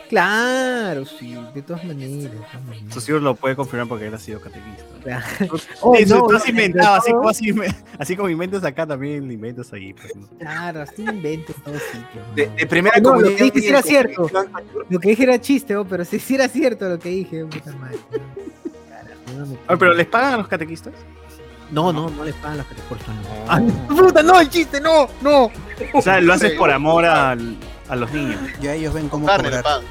Claro, sí, de todas maneras. de todas maneras. Eso sí lo puede confirmar porque él ha sido catequista. Claro. Tú, Oh, eso, no, tú has no, inventado, así como, así, así como inventas acá, también lo inventas ahí. pues, ¿no? Claro, así inventes en todos sitios. De, de primera No, lo que dije sí era cierto. Lo que dije era chiste, oh, pero sí, sí era cierto lo que dije. puta madre. Carajo, no me- Ah, pero ¿les pagan a los catequistas? No, no, no les pagan los que te cortan. ¡Ah, puta, no, el chiste, no, no! O sea, lo haces por amor al- a los niños. Ya ellos ven cómo Carne, cobrar.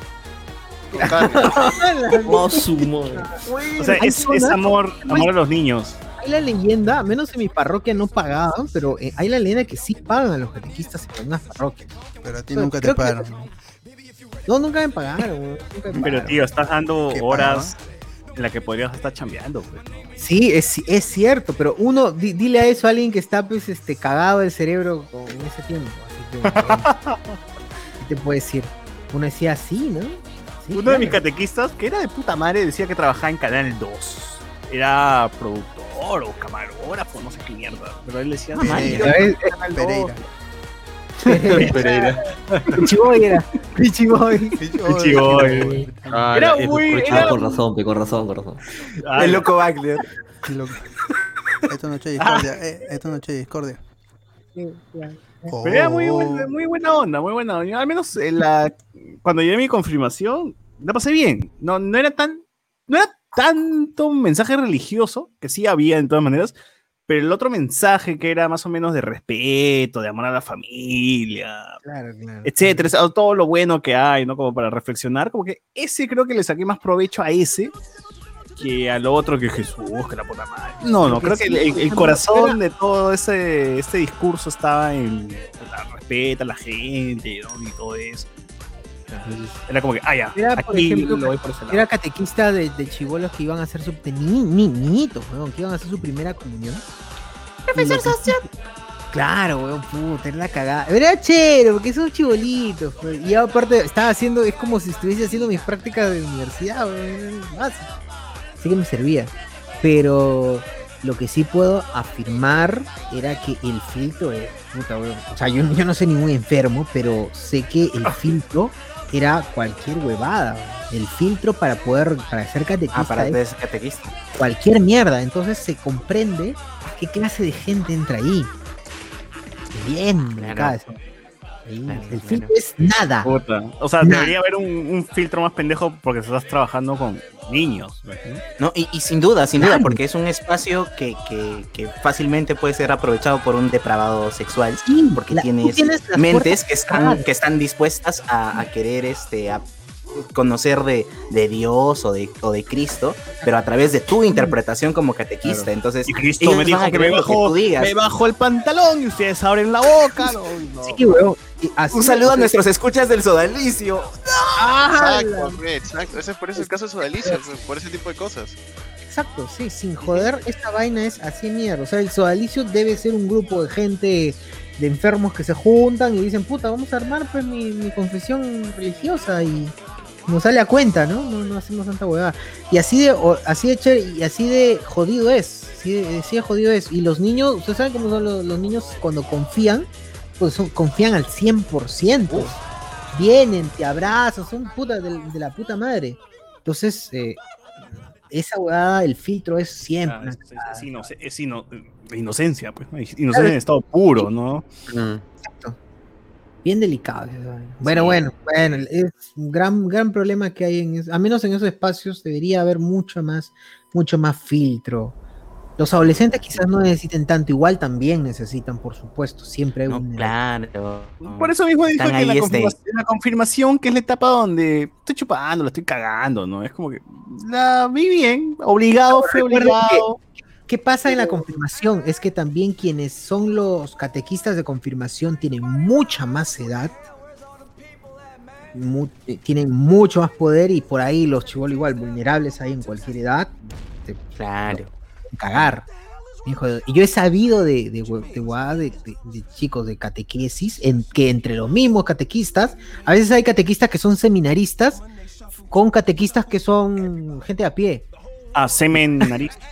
Con carne. Su madre. O sea, Hay es, es zonas- amor, amor a los niños. Hay la leyenda, menos en mi parroquia no pagaban, pero eh, hay la leyenda que sí pagan a los catequistas en algunas parroquias. Pero a ti Pero nunca te creo que- pagaron. No, nunca me pagaron, weón, nunca me Pero pagaron. tío, estás dando ¿Qué horas en las que podrías estar chambeando. Pues. Sí, es, es cierto, pero uno, di- dile a eso a alguien que está pues este cagado del cerebro con en ese tiempo. Así que, ¿qué te puedo decir? Uno decía así, ¿no? Sí, Uno de mis catequistas, que era de puta madre, decía que trabajaba en Canal 2. Era productor o camarógrafo, no sé qué mierda. Pero él decía, Ah, Pereira. Pereira. Pereira. Pichiboy era. Pichiboy. Chiboy. Ah, Era muy- Ah, era- con razón, con razón, con razón. Ah, El loco Wagner. Esto no es discordia. Eh, esto no es discordia. Pero era muy, Oh. buena- muy buena onda, muy buena onda. Al menos en la, cuando llegué a mi confirmación, la pasé bien. No, no era tan, no era tanto un mensaje religioso, que sí había de todas maneras, pero el otro mensaje que era más o menos de respeto, de amor a la familia, Claro, claro. etcétera, todo lo bueno que hay, ¿no? Como para reflexionar, como que ese creo que le saqué más provecho a ese que al otro que Jesús, que la puta madre. No, no, creo que el, el- el corazón de todo ese, este discurso estaba en puta, respeta a la gente, ¿no? Y todo eso. Entonces, era como que, ah, ya, Era, por ejemplo, lo voy por ese lado. Era catequista de, de chivolos que iban a hacer su. de ni, ni- niñitos, weón, que iban a hacer su primera comunión. Profesor Socio. Claro, weón, puta, era la cagada. Era chévere, porque son chibolitos. pues, Y aparte, estaba haciendo. Es como si estuviese haciendo mis prácticas de universidad, weón. Así que me servía. Pero lo que sí puedo afirmar era que el filtro es. Puta, weón. O sea, yo, yo no soy ningún enfermo, pero sé que el filtro era cualquier huevada. El filtro para poder, para ser catequista Ah, para ser catequista. cualquier mierda. Entonces se comprende qué clase de gente entra ahí. Bien, Claro. acá, Claro, el claro. filtro es nada. Puta. O sea, debería haber un, un filtro más pendejo porque estás trabajando con niños. ¿no? Y, y sin duda, sin duda, porque es un espacio que, que, que fácilmente puede ser aprovechado por un depravado sexual. Sí, Porque la- tienes, mentes que están, que están dispuestas a, a querer este a conocer de, de Dios o de, o de Cristo, pero a través de tu interpretación como catequista. Entonces, Y Cristo me dijo que me bajó, me bajó el pantalón y ustedes abren la boca. No, no. Sí, weón. Un saludo a nuestros escuchas del Sodalicio. Exacto, exacto. Ese es por eso el caso de Sodalicia, pe, por ese tipo de cosas. Exacto, sí, sin joder, esta vaina es así mierda. O sea, el sodalicio debe ser un grupo de gente, de enfermos que se juntan y dicen, puta, vamos a armar pues mi, mi confesión religiosa y nos sale a cuenta, ¿no? No, no hacemos tanta huevada. Y así de, o- así de chévere- y así de jodido es. Así de, así de jodido es. Y los niños, ustedes saben cómo son los, los niños cuando confían, pues son- confían al 100%. Vienen, te abrazan, son putas de, de la puta madre. Entonces, eh, esa huevada, el filtro es siempre. Ah, una es, es- cagada. es ino- es ino- inocencia, pues. ¿no? Inocencia en estado puro, ¿no? Bien delicado. esa vaina. Bueno, bueno, bueno, es un gran, gran problema que hay en eso. A menos en esos espacios debería haber mucho más, mucho más filtro. Los adolescentes quizás no necesiten tanto, igual también necesitan, por supuesto. Siempre hay No, un. claro. Por eso mismo dijo Están que la, este- confirmación, la confirmación, que es la etapa donde estoy chupando, la estoy cagando, ¿no? Es como que la vi bien, obligado, fue Recuerden obligado. ¿Qué pasa en la confirmación? Es que también quienes son los catequistas de confirmación tienen mucha más edad, mu- eh, tienen mucho más poder y por ahí los chivolos igual vulnerables ahí en cualquier edad, Claro. Cagar. Bien jodido. Y yo he sabido de, de, de huevadas de, de- de chicos de catequesis en que entre los mismos catequistas, a veces hay catequistas que son seminaristas con catequistas que son gente a pie. Ah, semen nariz.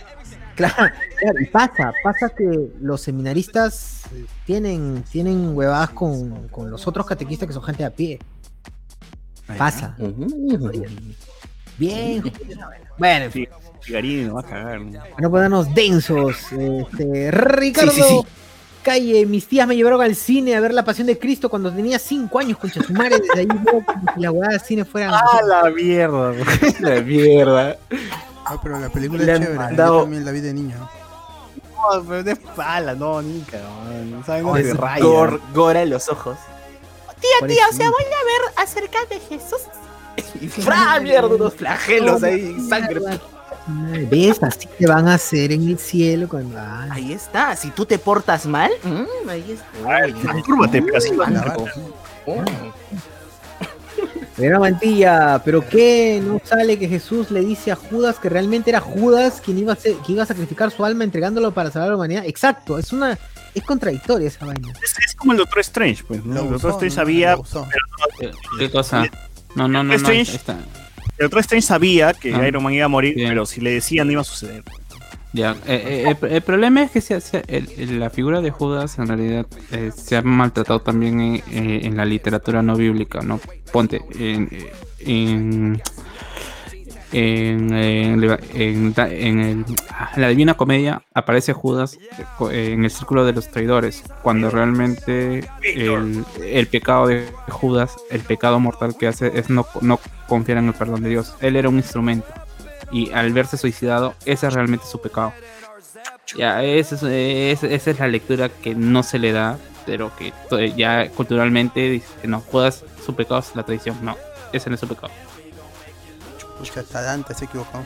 Claro, claro, y pasa, pasa que los seminaristas tienen, tienen huevadas con, con los otros catequistas que son gente a pie. Pasa. Bien. Bueno, en fin, Figarini no va a cagar. ¿no? para no ponernos densos. Este, Ricardo, Sí, sí, sí. calle, mis tías me llevaron al cine a ver La Pasión de Cristo cuando tenía 5 años, concha su madre, desde ahí como si la huevada del cine fuera... la mierda! La mierda. Ah, pero la película Le es han chévere. mandado- Yo también la vi de niño. No, pero de pala, no, ni cabrón. ¿Saben? No Es se raya. gor- gora en los ojos. Tía, tía, o sea, voy a ver acerca de Jesús. Y ¡fra! mierda, unos flagelos ahí, sangre. ¿Ves? Así te van a hacer en el cielo cuando... ay, Ahí está, si tú te portas mal, mm, ahí está. Mastúrbate, pero así va. Oh. Era mantilla, pero ¿qué? ¿No sale que Jesús le dice a Judas que realmente era Judas quien iba a, ser- que iba a sacrificar su alma entregándolo para salvar a la humanidad? Exacto, es una es contradictoria esa vaina. Es, es como el Doctor Strange, pues. ¿no? Lo El Doctor usó, Strange ¿no? sabía. Lo usó. ¿Qué, qué cosa? No, no, no, no. Está. El Doctor Strange sabía que Ah. Iron Man iba a morir, Bien. pero si le decían no iba a suceder. Ya, eh, eh, el, el problema es que se, se- el- la figura de Judas en realidad eh, se ha maltratado también en, eh, en la literatura no bíblica, ¿no? Ponte, en, en, en, en, la Divina Comedia aparece Judas eh, co- en el círculo de los traidores, cuando realmente el, pecado de Judas, el pecado mortal que hace es no, confiar en el perdón de Dios. Él era un instrumento y al verse suicidado, ese es realmente su pecado. Ya, esa es, la lectura que no se le da, pero que to- ya culturalmente dice que no, Judas, su pecado es la traición. No, ese no es su pecado. Pucha, hasta Dante se equivocó.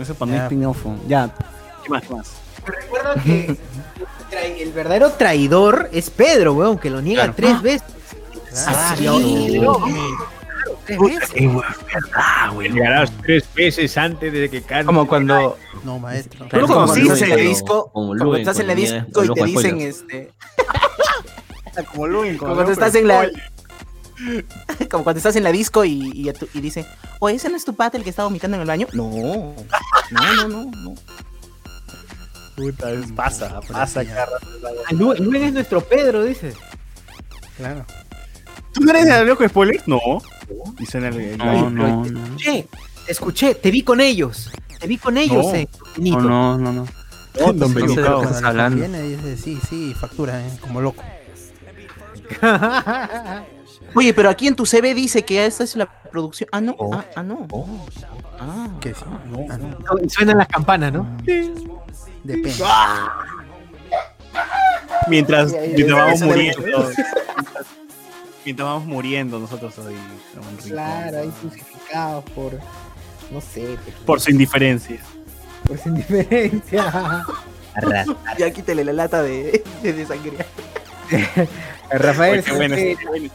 Ese panel Ya. spin-off. Ya. ¿Qué más? ¿Qué más? Recuerda que el verdadero traidor es Pedro, weón, que lo niega Claro. tres veces. Ah, sí, sí. no. Tres veces. Ah, güey. Llegarás tres veces antes de que cante. Como cuando, No, maestro. Pero como conocí, cuando estás en cuando- disco, como cuando estás en niega- disco y te dicen este, Como Luin, como cuando estás en la como cuando estás en la disco y, y, tu- y dicen, o ese no es tu pata el que está vomitando en el baño. No, no, no, no, no. Puta, es- pasa, pasa, ya. cara. Ah, Lu- Luen es nuestro Pedro, dices. Claro. ¿Tú no eres de loco de spoilers? No. Dicen el. No, no, no. Escuché, te escuché, te vi con ellos. Te vi con ellos, No. eh. No, Infinito. no, no, no. No, No sé de lo que Cuando estás le hablando. conviene, dice, sí, sí, factura, eh, como loco. Oye, pero aquí en tu CV dice que esta es la producción. Ah, no, ah, ah, no. Ah, Que sí. Ah, no. Suenan las campanas, ¿no? Depende. Mientras, mientras vamos Eso debe- muriendo. Mientras vamos muriendo nosotros ahí. Claro, ahí crucificados por. No sé. Por su indiferencia. por su indiferencia. Ya quítale la lata de, de, de sangría. Rafael. Oye, qué bueno.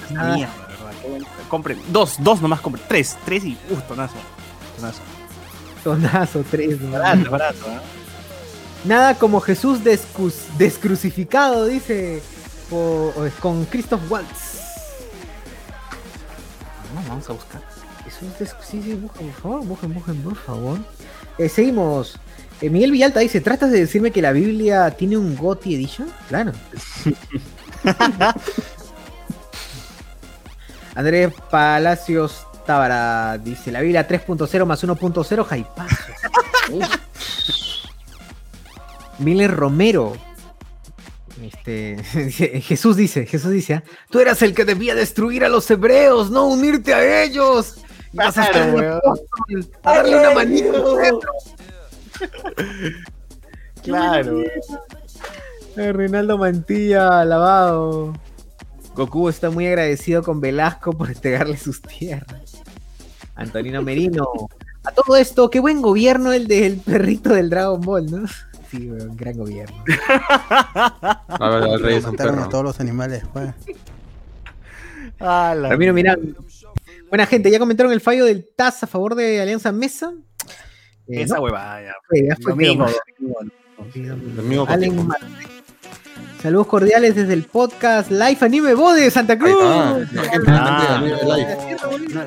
Compren, dos, dos nomás compren, tres, tres y uh, tonazo. Tonazo. Tonazo 3, ¿no? Barato, barato, ¿eh? Nada como Jesús descrucificado, dice po- con Christoph Waltz. No, vamos a buscar. Jesús des- sí, sí, busquen, por favor, busquen, busquen, por favor. Eh, seguimos. Eh, Miguel Villalta dice, ¿tratas de decirme que la Biblia tiene un GOTY Edition? Claro. Andrés Palacios Tábara dice, la Biblia 3.0 más 1.0, jaipazo. Uf. Miller Romero. Este, Jesús dice, Jesús dice, ¿ah? tú eras el que debía destruir a los hebreos, no unirte a ellos. Vas a apóstol, darle una manita. Claro. Eh, Reinaldo Mantilla, alabado. Goku está muy agradecido con Velasco por entregarle sus tierras. Antonino Merino. A todo esto, qué buen gobierno el del perrito del Dragon Ball, ¿no? Sí, weón, gran gobierno. A ver, el rey es un Mataron a perro. todos los animales, pues. Ramiro Mirán. Buena gente, ¿ya comentaron el fallo del TAS a favor de Alianza Mesa? Eh, Esa no, huevada ya. fue, ya fue, Domingo, pero- domingo. Domingo Allen contigo. Saludos cordiales desde el podcast Live Anime Bo de Santa Cruz. Ah.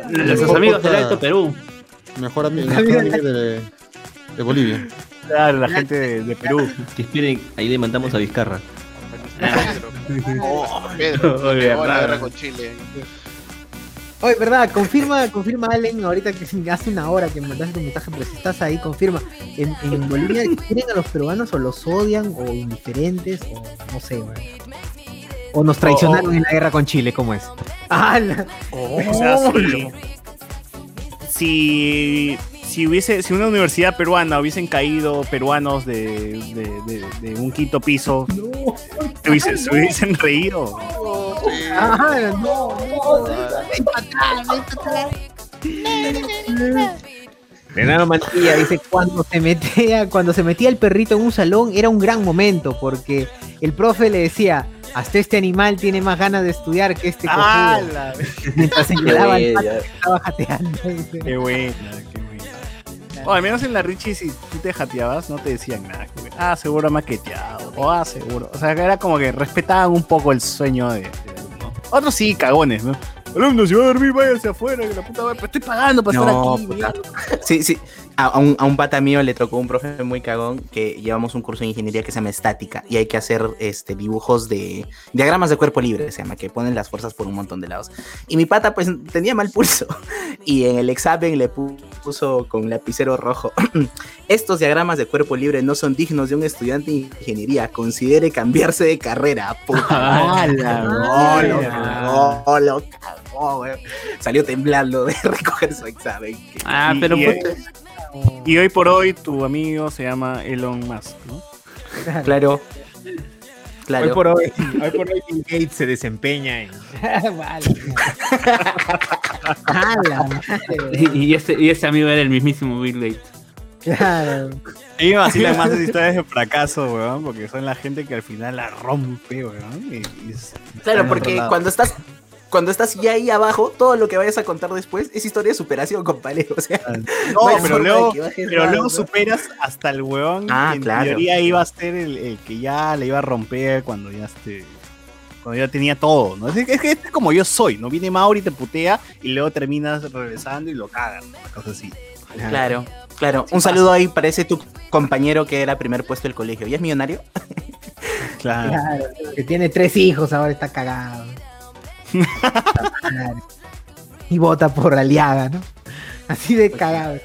Nuestros amigos del Alto Perú. Mejor amigo, mejor amigo de, de Bolivia. Claro, la gente de, de Perú. Que esperen, ahí le mandamos a Vizcarra. Oh, Pedro, la verdad. guerra con Chile. Oye, verdad, confirma, confirma Allen, ahorita que hace una hora que me mandaste tu mensaje, pero si estás ahí, confirma. ¿En, en Bolivia quieren a los peruanos o los odian o indiferentes o no sé, güey? O nos traicionaron en la guerra con Chile, ¿cómo es? ¡Ah! la- O sea, si, si, hubiese, si una universidad peruana hubiesen caído peruanos de, de, de- de un quinto piso, se hubiesen, se hubiesen reído. ¡No! no. Renano Mantilla dice cuando se metía, cuando se metía el perrito en un salón era un gran momento porque el profe le decía hasta este animal tiene más ganas de estudiar que este cojudo", ¡Ah, la- mientras Qué señalaba el bella. pato que estaba jateando. qué buena. O al menos en la Richie, si tú te jateabas, no te decían nada. como que, Ah, seguro maqueteado. O ah, seguro. O sea, que era como que respetaban un poco el sueño de. Otros sí, cagones, ¿no? Alumnos, si va a dormir, váyanse afuera, que la puta madre, pero estoy pagando para No, estar aquí. puta. mierda". Sí, sí. A, a un, a un pata mío le tocó un profe muy cagón que llevamos un curso de ingeniería que se llama estática y hay que hacer este, dibujos de diagramas de cuerpo libre, se llama, que ponen las fuerzas por un montón de lados. Y mi pata pues tenía mal pulso y en el examen le pu- puso con lapicero rojo, estos diagramas de cuerpo libre no son dignos de un estudiante de ingeniería, considere cambiarse de carrera. Puta Ah, no. Salió temblando de recoger su examen. Ah, Y- pero y- puta, Y hoy por hoy tu amigo se llama Elon Musk, ¿no? Claro. Claro. Hoy por hoy, hoy por hoy Bill Gates se desempeña en. Vale. Y, y ese, y ese amigo era el mismísimo Bill Gates. Claro. Me vacilan más las historias de fracaso, weón, porque son la gente que al final la rompe, weón. y- y Claro, porque cuando estás cuando estás ya ahí abajo, todo lo que vayas a contar después es historia de superación, compadre. O sea, No, hay pero luego, pero luego ¿no? superas hasta el weón Ah, que en claro. teoría iba a ser el, el que ya le iba a romper cuando ya este cuando ya tenía todo, ¿no? Es, que- es que es como yo soy, ¿no? Viene Mauri, te putea y luego terminas regresando y lo cagan, una cosa así. Claro, claro. Sí Un pasa. saludo ahí para ese tu compañero que era primer puesto del colegio. ¿Ya es millonario? Claro. Claro, que tiene tres hijos, ahora está cagado. Y vota por Aliaga, ¿no? Así de cagado.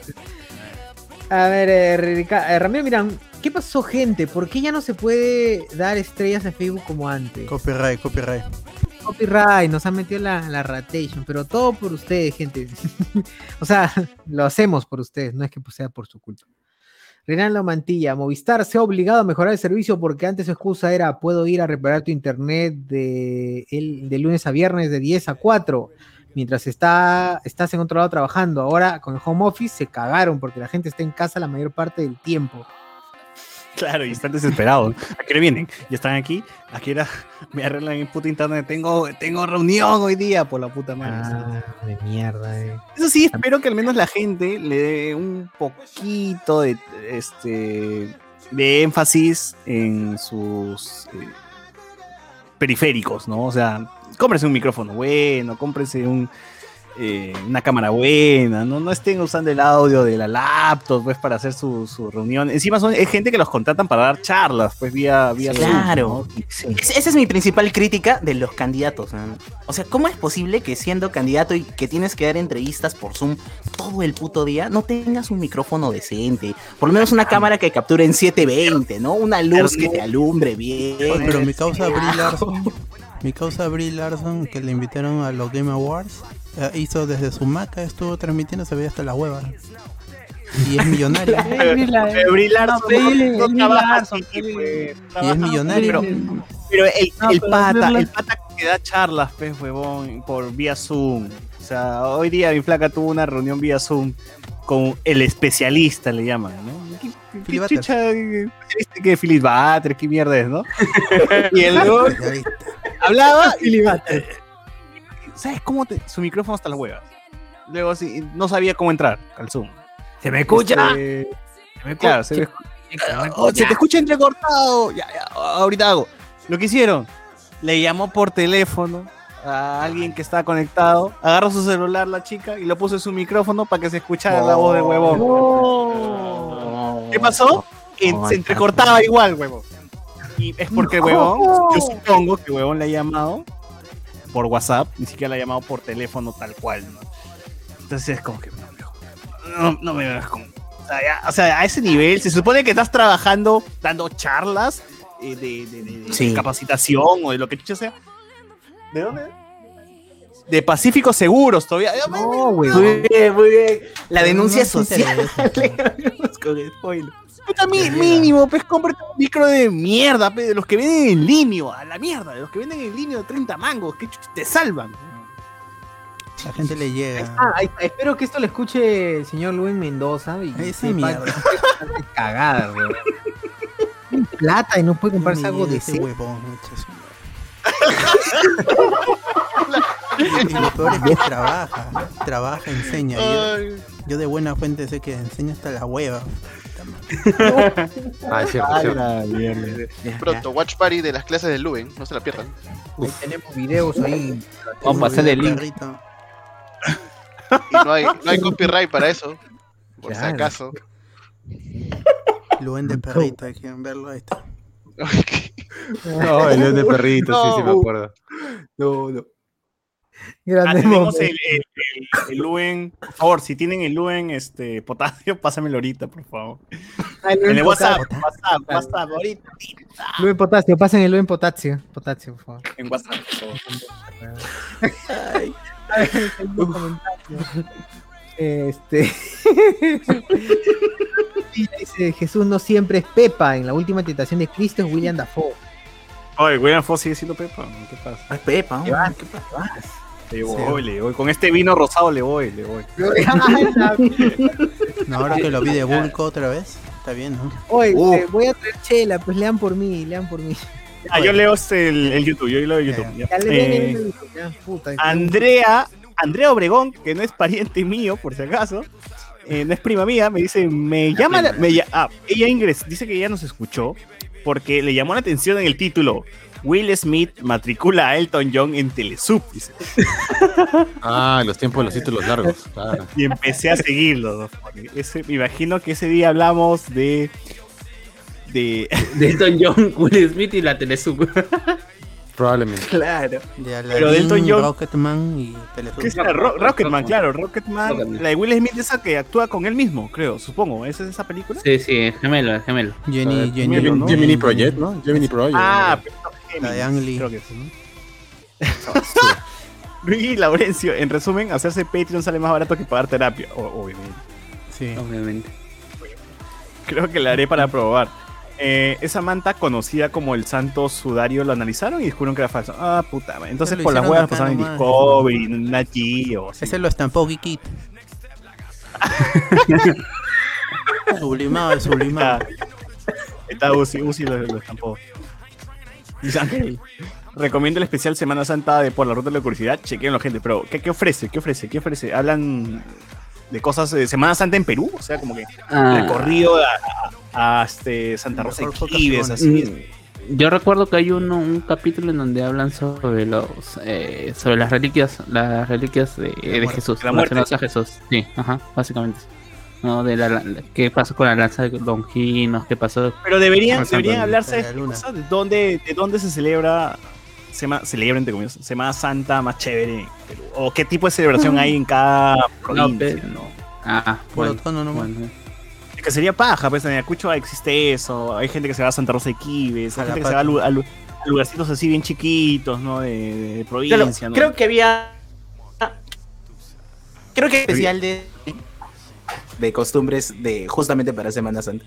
A ver, eh, eh, Ramiro Mirán, ¿qué pasó, gente? ¿Por qué ya no se puede dar estrellas a Facebook como antes? Copyright, copyright. Copyright, nos han metido la, la ratation, pero todo por ustedes, gente. o sea, lo hacemos por ustedes, no es que pues, sea por su culpa. Renaldo Mantilla, Movistar se ha obligado a mejorar el servicio porque antes su excusa era puedo ir a reparar tu internet de, el- de lunes a viernes de 10 a 4, mientras está, estás en otro lado trabajando. Ahora con el home office se cagaron porque la gente está en casa la mayor parte del tiempo. Claro, y están desesperados. ¿A qué vienen? Ya están aquí. ¿A qué hora me arreglan en puta internet? Tengo, tengo reunión hoy día por la puta madre. Ah, de mierda, eh. Eso sí, espero que al menos la gente le dé un poquito de, este, de énfasis en sus eh, periféricos, ¿no? O sea, cómprese un micrófono bueno, cómprese un, eh, una cámara buena, ¿no? No estén usando el audio de la laptop, pues, para hacer su, su reunión. Encima son, es gente que los contratan para dar charlas, pues, vía, vía Zoom, Claro. ¿no? Es- esa es mi principal crítica de los candidatos. ¿no? O sea, ¿cómo es posible que siendo candidato y que tienes que dar entrevistas por Zoom todo el puto día, no tengas un micrófono decente? Por lo menos una cámara que capture en 720, ¿no? Una luz que te alumbre bien. Oye, pero mi causa Brie Larson, mi causa Brie Larson, que le invitaron a los Game Awards, eh, hizo desde su maca, estuvo transmitiendo, se veía hasta la hueva. Y es millonario. Pues, y trabaja- es millonario. Pero, pero el, No, el pero pata, el pata que da charlas, pues, huevón, por vía Zoom. O sea, hoy día mi flaca tuvo una reunión vía Zoom con el especialista, le llaman, ¿no? ¿Qué- qué Philip Butter. chucha, qué- especialista que Philip Butter, qué mierda es, ¿no? y el hablaba y le ¿Sabes cómo te, su micrófono hasta las huevas? Luego sí, no sabía cómo entrar al Zoom. ¿Se me escucha? Este, claro, se, me escu- Oh, se te escucha entrecortado. Ya, ya, ahorita hago. Lo que hicieron, le llamó por teléfono a alguien que estaba conectado, agarró su celular la chica y lo puso en su micrófono para que se escuchara la voz del huevón. ¿Qué pasó? Que se entrecortaba igual, huevón. Y es porque huevón, yo supongo que huevón le ha llamado por WhatsApp, ni siquiera le ha llamado por teléfono tal cual, ¿no? Entonces es como que no, me veas como. O sea, ya- o sea, a ese nivel, se supone que estás trabajando, dando charlas eh, de, de- de- de Sí. capacitación o de lo que chucha sea. ¿De dónde? De Pacífico Seguros todavía. No, güey. Muy bien, muy bien. La denuncia No social. Con spoiler. Puta, mi- mínimo, pues cómprate un micro de mierda, pe, de los que venden en línea, a la mierda, de los que venden en línea de 30 mangos, que chucha te salvan. La gente le llega. Ah, ahí está. espero que esto lo escuche el señor Luis Mendoza y Esa mierda. que cagada, güey. Tiene plata y no puede comprarse algo de ese huevón, muchas Y lo peor es que trabaja, trabaja, enseña. Yo, yo de buena fuente sé que enseña hasta la hueva. Ah, es cierto, es cierto. Pronto, Watch Party de las clases de Luen, no se la pierdan. Ahí tenemos videos ahí. Vamos a pasarle el link. Perrito. Y no hay, no hay copyright para eso, por si acaso. Luen de perrito, hay que verlo ahí está. No, el león de perrito, sí, sí me No. acuerdo. No, no. Grande Ah, tenemos el, el, el, el Luen, por favor, si tienen el Luen este, potasio, pásamelo ahorita, por favor. Ah, En el Luen WhatsApp, potasio. WhatsApp, WhatsApp, ahorita, Luis Potasio, pasen el Luis Potasio. Potasio, por favor. en WhatsApp, por favor. Ay, comentario. Este. Dice Jesús no siempre es Pepa. En la última tentación de Cristo es William Dafoe. Oye, William Foss sigue siendo Pepa. ¿qué pasa? Es Pepa, ¿Qué vas? ¿qué pasa? Le voy, le voy. Con este vino rosado le voy, le voy. No, ahora que lo vi de Bulco otra vez, está bien, ¿no? Oye, eh, voy a traer chela, pues lean por mí, lean por mí. Ah, yo leo este, el, el YouTube, yo leo el YouTube. ya. Ya Eh, el ya, puta. Andrea, Andrea Obregón, que no es pariente mío, por si acaso, eh, no es prima mía, me dice, me llama, la- me ah, ella ingresó, dice que ella nos escuchó porque le llamó la atención en el título. Will Smith matricula a Elton John en Telesup, dice. Ah, los tiempos de los títulos largos, claro. Y empecé a seguirlo. Ese, me imagino que ese día hablamos de. de. De Elton John, Will Smith y la Telesub. Probablemente. Claro. De Pero de Elton John- Rocketman y. Ro- Rocketman, claro, Rocketman. Rocketman. La de Will Smith, esa que actúa con él mismo, creo, supongo. ¿Esa es esa película? Sí, sí, gemelo, gemelo. Jenny, Jenny, Gemelo, ¿no? Gemini Project, ¿no? Gemini Project. Ah, La de Ang Lee. Creo que sí. Luis Laurencio, en resumen, hacerse Patreon sale más barato que pagar terapia, o- obviamente. Sí. Obviamente. Creo que la haré para probar. Eh, esa manta conocida como el santo sudario lo analizaron y descubrieron que era falso. Ah, puta madre. Entonces por las huevas acá pasaban en. Discovery, en Nat Geo, así. Ese lo estampó Geekit. sublimado, sublimado. Está Uzi, Uzi lo, lo estampó. Dice Ángel, Recomiendo el especial Semana Santa de Por la Ruta de la Curiosidad. Chequenlo, gente. Pero, ¿qué, qué ofrece? ¿Qué ofrece? ¿Qué ofrece? Hablan de cosas de Semana Santa en Perú. O sea, como que Ah. recorrido a, a- a, este, Santa Rosa de Quibes, así. Mm, Yo recuerdo que hay uno, un capítulo en donde hablan sobre los eh, sobre las reliquias, las reliquias de, de Jesús, de la muerte. relacionadas a Jesús. Sí, ajá, básicamente. No, de la, la- qué pasó con la lanza de Longinos, qué pasó. Pero deberían, deberían hablarse de, cosas, de dónde, de dónde se celebra, sema- celebra entre comillas, Semana Santa más chévere Perú. O qué tipo de celebración hay en cada provincia, ¿no? Ah, Por bueno, bueno. Es que sería paja, pues en Ayacucho existe eso. Hay gente que se va a Santa Rosa de Quibes, hay gente que se va a, a lu- a lugarcitos así bien chiquitos, ¿no? De, de provincia, Claro, ¿no? Creo que había. Creo que especial de. De costumbres de justamente para Semana Santa.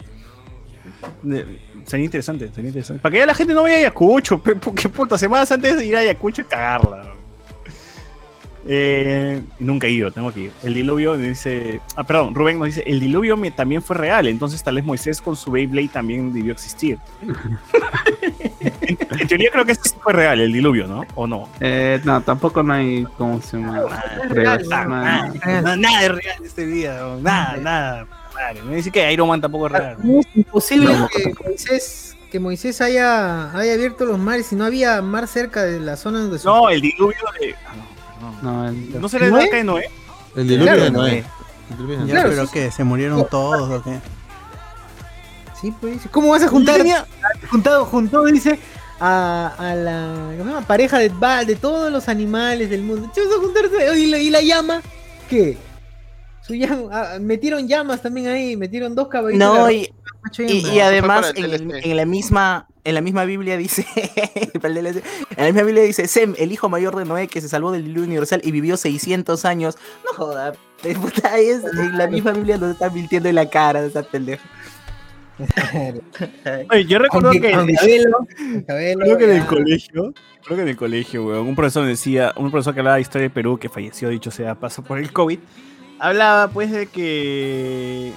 Sería interesante, sería interesante. Para que ya la gente no vaya a Ayacucho, pe- po- qué puta, semanas antes de ir a Ayacucho y cagarla. Eh, nunca he ido, tengo que ir. El diluvio me dice. Ah, perdón, Rubén nos dice: El diluvio me- también fue real, entonces tal vez Moisés con su Beyblade también debió existir. en, en teoría creo que esto sí fue real, el diluvio, ¿no? ¿O no? Eh, no, tampoco no hay, ¿cómo se llama? Pruebas, Nada, nada. nada, nada es real este vida, no, nada, nada. Madre, me dice que Iron Man tampoco es real. Es imposible No. que Moisés, que Moisés haya, haya abierto los mares si no había mar cerca de la zona donde su- No, el diluvio de. ah, No, el- ¿No será el de Noé? El diluvio Claro, de Noé. Noé. El diluvio de Ya, Noé. Claro, pero sí, que se murieron todos o qué. Sí, pues. ¿Cómo vas a juntar? tenía- Juntado, juntó, dice, a, a la ¿cómo se llama? pareja de, de todos los animales del mundo. ¿Qué vas a juntarse? ¿Y la, y la llama? ¿Qué? Su llama, ah, metieron llamas también ahí, metieron dos caballitos. No, de y, y, y además en, el la misma en la misma Biblia dice en la misma Biblia dice Sem, el hijo mayor de Noé que se salvó del diluvio universal y vivió 600 años. No joda, puta, es, en la misma Biblia nos está mintiendo en la cara de esa pendeja. Oye, yo recuerdo Aunque- que, Cabelo, Cabelo, creo que en el colegio, creo que en el colegio, weón, un profesor decía, un profesor que hablaba de historia de Perú, que falleció, dicho sea, pasó por el COVID, hablaba pues de que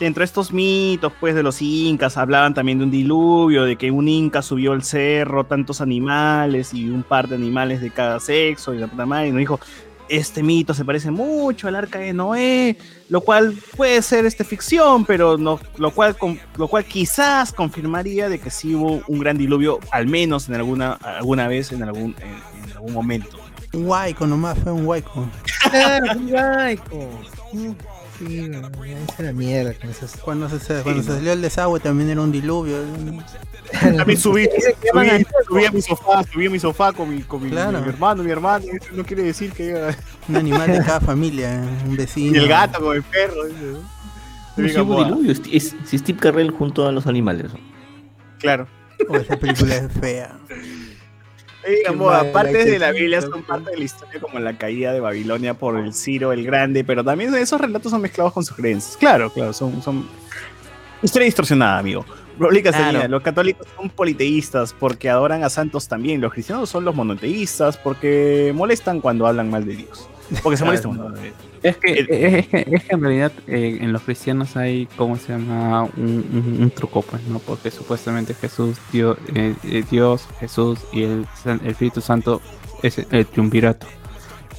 dentro de estos mitos pues de los incas, hablaban también de un diluvio, de que un inca subió el cerro, tantos animales y un par de animales de cada sexo y la puta madre, y nos dijo, este mito se parece mucho al arca de Noé, lo cual puede ser este ficción, pero no, lo cual con- lo cual quizás confirmaría de que sí hubo un gran diluvio, al menos en alguna alguna vez en algún en, en algún momento. Un huaico nomás, fue un huaico. Claro, un. Sí, la mierda. Cuando se, cuando se salió el desagüe también era un diluvio. También subí, subí, a- subí a mi sofá, subí a mi sofá con mi, con mi, Claro. mi hermano, mi eso no quiere decir que Un animal de cada familia, un vecino. y el gato con el perro. ¿no? Sí hubo diluvio, es- es- si Steve Carrell junto a los animales. Claro. Oh, esa película es fea. Que de la Biblia son parte de la historia como la caída de Babilonia por el Ciro el Grande, pero también esos relatos son mezclados con sus creencias. Claro, claro, son, son historia distorsionada, amigo. Claro. los católicos son politeístas porque adoran a santos también. Los cristianos son los monoteístas porque molestan cuando hablan mal de Dios. Porque se cuando hablan de Dios. Es que, El- es, que, es que en realidad eh, en los cristianos hay, ¿cómo se llama? Un, un- un truco, pues, ¿no? Porque supuestamente Jesús, Dios, eh, eh, Dios Jesús y el, San- el Espíritu Santo es el triunvirato.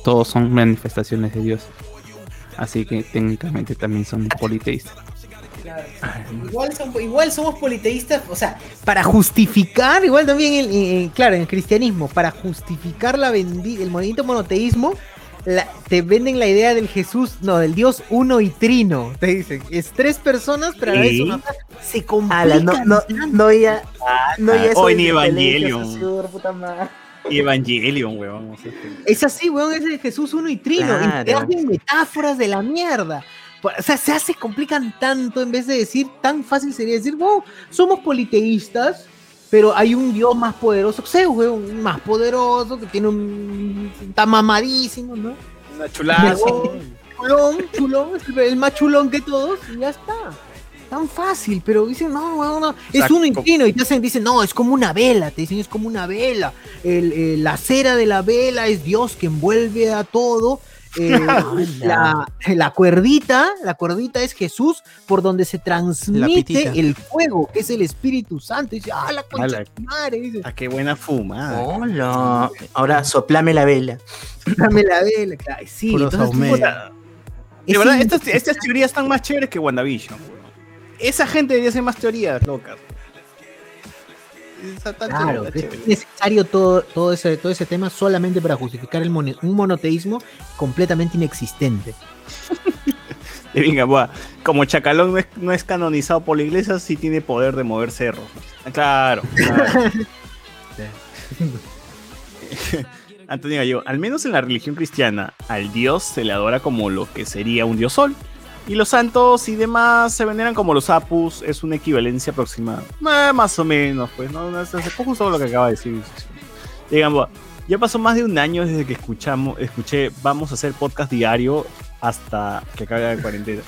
Todos son manifestaciones de Dios. Así que técnicamente también son politeístas. Igual, son- igual somos politeístas, o sea, para justificar, igual también, el, eh, claro, en el cristianismo, para justificar la el movimiento monoteísmo, la- te venden la idea del Jesús, no, del Dios uno y trino. Te dicen, es tres personas, pero a la vez una. Se Ala, complican. no, no, no ya, no ya eso Hoy ni el Evangelion. socio, puta madre. Y Evangelion, weón. o sea, que- Es así, weón, es de Jesús uno y trino. Y te Claro. hacen metáforas de la mierda. O sea, se hace, complican tanto en vez de decir, tan fácil sería decir, wow, somos politeístas, pero hay un Dios más poderoso, Zeus, weón, más poderoso, que tiene un. está mamadísimo, ¿no? Una chulazo. Chulón, chulón, es el- más chulón que todos, y ya está. Tan fácil, pero dicen, no, no, no, es sea, uno y te hacen, dicen, no, es como una vela, te dicen, es como una vela. El, la cera de la vela es Dios que envuelve a todo. Eh, la, la cuerdita, la cuerdita es Jesús por donde se transmite el fuego, que es el Espíritu Santo. Y dice, ah, la concha Ala. de tu madre, dice, Ah, qué buena fumada. Hola. Ahora soplame la vela. dame la vela, claro, sí, entonces, De verdad, estas, estas teorías están más chéveres que WandaVision. Esa gente debería hacer más teorías locas. Tan Claro, chévere, es necesario todo, todo, ese, todo ese tema solamente para justificar el mone- un monoteísmo completamente inexistente. Y venga, buah, como Chacalón no es, no es canonizado por la iglesia, sí tiene poder de mover cerros. Ah, Claro. claro. Antonio Gallego, al menos en la religión cristiana, al dios se le adora como lo que sería un dios sol. Y los santos y demás se veneran como los apus, es una equivalencia aproximada. Eh, más o menos, pues, ¿no? es, es justo lo que acaba de decir. Digamos, ya pasó más de un año desde que escuchamos, escuché vamos a hacer podcast diario hasta que acabe la cuarentena.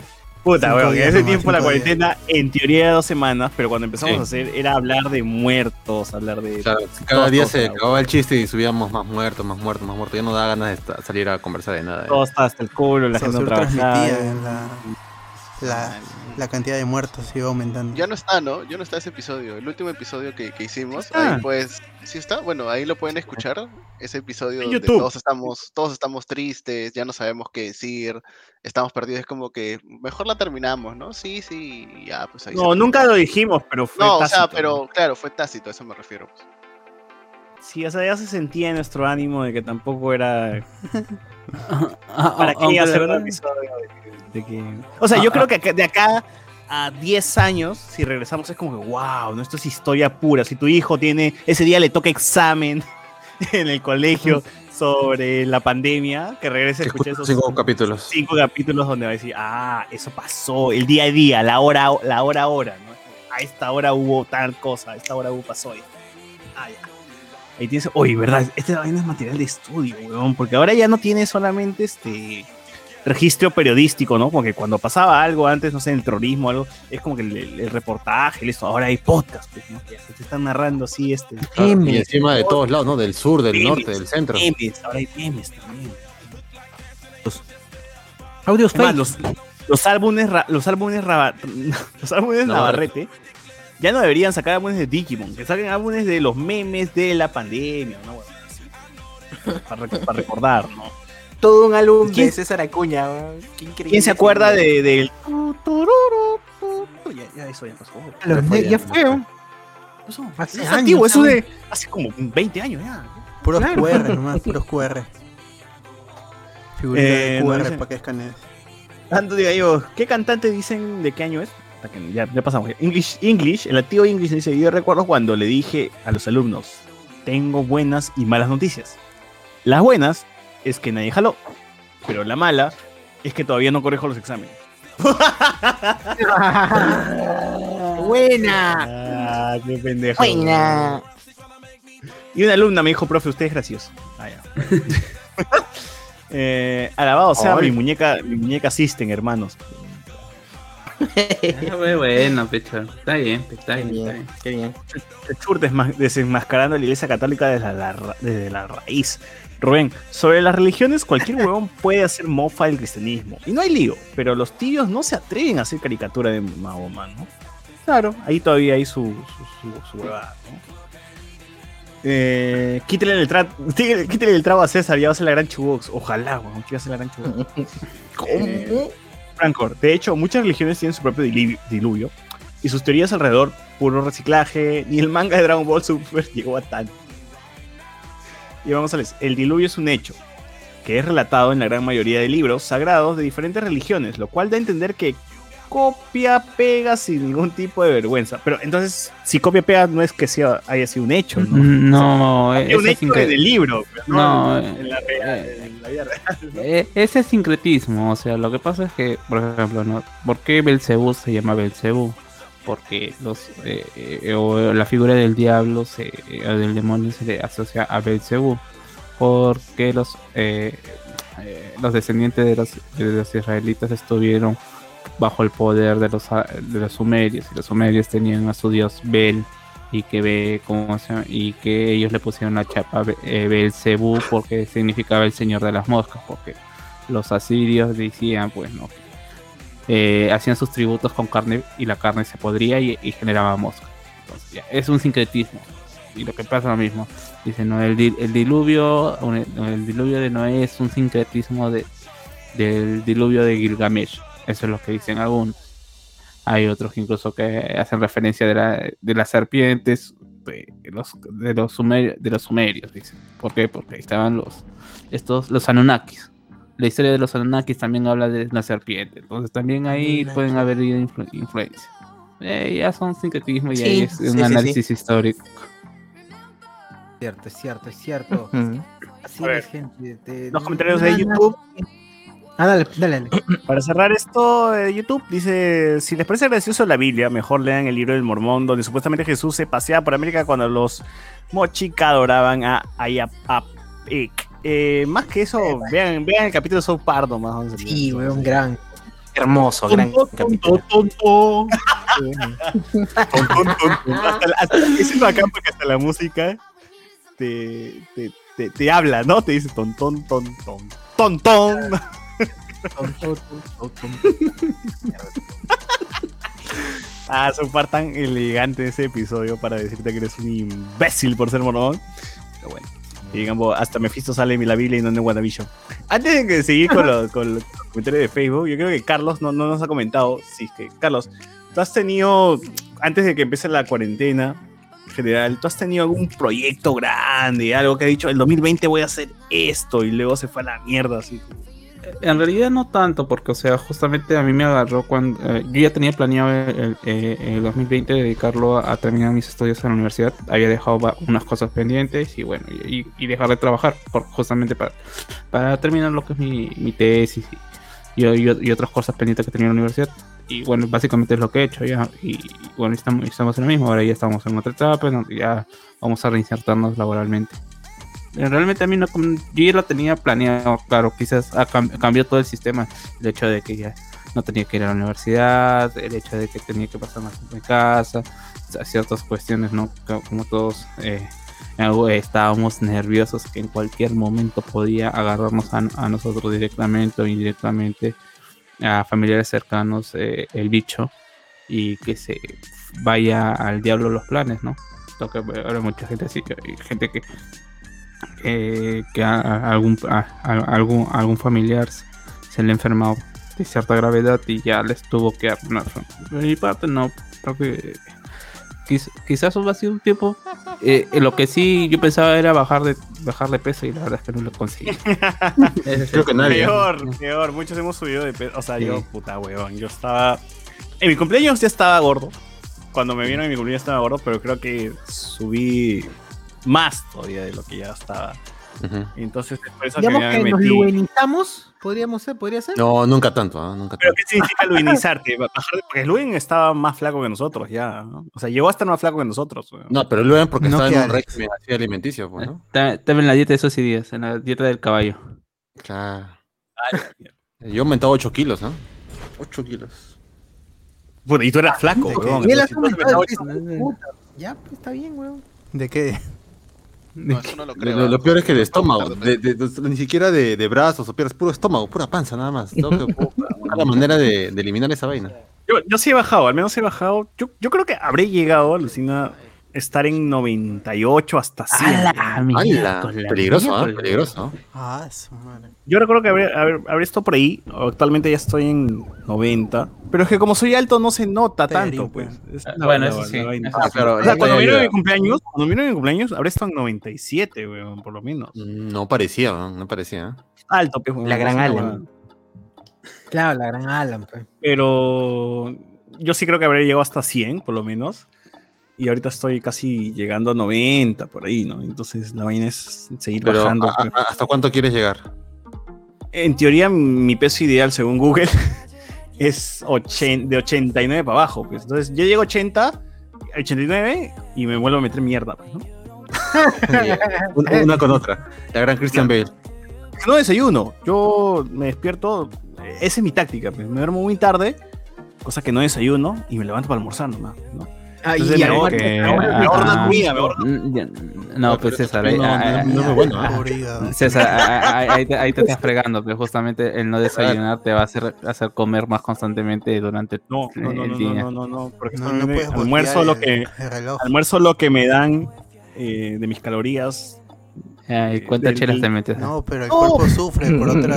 Puta, weón, en ese tiempo la días. cuarentena, en teoría era dos semanas, pero cuando empezamos Sí. a hacer era hablar de muertos, hablar de. Claro, cada día se acababa el chiste y subíamos más muertos, más muertos, más muertos. Ya no da ganas de salir a conversar de nada. Todo está hasta el culo, la gente no Saussure trabaja. transmitía la, la, la cantidad de muertos iba aumentando. Ya no está, ¿no? Ya no está ese episodio. El último episodio que, que hicimos. Ahí pues. Sí está. Bueno, ahí lo pueden escuchar. Ese episodio donde todos estamos, todos estamos tristes, ya no sabemos qué decir, estamos perdidos. Es como que mejor la terminamos, ¿no? Sí, sí, ya, pues ahí se No, nunca lo dijimos, pero fue No, o sea, ¿no? pero claro, fue tácito, a eso me refiero. pues. Sí, o sea, ya se sentía en nuestro ánimo de que tampoco era. Ah, ¿Para ah, qué hacer un episodio de, de que. O sea, yo creo que acá- de acá a 10 años, si regresamos, es como que, wow, no, esto es historia pura. Si tu hijo tiene. Ese día le toca examen en el colegio sobre la pandemia, que regrese a Que escuchar esos cinco capítulos. cinco capítulos donde va a decir, ah, eso pasó, el día a día, la hora, la hora a hora, ¿no? A esta hora hubo tal cosa, a esta hora hubo pasó esto. Ah. Ahí tienes, oye, ¿verdad? Este vaina es material de estudio, weón, porque ahora ya no tiene solamente este registro periodístico, ¿no? Porque cuando pasaba algo antes, no sé, el terrorismo o algo, es como que el, el- el reportaje, listo, ahora hay podcast, pues, ¿no? Que te están narrando así, este, Claro, y encima de todos lados, ¿no? Del sur, del norte, del centro. ahora hay memes también. Audios más, fake. los, los álbumes, ra- los álbumes, raba- los álbumes Navarrete. Navarrete ya no deberían sacar álbumes de Digimon, que saquen álbumes de los memes de la pandemia, ¿no? Bueno, para, para recordar, ¿no? Todo un álbum ¿Quién- de César Acuña. Qué increíble. ¿Quién se acuerda de, del? Ya, ya eso ya pasó. Los ya fue. ¿Qué pasó? Hace es años, antiguo, eso de hace como 20 años ya. Puros Claro. QR nomás, puros QR. Figurita Eh, de no QR para que escanees. Tanto diga yo, ¿qué cantante dicen de qué año es? Ya, ya pasamos. English, English, el antiguo English dice, yo recuerdo cuando le dije a los alumnos, tengo buenas y malas noticias. Las buenas es que nadie jaló, pero la mala es que todavía no corrijo los exámenes. Buena. Ah, qué pendejo. Buena. Y una alumna me dijo, profe, usted es gracioso. Ah, ya. Eh, alabado sea Ay. mi muñeca, mi muñeca System, hermanos. Ah, bueno, pecho. Está bien, está bien, está bien, qué bien. Chur desenmascarando la iglesia católica desde la, desde la raíz. Rubén, sobre las religiones, cualquier huevón puede hacer mofa del cristianismo. Y no hay lío, pero los tibios no se atreven a hacer caricatura de Mahoma, ¿no? Claro, ahí todavía hay su, su, su, su huevada, ¿no? Eh, quítale, el tra- quítale el trago a César, ya va a ser la gran chubox. Ojalá, weón, que va a ser la gran chubox. Eh, Francor, de hecho, muchas religiones tienen su propio diluvio y sus teorías alrededor, puro reciclaje, ni el manga de Dragon Ball Super llegó a tanto. Y vamos a ver, el diluvio es un hecho, que es relatado en la gran mayoría de libros sagrados de diferentes religiones, lo cual da a entender que copia pega sin ningún tipo de vergüenza. Pero entonces, si copia pega no es que sea, haya sido un hecho, ¿no? No, Es eso un es hecho en el libro, pero No, no, en, la real- en la vida real. ¿no? Eh, ese es sincretismo, o sea, lo que pasa es que, por ejemplo, ¿no? ¿por qué Belcebú se llama Belcebú? Porque los, eh, eh, o la figura del diablo, se, eh, o del demonio se le asocia a Belcebú, porque los, eh, eh, los descendientes de los, de los israelitas estuvieron bajo el poder de los, de los sumerios. Y los sumerios tenían a su dios Bel y que ve cómo se y que ellos le pusieron la chapa eh, Belcebú porque significaba el señor de las moscas porque los asirios decían pues no eh, hacían sus tributos con carne y la carne se podría y, generaba moscas. Entonces, es un sincretismo. Y lo que pasa es lo mismo. Dice no el, di- el diluvio el diluvio de Noé es un sincretismo de, del diluvio de Gilgamesh eso es lo que dicen algunos hay otros que incluso que hacen referencia de, la- de las serpientes de los, de los, sumerios, de los sumerios, dicen. ¿Por qué? Porque ahí estaban los, estos, los Anunnakis. La historia de los Anunnakis también habla de la serpiente. Entonces también ahí pueden haber influ- influencia. Eh, ya son sincretismo y Sí, ahí es sí, un sí, sí. análisis histórico. Cierto, es cierto, es cierto. Así es, gente. te- Los comentarios de YouTube. Ah, dale, dale, dale. Para cerrar esto de YouTube, dice, si les parece gracioso la Biblia, mejor lean el libro del Mormón, donde supuestamente Jesús se paseaba por América cuando los mochica adoraban a Ayapapek. Eh, más que eso, vean, vean el capítulo de South Pardo más. vamos a decir. Sí, weón, gran. Hermoso, gran Tonto, capítulo. es bacán porque hasta la música te, te, te, te habla, ¿no? Te dice ton, ton, ton, ton, ton, ton. Ah, son par tan elegante ese episodio para decirte que eres un imbécil por ser mormón. Pero bueno. Digamos, hasta Mephisto sale en la Biblia y no en WandaVision. Antes de seguir con, los- con los comentarios de Facebook, yo creo que Carlos no, no nos ha comentado. Sí, es que, Carlos, tú has tenido, antes de que empiece la cuarentena en general, tú has tenido algún proyecto grande, algo que ha dicho, el 2020 voy a hacer esto y luego se fue a la mierda, así. En realidad no tanto, porque, o sea, justamente a mí me agarró cuando... eh, yo ya tenía planeado el, eh, el 2020 dedicarlo a, terminar mis estudios en la universidad. Había dejado unas cosas pendientes y bueno, y, y dejar de trabajar, justamente para, terminar lo que es mi, tesis y, otras cosas pendientes que tenía en la universidad. Y bueno, básicamente es lo que he hecho ya. Y, bueno, estamos, estamos en lo mismo, ahora ya estamos en otra etapa, ya vamos a reinsertarnos laboralmente. Eh, Realmente a mí no, yo ya lo tenía planeado, claro, quizás ha cam- cambió todo el sistema, el hecho de que ya no tenía que ir a la universidad, el hecho de que tenía que pasar más tiempo en casa, ciertas cuestiones, ¿no? Co- Como todos eh, eh, estábamos nerviosos que en cualquier momento podía agarrarnos a, nosotros directamente o indirectamente, a familiares cercanos, eh, el bicho, y que se vaya al diablo los planes, ¿no? Lo que ahora mucha gente así, gente que eh, que a, a algún, a, a algún, a algún familiar se- se le ha enfermado de cierta gravedad y ya les tuvo que dar una De mi parte, no. Creo que quiz- quizás eso ha sido un tiempo. eh, eh, lo que sí yo pensaba era bajar de bajar de peso y la verdad es que no lo conseguí. Creo que nadie. Peor, peor. Muchos hemos subido de peso. O sea, Sí. yo, puta huevón. Yo estaba. En mi cumpleaños ya estaba gordo. Cuando me vieron en mi cumpleaños estaba gordo, pero creo que subí más todavía de lo que ya estaba. Entonces, es por eso Digamos que ya que me nos metí. luenizamos, podríamos ser, podría ser. No, nunca tanto, ¿ah? nunca Pero tanto. ¿qué significa de- Porque Luen estaba más flaco que nosotros ya. ¿no? O sea, llegó a estar más flaco que nosotros. weón. No, pero luego porque No estaba en un régimen así alimenticio, pues, ¿no? Estaba en la dieta de esos días, en la dieta del caballo. Claro. Yo he aumentado 8 kilos, ¿no? 8 kilos. Puta, y tú eras flaco, weón. Ya, pues está bien, weón. ¿De qué? No, eso no lo creo. lo- lo peor es que de estómago, de- de- de- ni siquiera de, de brazos o piernas, puro estómago, pura panza nada más. Buscar la manera de, de eliminar esa vaina. Yo, yo sí he bajado, al menos he bajado. Yo, yo creo que habré llegado, alucina, estar en 98 hasta 100. ¡Hala! ¡Hala! miércoles, Peligroso, ¿ah? miércoles! Peligroso. Ah. Yo recuerdo que habré, habré, habré estado por ahí. Actualmente ya estoy en 90. Pero es que como soy alto no se nota tanto, pues. Es Ah, bueno, eso sí, eso Ah, claro. O sea, cuando ya. mi cumpleaños, cuando vieron mi cumpleaños, habré estado en 97, weón, por lo menos. No parecía, ¿no? no parecía. ¿eh? Alto, pues, La gran huevada. Claro, la gran Alan, pues. Pero yo sí creo que habré llegado hasta 100, por lo menos. Y ahorita estoy casi llegando a 90, por ahí, ¿no? Entonces la vaina es seguir Pero bajando. ¿a- a- ¿hasta cuánto quieres llegar? En teoría, mi peso ideal, según Google, es 80 de 89 para abajo. Pues. Entonces, yo llego a 80, 89 y me vuelvo a meter mierda. Pues, ¿no? Una, una con otra. La gran Christian Bale. No desayuno. Yo me despierto. Esa es mi táctica. pues. Me duermo muy tarde cosa que no desayuno y me levanto para almorzar nomás, ¿no? Ah, y Entonces me ahorro la comida, Mm, ya- No, pues César, ahí, no, no, no ¿ah? César, ahí- te, ahí te estás fregando, pero justamente el no desayunar te va a hacer, hacer comer más constantemente durante No, no, no, el no, día. no, no, no, porque No, no almuerzo lo que el, almuerzo lo que me dan eh, de mis calorías. Ay, ¿Cuántas del chelas te metes? No, pero el cuerpo sufre por otra.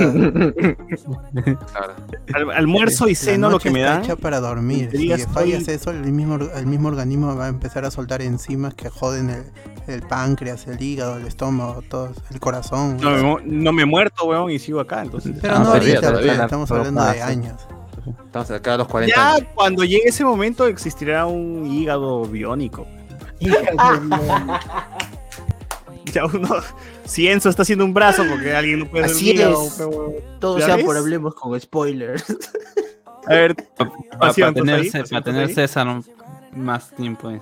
Al- almuerzo y ceno lo que me hecha para dormir. Si estoy- fallas eso, el mismo, el mismo organismo va a empezar a soltar enzimas que joden el, el páncreas, el hígado, el estómago, todo, el corazón. No me, mu- no me he muerto, weón, y sigo acá, entonces. Pero Ah, no todavía, ahorita, todavía. estamos hablando de pasa. años. Estamos acá a los 40 Ya años. cuando llegue ese momento existirá un hígado biónico. Ya uno, si Enzo está haciendo un brazo porque alguien no puede hacer Así un hígado, es. Todo ¿Ya sea ves? por hablemos con spoilers. A ver, Para pasión, tener, ahí? Para tener ahí? César un- más tiempo. eh.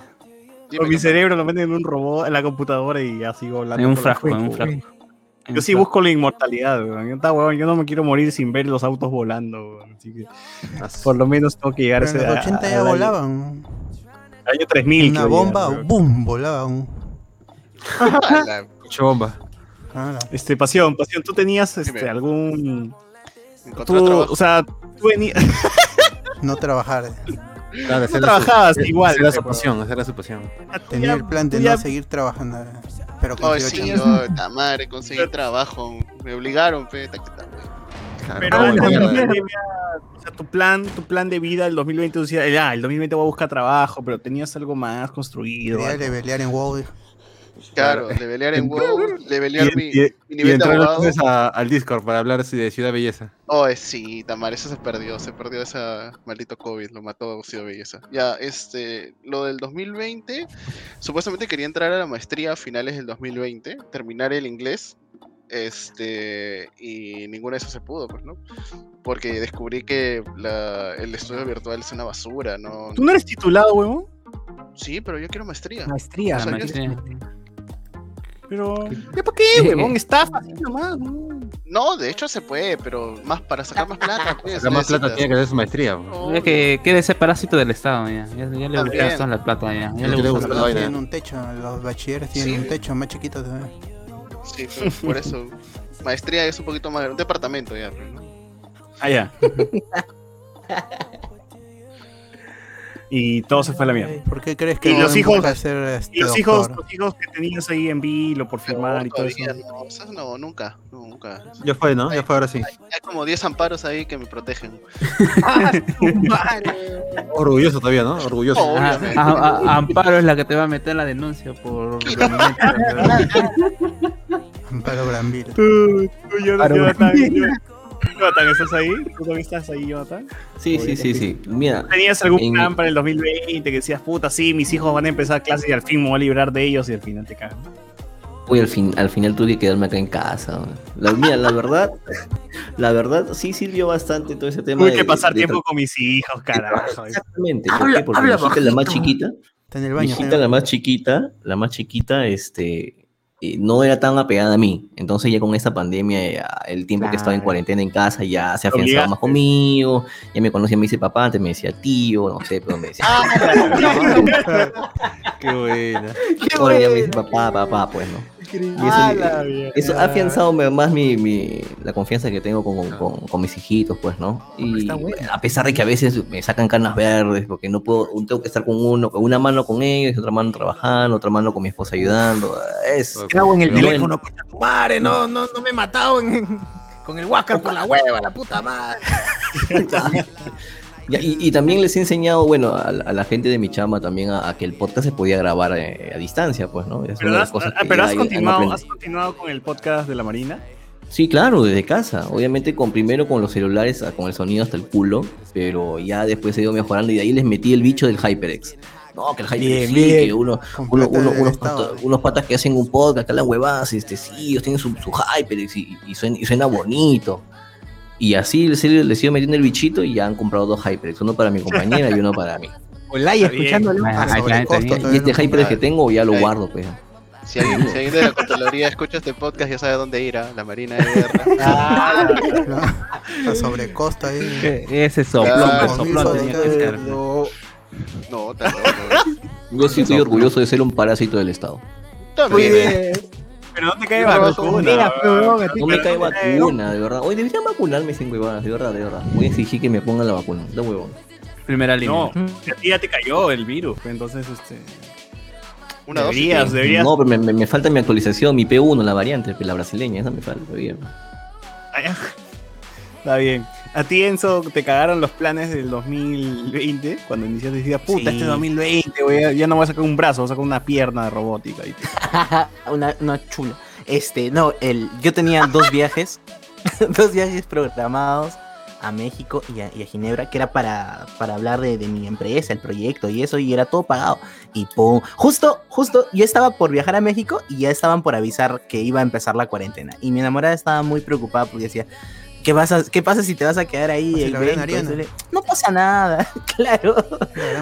Mi cerebro lo meten en un robot, en la computadora y ya sigo hablando. En un frasco, en un frasco. Yo sí busco la inmortalidad, weón. Yo, está, weón, yo no me quiero morir sin ver los autos volando, weón. Así que por lo menos tengo que llegar a Pero en ese los 80 ya al año- volaban. año 3000. Una bomba. ¡boom! Volaban. A la- Mucha bomba. Ah, Este, pasión, pasión, tú tenías este, algún. Tú, trabajo. o sea, tú venías. No trabajar. Claro, No era su- trabajabas esa igual, Era su pasión, esa era su pasión. Tenía el plan de no seguir trabajando. Pero con Oh, 18 sí, oh, ta madre, conseguí trabajo. Me obligaron. Claro, Pero no, antes de no, la no, no. pandemia, o sea, tu plan, tu plan de vida el 2020 tú decías, ya, el 2020 voy a buscar trabajo, pero tenías algo más construido. Quería levelear en WoW. Claro, levelear en WoW, levelear Y, mi, y- mi y nivel de entrar abogado. entonces a- al Discord para hablar así de Ciudad Belleza. Oh, eh, sí, Tamar, eso se perdió, se perdió ese maldito COVID, lo mató Ciudad Belleza. Ya, este, lo del 2020, supuestamente quería entrar a la maestría a finales del 2020, terminar el inglés, este, y ninguna de eso se pudo, pues, ¿no? Porque descubrí que la- el estudio virtual es una basura, ¿no? ¿Tú no eres titulado, huevón? Sí, pero yo quiero maestría. Maestría. O sea, yo- maestría. Pero, ¿ya para qué, huevón? Estafa, así nomás. ¿no? No, de hecho se puede, pero más para sacar más plata. Pues, La más plata tiene que tener su maestría. bro. Obvio. Es que quede ese parásito del Estado ya. Ya, ya le Está gusta bien. toda la plata ya. Ya ¿Qué le gusta la vaina? Tienen un techo, los bachilleres tienen Sí. un techo más chiquito. ¿sabes? Sí, pues, por eso. Maestría es un poquito más un departamento ya. pues, ¿no? Ah, ya. y todo se fue a la mierda. ¿Por qué crees que Y no los hijos- este, Y los hijos, doctor? los hijos que tenías ahí en vilo por firmar y todo eso. no, esas no, nunca, no, nunca. Ya fue, ¿no? Ya fue ahora sí. Hay como 10 amparos ahí que me protegen. Orgulloso todavía, ¿no? Orgulloso. Oh, Ah, ah, ah, Amparo es la que te va a meter la denuncia por Amparo Granville. Tú, tú, Jonathan, Claro. Jonathan, Jonathan, ¿estás ahí? ¿Tú también estás ahí, Jonathan? Sí, sí, sí, sí. Mira, ¿Tenías algún En- plan para el 2020 que decías, puta, sí, mis hijos van a empezar clases y al fin me voy a librar de ellos y al final te cagan? Uy, al, fin, al final tuve que quedarme acá en casa. La, mira, la verdad, la verdad sí sirvió bastante todo ese tema. Tuve que pasar de- tiempo con mis hijos, carajo. Exactamente. ¿Por Habla- qué? Porque habla mi hijita, la más chiquita, Está en el mi baño. hijita, la más chiquita, la más chiquita, este, eh, no era tan apegada a mí. Entonces ya con esta pandemia, ya el tiempo que estaba en cuarentena en casa, ya se afianzaba más conmigo, ya me conocía, me dice papá, antes me decía tío, no sé, pero me decía, Qué buena. ahora ya me dice papá, papá, pues, ¿no? Y eso, Ah, eso ha afianzado más mi, mi- la confianza que tengo con, con- con mis hijitos, pues, ¿no? Y bueno. a pesar de que a veces me sacan canas verdes, porque no puedo, tengo que estar con uno, con una mano con ellos, otra mano trabajando, otra mano con mi esposa ayudando. Es. ¿Qué hago en el teléfono? Tu madre, no, no, no me he matado en- con el Huáscar por la hueva, la puta madre. Ya, y, y también les he enseñado, bueno, a, la- a la gente de mi chama también a, a que el podcast se podía grabar eh, a distancia, pues, ¿no? Es una Pero, has, ah, pero has, continuado, has continuado con el podcast de la Marina. Sí, claro, desde casa. Obviamente con primero con los celulares, ah, con el sonido hasta el culo, pero ya después he ido mejorando y de ahí les metí el bicho del HyperX. No, que el HyperX Bien, sí, bien. que uno, uno- uno- unos, patas, unos patas que hacen un podcast, que hablan huevadas, este, sí, ellos tienen su, su HyperX y, y suena, y suena bonito. Y así les, he- les ido metiendo el bichito y ya han comprado dos HyperX, uno para mi compañera y uno para mí. Olaya bien. escuchándolo. Ah, Ah, costo bien. Y este no HyperX que tengo ya lo guardo, pues. Si alguien, si alguien de la Contraloría escucha este podcast ya sabe dónde ir, ¿ah? la Marina de Guerra. La sobrecosta ahí. Ese soplón, Claro, soplón sí, tenía sí, que ser. No, no, ¿eh? Yo sí estoy orgulloso de ser un parásito del Estado. También, ¿eh? Pero no te cae vacuna. No me cae vacuna, de verdad. Hoy deberían vacunarme sin huevadas, de verdad, de verdad. Voy a exigir que me pongan la vacuna, de huevón. Primera línea. No, a ti ya te cayó el virus, pues, entonces este. Una dosis. deberías, deberías. No, pero me, me- me falta mi actualización, mi P1, la variante, la brasileña, esa me falta ah. Está bien. A ti, Enzo, te cagaron los planes del 2020 cuando iniciaste decías, puta, Sí. este 2020, voy a- ya no voy a sacar un brazo, voy a sacar una pierna de robótica. Y te- una, una chula. Este, no, el, yo tenía dos viajes, dos viajes programados a México y a, y a Ginebra, que era para, para hablar de, de mi empresa, el proyecto y eso, y era todo pagado. Y pum, justo, justo, yo estaba por viajar a México y ya estaban por avisar que iba a empezar la cuarentena. Y mi enamorada estaba muy preocupada porque decía, ¿qué, vas a- qué pasa si te vas a quedar ahí? O si el la ven 20?" Ariana. Yo le, no pasa nada, claro.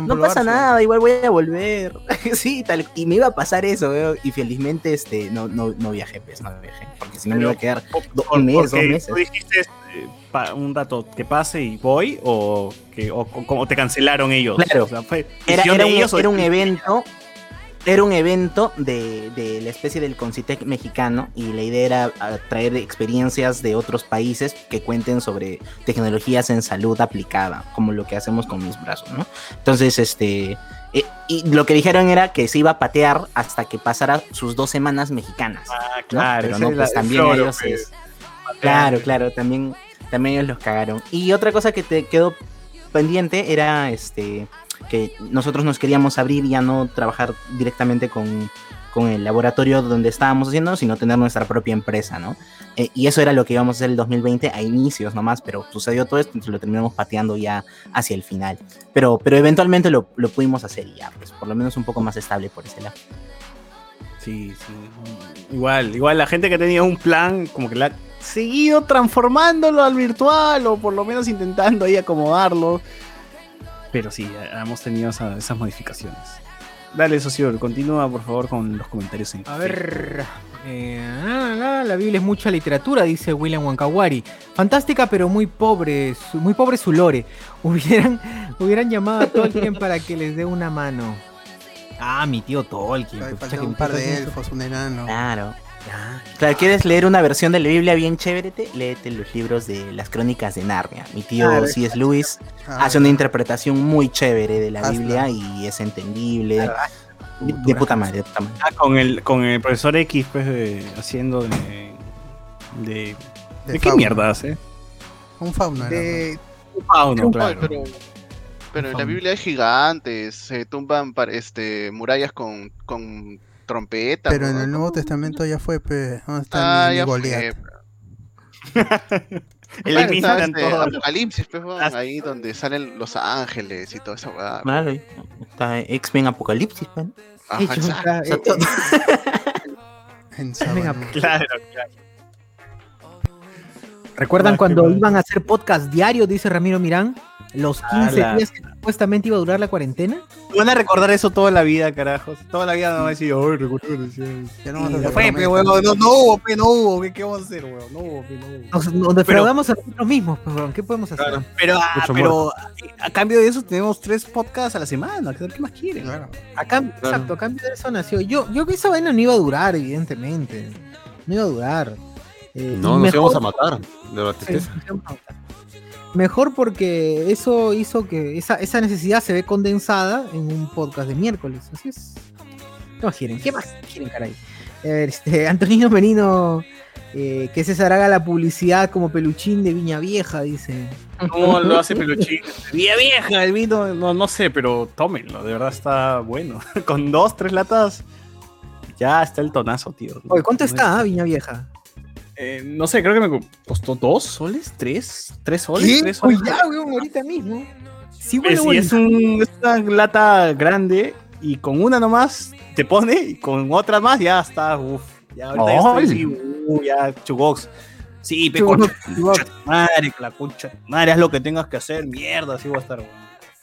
No pasa nada, igual voy a volver. sí, tal. Y me iba a pasar eso, Y felizmente este, no, no, no viajé, pues, no viajé. Porque si no me iba a quedar do- Por- un mes, dos meses. ¿Tú dijiste eh, un rato que pase y voy? ¿O, que, o, o- como te cancelaron ellos? Claro. O sea, fue Era, un, ellos o era un de- evento. Era un evento de, de la especie del Concitec mexicano y la idea era traer experiencias de otros países que cuenten sobre tecnologías en salud aplicada, como lo que hacemos con mis brazos, ¿no? Entonces, este, eh, y lo que dijeron era que se iba a patear hasta que pasara sus dos semanas mexicanas. Ah, ¿no? claro. Pero no, pues también ellos es- Claro, claro, también, también ellos los cagaron. Y otra cosa que te quedó pendiente era este que nosotros nos queríamos abrir y ya no trabajar directamente con, con el laboratorio donde estábamos haciendo, sino tener nuestra propia empresa, ¿no? Eh, y eso era lo que íbamos a hacer el 2020 a inicios nomás, pero sucedió todo esto, entonces lo terminamos pateando ya hacia el final. Pero, pero eventualmente lo, lo pudimos hacer y ya, pues por lo menos un poco más estable por ese lado. Sí, sí. Igual, igual la gente que tenía un plan, como que la ha seguido transformándolo al virtual, o por lo menos intentando ahí acomodarlo. Pero sí, hemos tenido esa- esas modificaciones. Dale, socio, continúa por favor con los comentarios en A ver. eh, ah, la, la Biblia es mucha literatura, dice William Wankawari. Fantástica, pero muy pobre, su- muy pobre su lore. Hubieran, hubieran llamado a Tolkien para que les dé una mano. Ah, mi tío Tolkien. Ay, pues, falta un par de elfos, un enano. Claro. Claro, ¿quieres leer una versión de la Biblia bien chévere? Te- Léete los libros de las crónicas de Narnia. Mi tío Claro. C.S. Lewis Ah, hace una interpretación muy chévere de la Hazla. Biblia y es entendible. De, de puta madre, de puta madre. Ah, con el, con el profesor X, pues, de- haciendo de. ¿De, ¿de qué mierda hace? Un fauna. era, De- Un fauno, Ay, claro. pero, pero en la Biblia hay gigantes, se tumban este, murallas con, con trompeta. Pero en el Nuevo Testamento ya fue, pe. ¿Dónde está Ah, mi, ya fue. El está, eran este. Apocalipsis, pues, ahí donde salen los ángeles y toda esa weá. Claro, está X-Men Apocalipsis, pues, man. Ajá, está- todo- En. Claro, claro. ¿Recuerdan Ah, cuando iban a hacer podcast diario, dice Ramiro Mirán? Los 15 Ala. días que supuestamente iba a durar la cuarentena. Van a recordar eso toda la vida, carajos. Toda la vida no va a decir, ay, recuerdo que decía eso". Ya no fue, pe, promesas. huevón, no, no hubo, pe, no hubo, ¿qué, qué vamos a hacer, huevón? No hubo, pe, no hubo. Nos, nos defraudamos a nosotros mismos, pues, weón, ¿qué podemos hacer? Claro, pero, ah, pero a, a cambio de eso tenemos tres podcasts a la semana. ¿Qué más quieren? Claro. A cambio, Exacto, a cambio de eso nació. Yo, yo que esa vaina no iba a durar, evidentemente. No iba a durar. Eh, No, nos íbamos a mejor- matar de la Sí, tristeza. nos íbamos a matar. Mejor porque eso hizo que esa, esa necesidad se ve condensada en un podcast de miércoles. Así es. ¿Qué más quieren? ¿Qué más quieren, caray? A ver, este, Antonino Merino, eh, que César haga la publicidad como peluchín de Viña Vieja, dice. ¿Cómo lo hace Peluchín? Vía vieja, el vino, no, no sé, pero tómenlo, de verdad está bueno. Con dos, tres latas, ya está el tonazo, tío. Oye, ¿cuánto No está ah, Viña Vieja? Eh, no sé, creo que me costó dos soles, tres, tres soles, tres Uy, soles. ya, weón, ahorita mismo. Sí, Pues, bueno, es, un, es una lata grande y con una nomás te pone y con otra más ya está, uff. Ya ahorita ya estoy Ay. así, uh, ya chugox. Sí, pe concha, concha tu madre, la concha, tu madre, haz lo que tengas que hacer, mierda, así voy a estar. weón.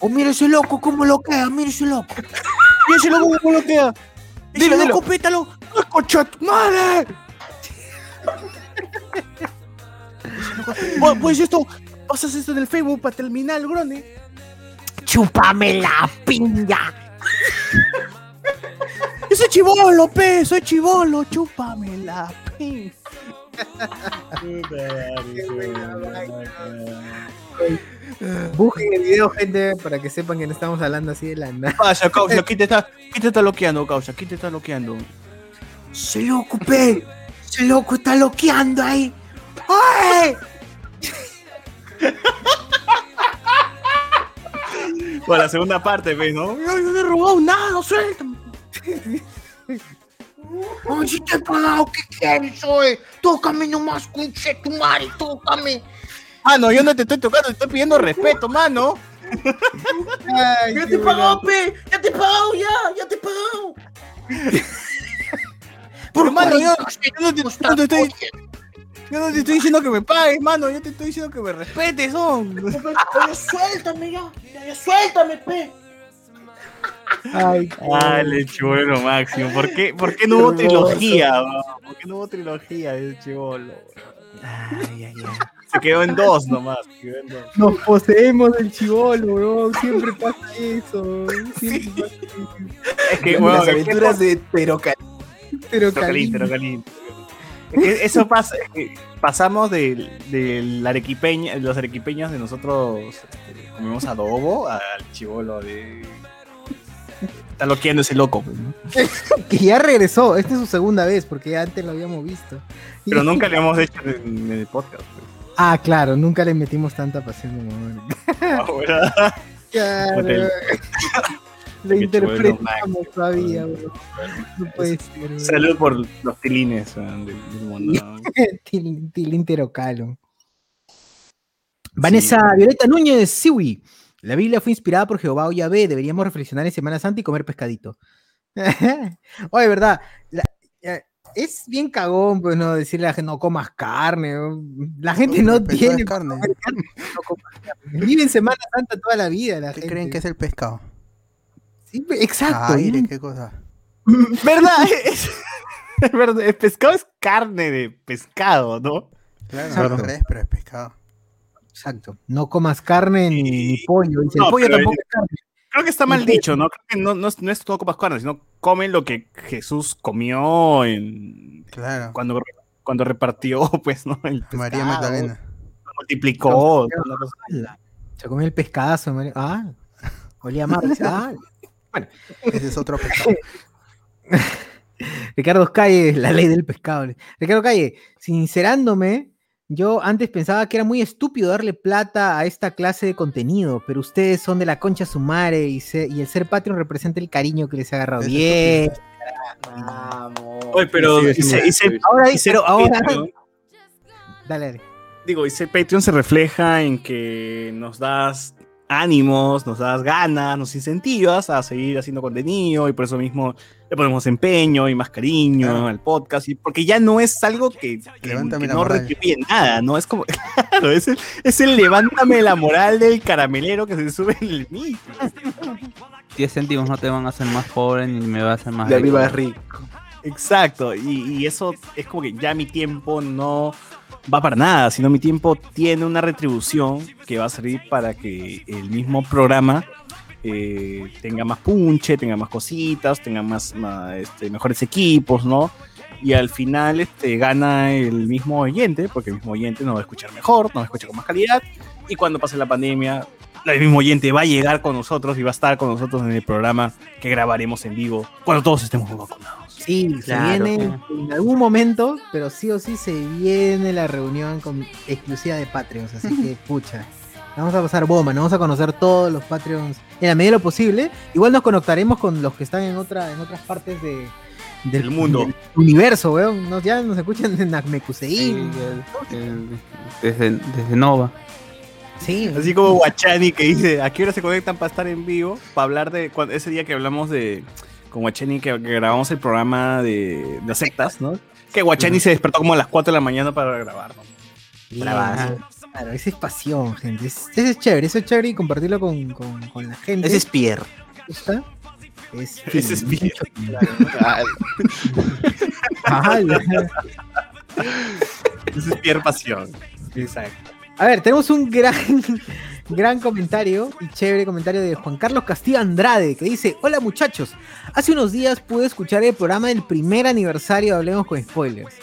Oh, mira ese loco, cómo lo queda, mira ese loco. Y ese loco cómo lo queda. Dilo, dilo. pétalo. ¡Concha tu madre! Pues- Pues esto, pasas esto en el Facebook para terminar, grone. ¡Chúpame la piña! Yo soy chivolo, pe, soy chivolo, chúpame la pin. Busquen el video, gente, para que sepan que no estamos hablando así de la nada. Vaya, causa, ¿quién te está, quién te está loqueando, causa? ¿Quién te está loqueando? ¡Se loco, pe! ¡Se loco está loqueando ahí! ¡Ay! Bueno, la segunda parte, pe, ¿no? Yo, yo no he robado nada, suéltame. ¡Ay, si te he pagado! ¿Qué quieres, oye? ¡Tócame nomás, cuche tu madre! ¡Tócame! Mano, yo no te estoy tocando, te estoy pidiendo respeto, mano. Ay, ¡Ya te he pagado, pe! ¡Ya te he pagado, ya! ¡Ya te he pagado! Pero, mano, yo, yo no te, yo no te estoy... Yo no te estoy diciendo que me pagues, mano. Yo te estoy diciendo que me respetes, son. Oye, suéltame ya! ¡Ya, ya suéltame, pe! Ay, Dale, chivolo máximo. ¿Por qué, por qué no hubo trilogía? bro? ¿Por qué no hubo trilogía de chivolo? Ay, ay, ay. Se quedó en dos nomás. en dos. Nos poseemos del chivolo, bro. Siempre pasa eso. Siempre pasa eso. Es que, Las bueno, es que- aventuras de Teroca. Pero Pero eso pasa, pasamos del, del arequipeña, los arequipeños de nosotros este, comemos adobo al chivolo de. Está loqueando ese loco, pues, ¿no? Que ya regresó. Esta es su segunda vez, porque ya antes lo habíamos visto. pero nunca le hemos hecho en, el podcast. pues. Ah, claro, nunca le metimos tanta pasión como ahora. Ahora, Claro. Lo interpretamos todavía, bro. No puede ser. bro. salud por los tilines del, mundo. ¿no? Til- Tilín Terocalo. Vanessa Violeta Núñez, Siwi. La Biblia fue inspirada por Jehová o Yahvé. Deberíamos reflexionar en Semana Santa y comer pescadito. Oye, verdad. la- ya, es bien cagón, pues, ¿no? Decirle a la gente no comas carne. ¿no? La gente no tiene. carne. no comas carne. Vive en Semana Santa toda la vida. La ¿Qué gente. creen que es el pescado? Sí, exacto. Qué cosa. ¿Verdad? Es, es verdad. El pescado es carne de pescado, ¿no? Claro, Exacto. no es, pero es pescado. Exacto. No comas carne ni, ni pollo. Dice, No, el pollo tampoco es carne. Creo que está mal dicho, ¿no? Creo que no, no, es, no es todo copas carne, sino comen lo que Jesús comió en, Claro. cuando, cuando repartió, pues, ¿no? El María Magdalena. Multiplicó. Se comió el pescadazo. María- Ah, olía mal. Ah. Ese es otro pescado. Ricardo Calle, la ley del pescado. Ricardo Calle, sincerándome, yo antes pensaba que era muy estúpido darle plata a esta clase de contenido, pero ustedes son de la concha sumare y, se- y el ser Patreon representa el cariño que les ha agarrado. Bien. Vamos. Oye, pero Sí, y sí, se- sí. y se- Ahora, y ser pero ahora, Patreon, dale, dale. digo, y ser Patreon se refleja en que nos das ánimos, nos das ganas, nos incentivas a seguir haciendo contenido y por eso mismo le ponemos empeño y más cariño Claro. al podcast, y porque ya no es algo que, no retribuye nada, ¿no? Es como, claro, es el, es el levántame la moral del caramelero que se sube en el micro. 10 céntimos no te van a hacer más pobre ni me va a hacer más De arriba es rico. rico. Exacto, y, y eso es como que ya mi tiempo no va para nada, sino mi tiempo tiene una retribución que va a servir para que el mismo programa eh, tenga más punche, tenga más cositas, tenga más, más, este, mejores equipos, ¿no? Y al final este, gana el mismo oyente, porque el mismo oyente nos va a escuchar mejor, nos va a escuchar con más calidad, y cuando pase la pandemia, el mismo oyente va a llegar con nosotros y va a estar con nosotros en el programa que grabaremos en vivo cuando todos estemos vacunados. Sí, Claro, se viene en algún momento, pero sí o sí se viene la reunión con, exclusiva de Patreons, así que pucha. Vamos a pasar bomba, nos vamos a conocer todos los Patreons en la medida de lo posible. Igual nos conectaremos con los que están en otra, en otras partes de, del, mundo. del universo, weón. Nos, ya nos escuchan en. Sí, el- desde, desde Nova. Sí, Así como Guachani que dice, ¿a qué hora se conectan para estar en vivo? Para hablar de cuan- ese día que hablamos de, con Guachani, que, que grabamos el programa de, de sectas, ¿no? Que Guachani se despertó como a las 4 de la mañana para grabar, ¿no? Claro, esa es pasión, gente. Es- Eso es chévere, eso es chévere y compartirlo con, con- con la gente. Ese es Pierre. gusta, Es Ese es. Pierre. Ajá, la- Ese es Pierre Pasión. Exacto. A ver, tenemos un gran, gran comentario y chévere comentario de Juan Carlos Castillo Andrade que dice: Hola muchachos, hace unos días pude escuchar el programa del primer aniversario de Hablemos con Spoilers.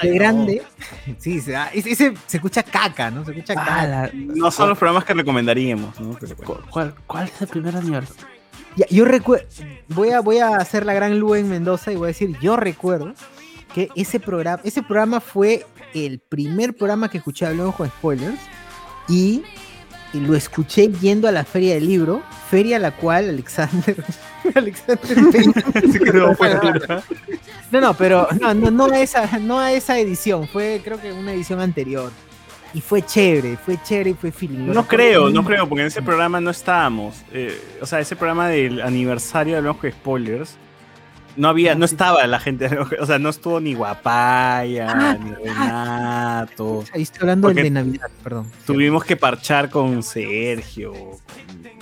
Qué grande. Sí, se, ah, ese, se escucha caca, ¿no? Se escucha caca. Ah, la- No son los programas que recomendaríamos, ¿no? Pero bueno. ¿cu- ¿Cuál, ¿Cuál es el primer aniversario? Ya, yo recuerdo, voy a, voy a hacer la gran Luen Mendoza y voy a decir, yo recuerdo que ese programa, ese programa fue el primer programa que escuché Hablemos con Spoilers y lo escuché yendo a la feria del libro, feria a la cual Alexander, Alexander no, no, pero no, no, no a esa, no a esa edición, fue creo que una edición anterior. Y fue chévere, fue chévere y fue feeling. No creo, no creo, porque en ese programa no estábamos. Eh, o sea, ese programa del aniversario de Hablamos con Spoilers. No había, no estaba la gente, o sea, no estuvo ni Guapaya, Ah, ni Renato. Ahí estoy hablando del de Navidad, perdón. Tuvimos que parchar con Sergio, con,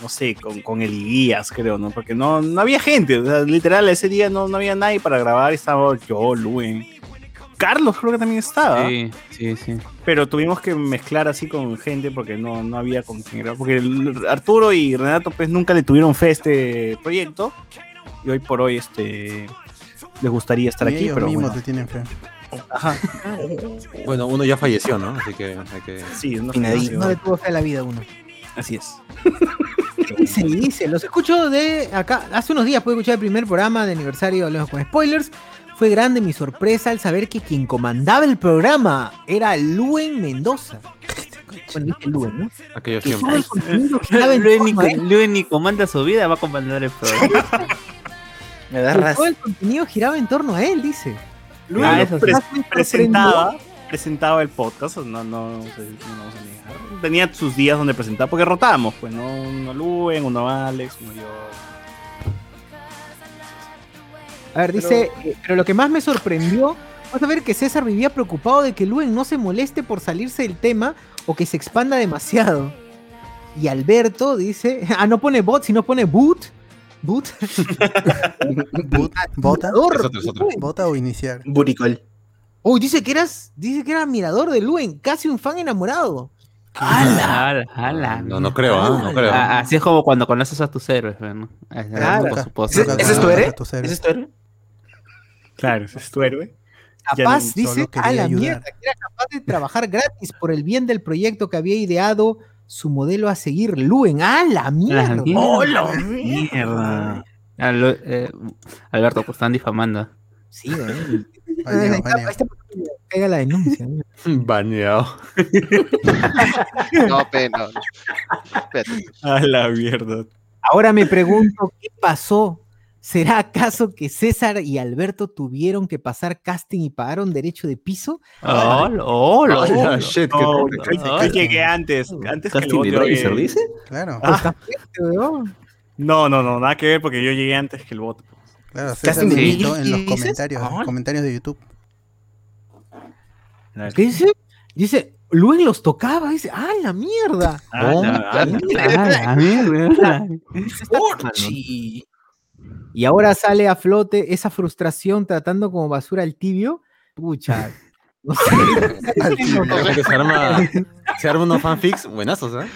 no sé, con, con Elías, creo, ¿no? Porque no, no había gente, o sea, literal, ese día no, no había nadie para grabar, estaba yo, Luen. Carlos creo que también estaba. Sí, sí, sí. Pero tuvimos que mezclar así con gente porque no, no había con quién grabar. Porque el- Arturo y Renato pues nunca le tuvieron fe a este proyecto. Y hoy por hoy este les gustaría estar Ni aquí, ellos pero mismos bueno. te tienen fe. Ajá. Bueno, uno ya falleció, ¿no? Así que hay que. Sí, no. No le tuvo fe a la vida a uno. así es. Dice, dice, los escucho de acá. Hace unos días pude escuchar el primer programa de aniversario de Hablemos con Spoilers. Fue grande mi sorpresa al saber que quien comandaba el programa era Luen Mendoza. Bueno, dije Luen, ¿no? Aquellos Que tiempos. todo el contenido giraba en Luis ni, torno a él, Luis ni comanda su vida, va a comandar el programa. Me da que razón. todo el contenido giraba en torno a él, dice. Luego Ah, eso presentaba, presentaba el podcast, no, no, no sé, no vamos a negar. Tenía sus días donde presentaba, porque rotábamos, pues, ¿no? Uno Luen, uno Alex, uno yo. A ver, dice, eh, pero lo que más me sorprendió fue saber que César vivía preocupado de que Luen no se moleste por salirse del tema o que se expanda demasiado. Y Alberto dice, ah, no pone bot, sino pone boot. Boot. Boot- ¿Bota? Ador- Es otro, es otro. ¿Bota o iniciar? Buricol. Uy, dice que eras, dice que era admirador de Luen, casi un fan enamorado. ¡Hala! ¡Hala! ¡Hala! No, no creo, ¿ah? No creo. Ah, Así es como cuando conoces a tus héroes, ¿no? Es Claro. por supuesto. ¿Ese, es tu héroe? ¿Ese es tu héroe? Claro, ese es tu héroe. Capaz, no- dice, a la ayudar". mierda, que era capaz de trabajar gratis por el bien del proyecto que había ideado su modelo a seguir, Luen. ¡A la mierda! La mierda. ¡Oh, la mierda! Ah, lo- eh, Alberto, pues están difamando. Sí, güey. Baneado, Ahí está, baneado. caiga la denuncia. ¿no? Baneado. No, pe, no. A la mierda. Ahora me pregunto, ¿qué pasó? ¿Será acaso que César y Alberto tuvieron que pasar casting y pagaron derecho de piso? ¡Oh, oh, Ah, shit, qué No, yo llegué antes, antes que el Casting de oye. dice. Claro, Ah. No, no, no, nada que ver porque yo llegué antes que el bot. claro. César Casting de invitó en los comentarios, Ah. comentarios de YouTube. ¿Qué dice? Dice, Luen los tocaba, dice, ¡ah, la mierda! Ah, Oh, la- ah, la- ¡Ah, la mierda! Y ahora sale a flote esa frustración tratando como basura al tibio. Pucha. No sé. Que se arma, se arma unos fanfics buenazos, ¿eh?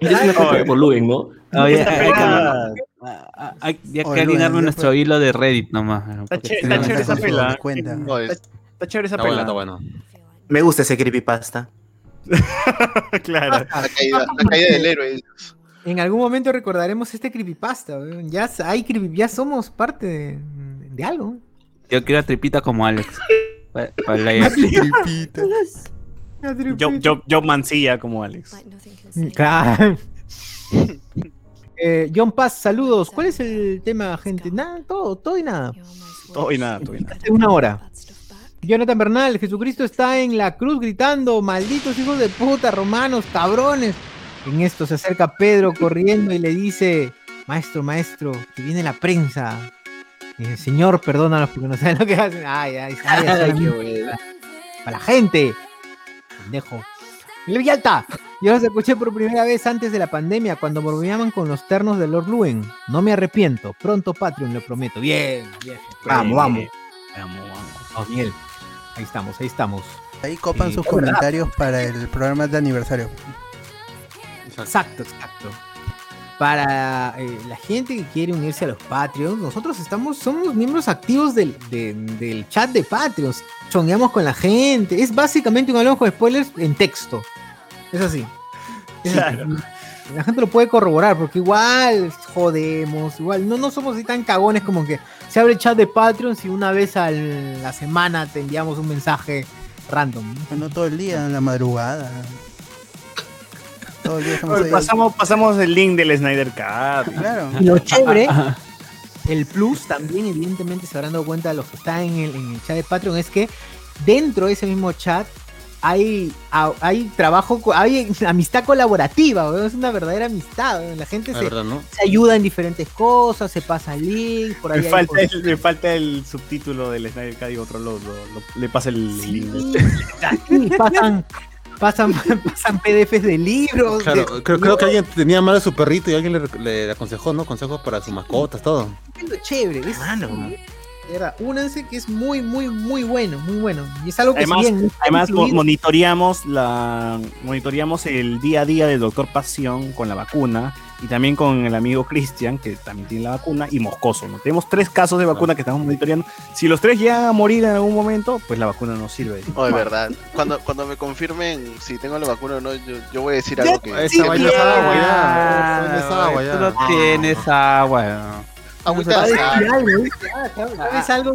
Es una cosa por Luen, ¿no? Oye, Esta hay que, pela- ah, ah, hay- ya Oye, que alguien arme ya nuestro hilo de Reddit nomás. Está, ché- chévere esa pela. cuenta. No, es- Está chévere esa Está bueno, pela. está bueno. Me gusta ese creepypasta. claro. la caída, la caída del héroe. En algún momento recordaremos este creepypasta. Ya, s- hay creepy- ya somos parte de, de algo. Yo quiero a Tripita como Alex. Pa- para la- Tripita. Yo, yo, yo mancilla como Alex. Eh, John Paz, saludos. ¿Cuál es el tema, gente? Nada, todo, todo y nada. Todo y nada, todo y nada. Hace una hora. Jonathan Bernal, Jesucristo está en la cruz gritando, malditos hijos de puta, romanos, cabrones. En esto se acerca Pedro corriendo y le dice, maestro, maestro, que viene la prensa. Y dice, Señor, perdónanos porque no saben lo que hacen. Ay, ay, ay, ay, qué para la gente. Pendejo. Villalta. Yo los escuché por primera vez antes de la pandemia, cuando bromeaban con los ternos de Lord Luen. No me arrepiento. Pronto Patreon, lo prometo. Bien, bien. Vamos, vamos. Vamos, vamos. Ahí estamos, ahí estamos. Ahí copan Sí, sus verdad. comentarios para el programa de aniversario. Exacto, exacto. Para eh, la gente que quiere unirse a los Patreons, nosotros estamos, somos miembros activos del, de- del chat de Patreons. Chongueamos con la gente. Es básicamente un alojo de spoilers en texto. Es así. Es así. Claro. La gente lo puede corroborar, porque igual jodemos, igual no, no somos así tan cagones como que se abre el chat de Patreons y una vez a la semana te enviamos un mensaje random. No todo el día, en la madrugada. Todo el día estamos Oye, ahí. pasamos, pasamos el link del Snyder Cut. Claro. Y lo chévere, el plus también, evidentemente, se habrán dado cuenta los que están en el, en el chat de Patreon, es que dentro de ese mismo chat hay, hay trabajo, hay amistad colaborativa, weón, es una verdadera amistad. La gente La se, verdad, ¿no? se ayuda en diferentes cosas, se pasa links, por ahí Me falta, el, me falta el subtítulo del Snyder Cut y otro lo, lo- lo- le pasa el link. Sí, pasan, pasan, pasan PDFs de libros. Claro, de- creo, creo que alguien tenía mal a su perrito y alguien le, le aconsejó, ¿no? Consejos para sus mascotas, todo. es chévere. Es, Mano. verdad, únanse que es muy, muy, muy bueno, muy bueno. Y es algo que Además, bien además incluido- monitoreamos la monitoreamos el día a día del doctor Pasión con la vacuna y también con el amigo Cristian que también tiene la vacuna y Moscoso. ¿no? Tenemos tres casos de vacuna que estamos monitoreando. Si los tres llegan a morir en algún momento, pues la vacuna no sirve. Oh, de verdad. Cuando, cuando me confirmen si tengo la vacuna o no, yo, yo voy a decir algo que. Esa agua, ya. Ah, agua, tú ya. no tienes agua. ¿no? Ah,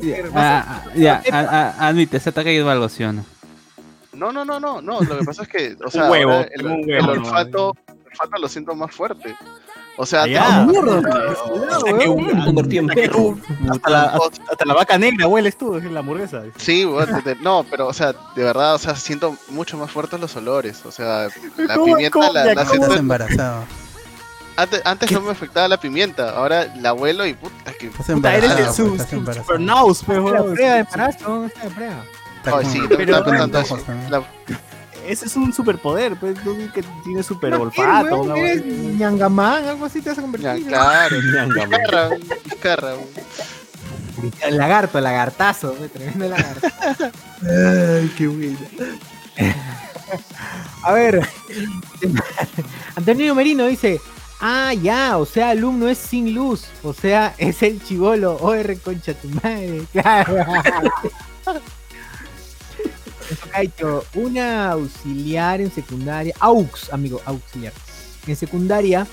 que Ah, ah, ya, ah, ah, admite, se te ha caído algo, ¿sí o no? No, no, no, no, no. Lo que pasa es que, o sea, huevo, el, olfato, olfato lo siento más fuerte. O sea, en hasta, la, hasta- hasta la vaca negra hueles tú, es la hamburguesa. Sí, bueno, de- de- no, pero, o sea, de verdad, o sea, siento mucho más fuertes los olores. O sea, la ¿Cómo- pimienta cómo- la, ya, la siento. Embarazado. Antes, antes no me afectaba la pimienta, ahora la ahuelo y puta que. Estás Puta, eres su, estás su embarazado. super nose, pues, La prueba de embarazo, prueba. Está Ay, con- sí, está pero- pero- también. La, Ese es un superpoder, pues, tú que tienes super No, olfato. ñangamán, algo así te vas a ya, convertir. claro, Ñangamán. pizcarra. El lagarto, lagartazo, güey, tremendo lagarto. Ay, qué bueno. A ver, Antonio Merino dice, ah, ya, o sea, alumno es sin luz, o sea, es el chivolo, OR concha tu madre, claro. Una auxiliar en secundaria, aux, amigo, auxiliar, en secundaria,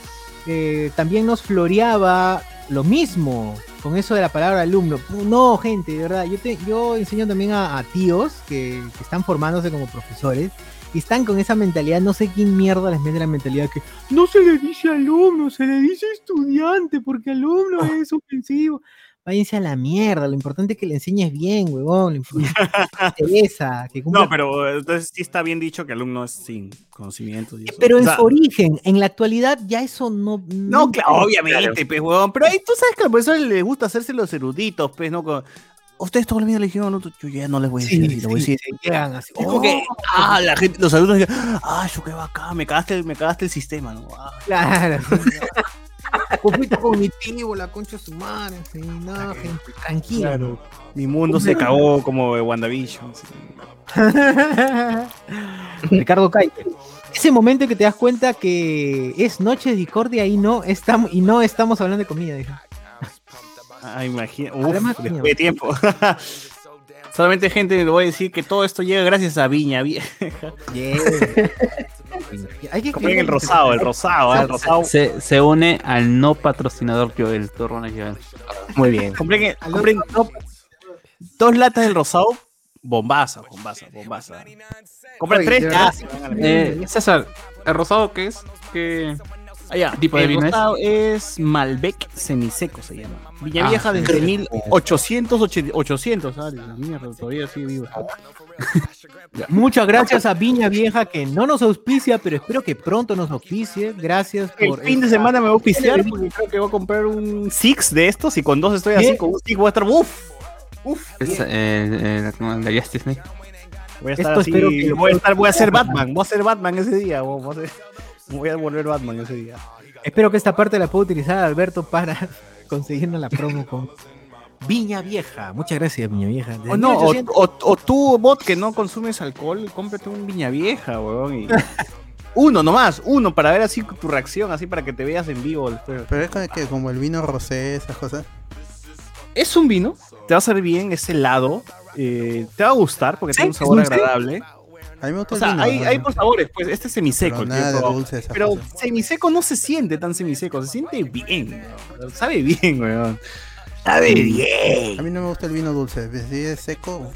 eh, también nos floreaba lo mismo con eso de la palabra alumno. No, gente, de verdad, yo, te, yo enseño también a, a tíos que, que están formándose como profesores y están con esa mentalidad, no sé quién mierda les mete la mentalidad que no se le dice alumno, se le dice estudiante, porque alumno es ofensivo. Váyanse a la mierda, lo importante es que le enseñes bien, huevón, te interesa, que cumpla No, pero entonces sí está bien dicho que alumno es sin conocimientos. y eso. Pero O en sea, su origen, en la actualidad ya eso no. No, claro, obviamente, pues, huevón. Pero ahí tú sabes que al profesor le gusta hacerse los eruditos, pues, ¿no? Con- Ustedes toda la vida le dijeron, no, yo ya no les voy a decir, Sí, le voy a sí, decir. llegan así. Es como que, ah, la gente, los alumnos dicen, ah, yo qué bacán, me cagaste, el- me cagaste el sistema, ¿no? Ah, Claro. Conflicto cognitivo, la concha de su madre. Sí, no, gente, tranquilo. mi mundo se cagó como de WandaVision. sí. Ricardo Kaiser. Ese momento en que te das cuenta que es noche de discordia y no estamos, y no estamos hablando de comida, dijo. Ah, imagina, Además, después de tiempo. Solamente, gente, le voy a decir que todo esto llega gracias a Viña. Vi- Hay que Compren el rosado, el rosado, ah, el rosado. Se, se une al no patrocinador Joel, Torrones Joel. Muy bien. Compren, el- compren dos latas del rosado, bombaza, bombaza, bombaza. Compren tres, de ya. verdad, se van a la mierda. Eh, César, ¿el rosado qué es? ¿Qué Ah, ya. tipo de el vino es? rosado es Malbec semiseco, se llama. Viña Ah, Vieja desde qué 1800, 800, ah, la mierda, todavía sigue vivo. Muchas gracias a Viña Vieja que no nos auspicia, pero espero que pronto nos auspicie. Gracias El por. fin de semana me voy a auspiciar porque creo que voy a comprar un Six de estos y con dos estoy así, ¿Qué? con un Six voy a estar uff. Uf. es? Eh, eh, la- Justice. Voy a estar Esto así, espero que voy a estar, voy a ser Batman, voy a ser Batman ese día, voy a, ser- voy a volver Batman ese día. Espero que esta parte la pueda utilizar Alberto para conseguirnos la promo con Viña Vieja. Muchas gracias, Viña Vieja. Desde O no, o, 1800 o- o tú, bot, que no consumes alcohol, cómprate un viña vieja, weón. y- uno nomás, uno, para ver así tu reacción, así para que te veas en vivo. Pero es como que como el vino rosé, esas cosas. Es un vino, te va a hacer bien, es helado, eh, te va a gustar porque ¿Sí? tiene un sabor agradable. A mí me gusta O el sea, vino. hay, hay por sabores, pues este es semiseco. Pero el nada de dulce Pero semiseco no se siente tan semiseco, se siente bien, weón. sabe bien, weón. Sabe bien. A mí no me gusta el vino dulce. Si es seco, uf.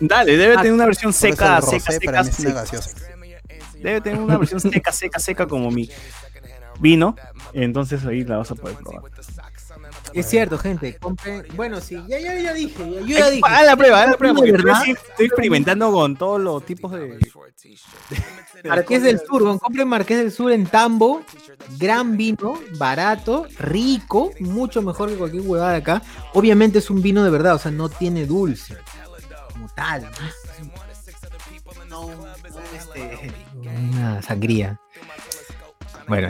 Dale, debe Ah, tener una versión seca, el rosé seca, seca, para mí es una seca. gaseosa. Debe tener una versión seca, seca, seca como mi vino. Entonces ahí la vas a poder probar. Es cierto, gente. Bueno, sí, ya, ya, ya dije. ya- Yo ya dije. Haz la prueba, haz la prueba, porque verdad, estoy, estoy experimentando con todos los tipos de. Marqués del Sur, compren Marqués del Sur en Tambo, gran vino, barato, rico, mucho mejor que cualquier huevada de acá. Obviamente es un vino de verdad, o sea, no tiene dulce, como tal. No, no, este, una sangría. Bueno.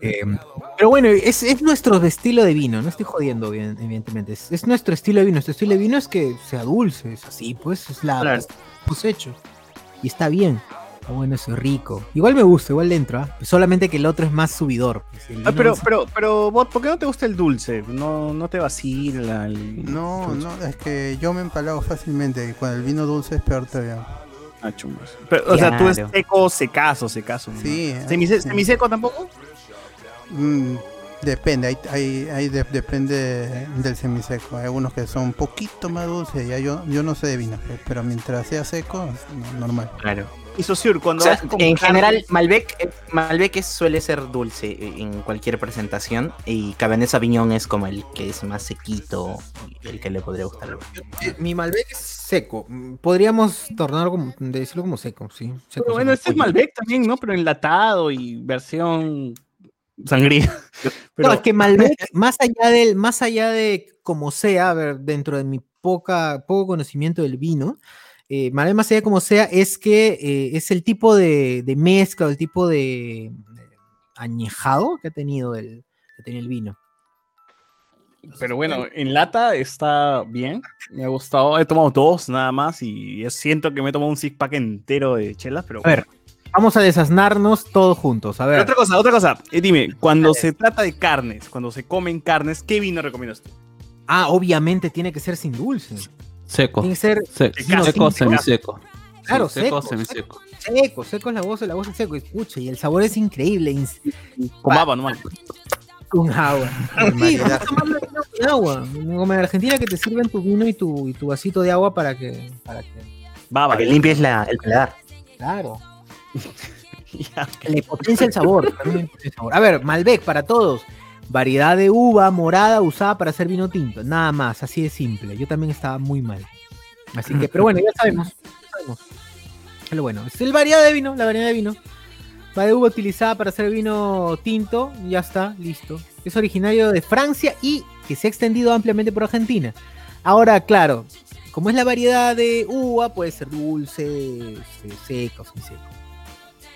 Eh, pero bueno, es, es nuestro estilo de vino, no estoy jodiendo, bien, evidentemente. Es, es nuestro estilo de vino. Nuestro estilo de vino es que sea dulce, es así, pues, es la Claro. hemos hecho. Y está bien. Está bueno, eso es rico. Igual me gusta, igual dentro, ¿ah? Solamente que el otro es más subidor. pues, Ah, pero, es- pero, pero, Bot, ¿por qué no te gusta el dulce? No, no te vacila. el- No, no, es que yo me empalago fácilmente. Y con el vino dulce es peor todavía. Ah, chumbas. Pero, o sea, tú es seco, secazo, secazo. ¿no? Sí. ¿Semise- sí. ¿Semiseco tampoco? Mm, depende, hay, hay, hay de- depende del semiseco. Hay algunos que son un poquito más dulces. Ya yo, yo no sé de vino, pe- pero mientras sea seco, es normal. Claro. Y Sosur, cuando O sea, vas con en carne- general, Malbec, Malbec es- suele ser dulce en cualquier presentación y Cabernet Sauvignon es como el que es más sequito, y el que le podría gustar. Eh, Mi Malbec es seco. Podríamos tornarlo como, decirlo como seco, sí. Seco, Pero bueno, seco. este es Malbec también, ¿no? Pero enlatado y versión sangría. Pero, No, es que Malbec, más allá del, más allá de como sea, a ver, dentro de mi poca, poco conocimiento del vino, eh, Malbec más allá de como sea, es que eh, es el tipo de, de mezcla, o el tipo de, de añejado que ha tenido el, que tenía el vino. pero bueno, en lata está bien. Me ha gustado. He tomado dos nada más y yo siento que me he tomado un six pack entero de chelas, pero A ver, vamos a desasnarnos todos juntos. A Pero ver, otra cosa, otra cosa. Eh, dime, cuando se trata de carnes, cuando se comen carnes, ¿qué vino recomiendas tú? ah, obviamente tiene que ser sin dulce. Seco. Tiene que ser Se- Seco, seco, sin- semiseco. Claro, Sí, seco, seco, semiseco. seco, seco es la voz, la voz es seco, escucha, y el sabor es increíble. Con baba nomás. Con agua. Sí, con agua. Como en Argentina que te sirven tu vino y tu, y tu vasito de agua para que, para que. Baba. Para que limpies la, el paladar. Claro. Le potencia el sabor. A ver, Malbec para todos. Variedad de uva morada usada para hacer vino tinto. Nada más, así de simple. Yo también estaba muy mal. Así que, pero bueno, ya sabemos. Es lo bueno. Es el variedad de vino, la variedad de vino. Variedad de uva utilizada para hacer vino tinto. Ya está, listo. Es originario de Francia y que se ha extendido ampliamente por Argentina. Ahora, claro, como es la variedad de uva, puede ser dulce, este, seco, sin seco.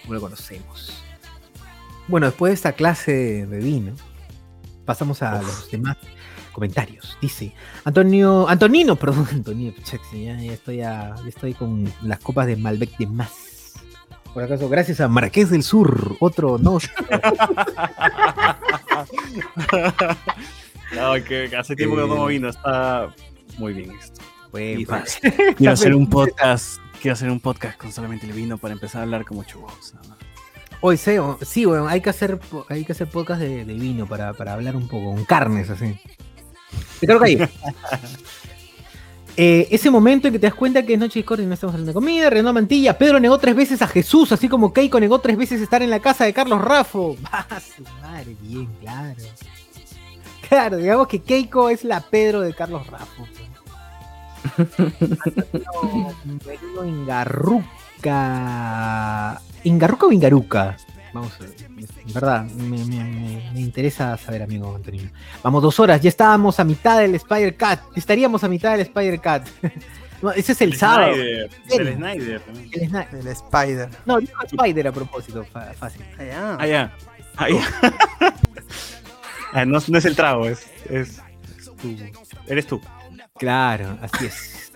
Como lo conocemos. Bueno, después de esta clase de vino, pasamos a los demás comentarios. Dice Antonio, Antonino, perdón, Antonio, ya, ya estoy a- ya estoy con las copas de Malbec de más. Por acaso, gracias a Marqués del Sur, otro no. No, que hace tiempo que no tomo vino. Está muy bien esto. Bueno, Y pues, Quiero hacer un podcast. Quiero hacer un podcast con solamente el vino para empezar a hablar como chubos. nada más. Hoy sí, sí, bueno, hay que hacer, hay que hacer podcast de, de vino para, para hablar un poco, con carnes así. Te creo que ahí. Eh, ese momento en que te das cuenta que es noche discordia y no estamos hablando de comida, Renato Mantilla, Pedro negó tres veces a Jesús, así como Keiko negó tres veces estar en la casa de Carlos Raffo. Ah, su madre, bien, claro. Claro, digamos que Keiko es la Pedro de Carlos Raffo. Merino Ingarruca. ¿Ingarruca o Ingaruca? Vamos a ver. En verdad, me, me- me- me interesa saber, amigo Antonino. Vamos, dos horas, ya estábamos a mitad del Spider Cat. Estaríamos a mitad del Spider Cat. No, ese es el, sábado. Snyder, El- Snyder también. El Sna- El Spider. No, dijo Spider a propósito, fácil. Allá. Ya. Ah, no, no es el trago, es, es tú. Eres tú. Claro, así es.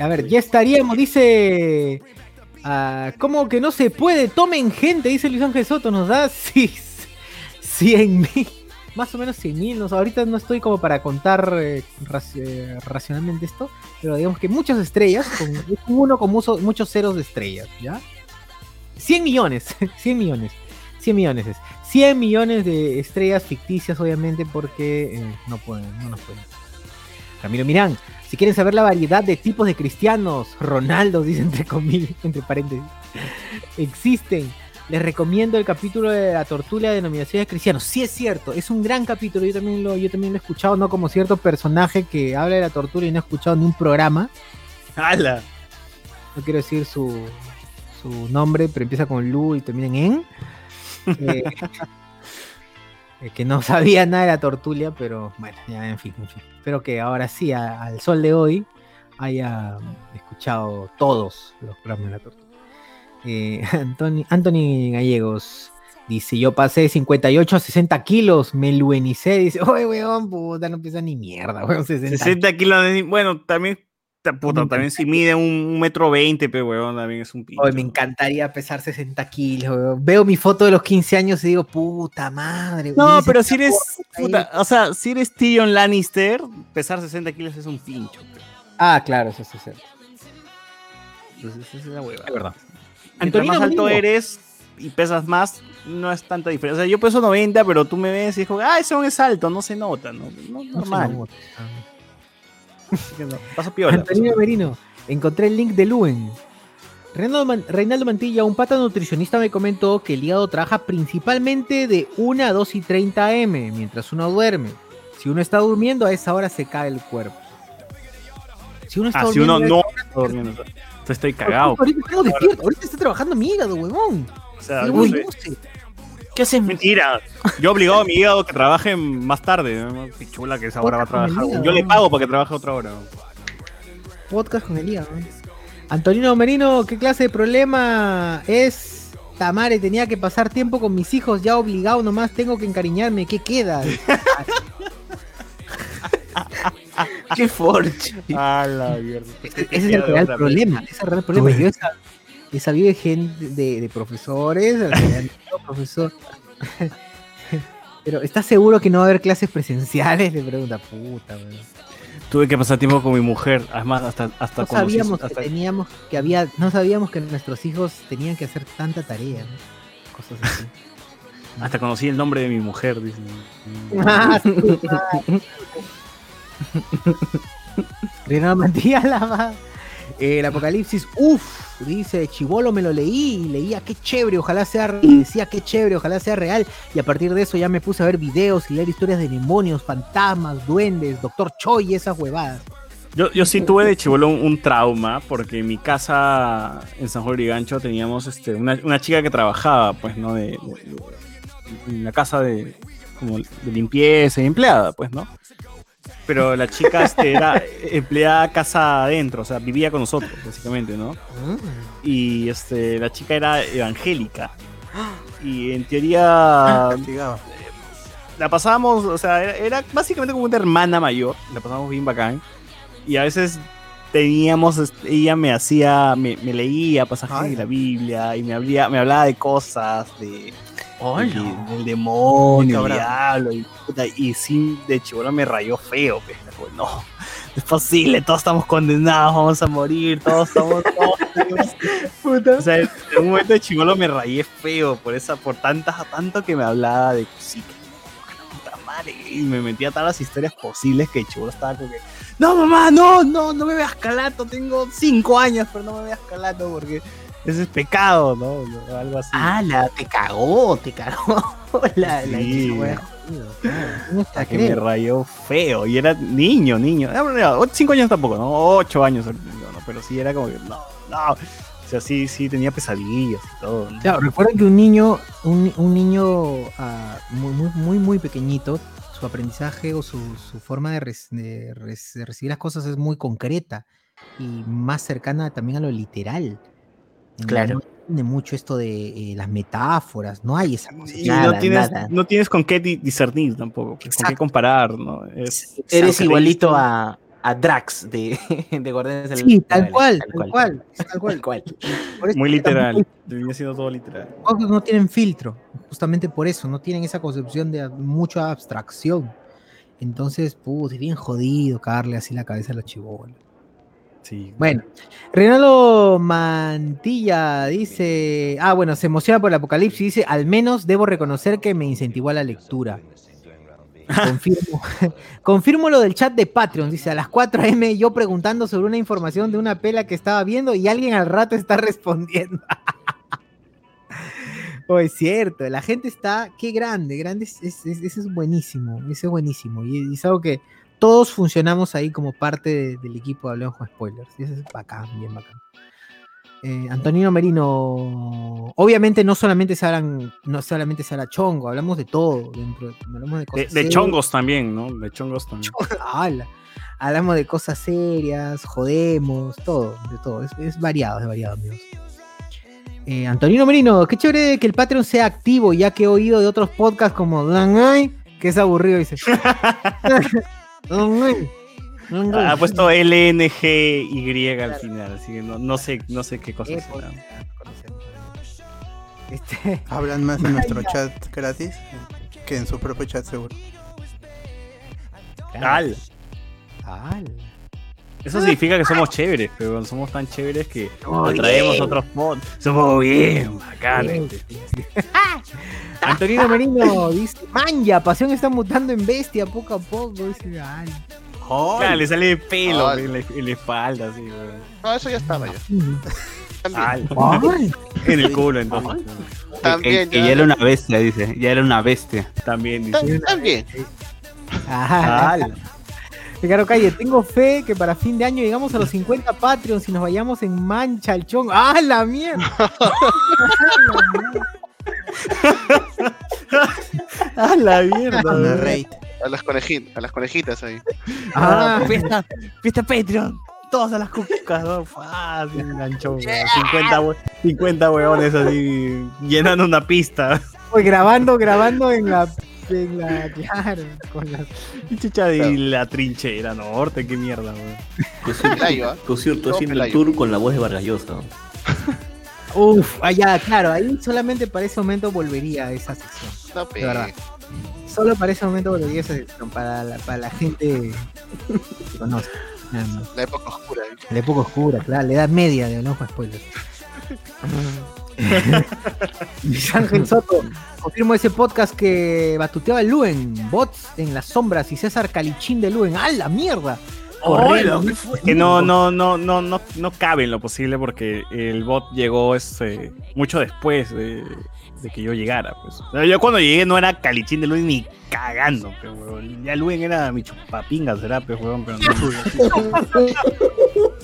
A ver, ya estaríamos, dice. ah, ¿Cómo que no se puede? Tomen gente, dice Luis Ángel Soto. Nos da sí, 100 mil. Más o menos 100 mil. ahorita no estoy como para contar eh, eh, racionalmente esto. Pero digamos que muchas estrellas. Uno con mucho- muchos ceros de estrellas, ¿ya? 100 millones. 100 millones. 100 millones es. 100 millones de estrellas ficticias, obviamente, porque eh, no pueden, no nos pueden. Camilo Mirán, si quieren saber la variedad de tipos de cristianos, Ronaldo, dice entre comillas, entre paréntesis, existen. Les recomiendo el capítulo de la tortulia de denominaciones cristianos. Sí es cierto, es un gran capítulo. Yo también lo, yo también lo he escuchado, no como cierto personaje que habla de la tortura y no he escuchado ni un programa. ¡Hala! No quiero decir su, su nombre, pero empieza con Lu y termina en En. Eh, eh, que no sabía nada de la tortulia, pero bueno, ya en fin, en fin. Espero que ahora sí, al sol de hoy, haya escuchado todos los programas de la tortulia. Eh, Anthony, Anthony Gallegos dice: Yo pasé de 58 a 60 kilos, me luenicé. Dice: Oye, weón, puta, no pesa ni mierda, weón, 60 60 kilos de... Bueno, también... ta- Puta, también si mide un, un metro veinte, pero weón, también es un pincho. Oye, me encantaría pesar 60 kilos. weón. Veo mi foto de los 15 años y digo, puta madre. No, pero si eres... puta, o sea, si eres Tyrion Lannister, pesar 60 kilos es un pincho. Ah, claro, eso sí es cierto. Entonces, esa es la hueva. Es verdad. Mientras más alto eres y pesas más, no es tanta diferencia. O sea, yo peso 90, pero tú me ves y dices, ah, ese hombre es alto, no se nota, ¿no? No, No se normal. nota. No, Paso piola. Antonio Merino, encontré el link de Luen. Reinaldo, Man- Reinaldo Mantilla, un pata nutricionista, me comentó que el hígado trabaja principalmente de 1 a 2 y 30 am mientras uno duerme. Si uno está durmiendo, a esa hora se cae el cuerpo. Si uno está Ah, si uno durmiendo, no está durmiendo. Entonces estoy cagado. Ahorita despiertos, ahorita está trabajando mi hígado, huevón. O sea, Sí, no sé. ¿Qué haces? Mentira. Yo he obligado a mi hígado que trabaje más tarde. ¿no? Qué chula que esa hora va a trabajar. hígado, Yo le pago para que trabaje otra hora. Podcast con el hígado. Antonino Merino, ¿qué clase de problema es? Tamare, tenía que pasar tiempo con mis hijos, ya obligado nomás, tengo que encariñarme, ¿qué queda? ¡Qué forche! Ah, la mierda. Ese, ese es el real problema, ese es el real problema. Yo sabido de gente, de, de profesores, profesor. Pero ¿estás seguro que no va a haber clases presenciales? Le pregunta, puta, weón. Tuve que pasar tiempo con mi mujer. Además, hasta, hasta No sabíamos hasta- que teníamos, que había, no sabíamos que nuestros hijos tenían que hacer tanta tarea, ¿no? Cosas así. hasta conocí el nombre de mi mujer. dice. Ah, sí, claro. El Apocalipsis, uff, dice, Chivolo me lo leí y leía qué chévere, ojalá sea, re- y decía qué chévere, ojalá sea real. Y a partir de eso ya me puse a ver videos y leer historias de demonios, fantasmas, duendes, Doctor Choi y esas huevadas. Yo, yo sí tuve de chivolo un, un trauma porque en mi casa en San Juan de Gancho teníamos este, una, una chica que trabajaba, pues, ¿no? De, de- de- en la casa de, como de limpieza y empleada, pues, ¿no? Pero la chica este, era empleada casa adentro, o sea, vivía con nosotros, básicamente, ¿no? Y este, la chica era evangélica. Y en teoría Castigaba. la pasábamos, o sea, era, era básicamente como una hermana mayor, la pasábamos bien bacán. Y a veces teníamos, este, ella me hacía, me, me leía pasajes Ay. de la Biblia y me hablaba, me hablaba de cosas, de, Hola. de- del demonio, el diablo, y, puta, y sí, de chivolo me rayó feo, pues, no, es posible, todos estamos condenados, vamos a morir, todos estamos, todos, o sea, en un momento de chivolo me rayé feo por esa, por tantas, tanto que me hablaba de sí, que puta madre, y me metía todas las historias posibles que el chivolo estaba como que, no mamá, no, no, no me veas calato, tengo cinco años, pero no me veas calato porque ese es pecado, ¿no? O Algo así. ¡Hala! Te cagó, te cagó. La, la Sí. No está que me rayó feo. Y era niño, niño. No, cinco años tampoco, ¿no? Ocho años, no, pero sí era como que, no, no. O sea, sí, sí tenía pesadillas y todo. ¿no? Claro, recuerden que un niño, un, un niño ah, muy, muy, muy, muy pequeño, su aprendizaje o su, su forma de, res- de res- de recibir las cosas es muy concreta y más cercana también a lo literal. Claro. No tiene mucho esto de eh, las metáforas, no hay esa cosa. Y Nada, no, tienes, nada. no tienes con qué di- discernir tampoco, con qué comparar, ¿no? Es- Eres igualito a, a Drax de, de Guardianes del Sí, tal cual, tal cual, tal cual. Tal cual. Por eso Muy literal. siendo todo literal. no tienen filtro, justamente por eso, no tienen esa concepción de mucha abstracción. Entonces, put, es bien jodido cagarle así la cabeza a los chibolos. Bueno, Reinaldo Mantilla dice, ah, bueno, se emociona por el apocalipsis, dice, al menos debo reconocer que me incentivó a la lectura. Confirmo, confirmo lo del chat de Patreon, dice, a las 4 am yo preguntando sobre una información de una pela que estaba viendo y alguien al rato está respondiendo. Oh, es cierto, la gente está, qué grande, grande, es, es- es- buenísimo, eso es buenísimo, y, y es algo que todos funcionamos ahí como parte de- del equipo de Hablemos con Spoilers, y eso es bacán, bien bacán. Eh, Antonino Merino, obviamente no solamente se hablan, no solamente se habla chongo, hablamos de todo, dentro, hablamos de cosas chongos también, ¿no? De chongos también. Hablamos de cosas serias, jodemos, todo, de todo. Es, es variado, es variado, amigos. Eh, Antonino Merino, qué chévere que el Patreon sea activo, ya que he oído de otros podcasts como Danay, que es aburrido, dice. Ha puesto LNGY al final, así que no, no sé, no sé qué cosa Eh, será. Este, Hablan más en nuestro chat gratis que en su propio chat seguro. Al. Al. Eso significa que somos chéveres, pero somos tan chéveres que atraemos bien. otros mods. Somos bien bacanes. Antonino Merino dice, Manja, pasión está mutando en bestia poco a poco. Dice, ay. Claro, le sale pelo Ay. en la, en la espalda, así, weón. No, eso ya estaba ya. Ay. En el culo, entonces. también, que, que ya era una bestia, dice. Ya era una bestia. También, dice. tam- también. Ajá. Ricardo Calle, tengo fe que para fin de año llegamos a los 50 Patreons y nos vayamos en mancha al chongo. ¡Ah, la mierda! ¡Ah, la mierda! A las conejitas, a las conejitas ahí. Ah, fiesta, fiesta Patreon. Todas a las cucas, ¿no? Fácil, enganchó, weón. 50, we- 50 huevones así llenando una pista. Pues grabando, grabando en la. En la claro, con la. Y chucha de la trinchera norte, qué mierda, weón. ¿ah? Por cierto, haciendo el tour con la voz de Vargas Llosa. Uf, allá, claro, ahí solamente para ese momento volvería a esa sección. No, De verdad. Solo para ese momento volvería a esa sección, para la, para la gente que conoce. La época oscura. ¿eh? La época oscura, claro, la edad media de Spoilers. Luis Ángel Soto, confirmo ese podcast que batuteaba el Luen, bots en las sombras y César Calichín de Luen. ¡A la mierda! Corriendo. Que no, no, no, no, no, no cabe en lo posible porque el bot llegó este, mucho después de, de que yo llegara. Pues. Yo cuando llegué no era Calichín de Luen ni cagando, pero ya Luen era mi chupapinga, será, huevón, pero no.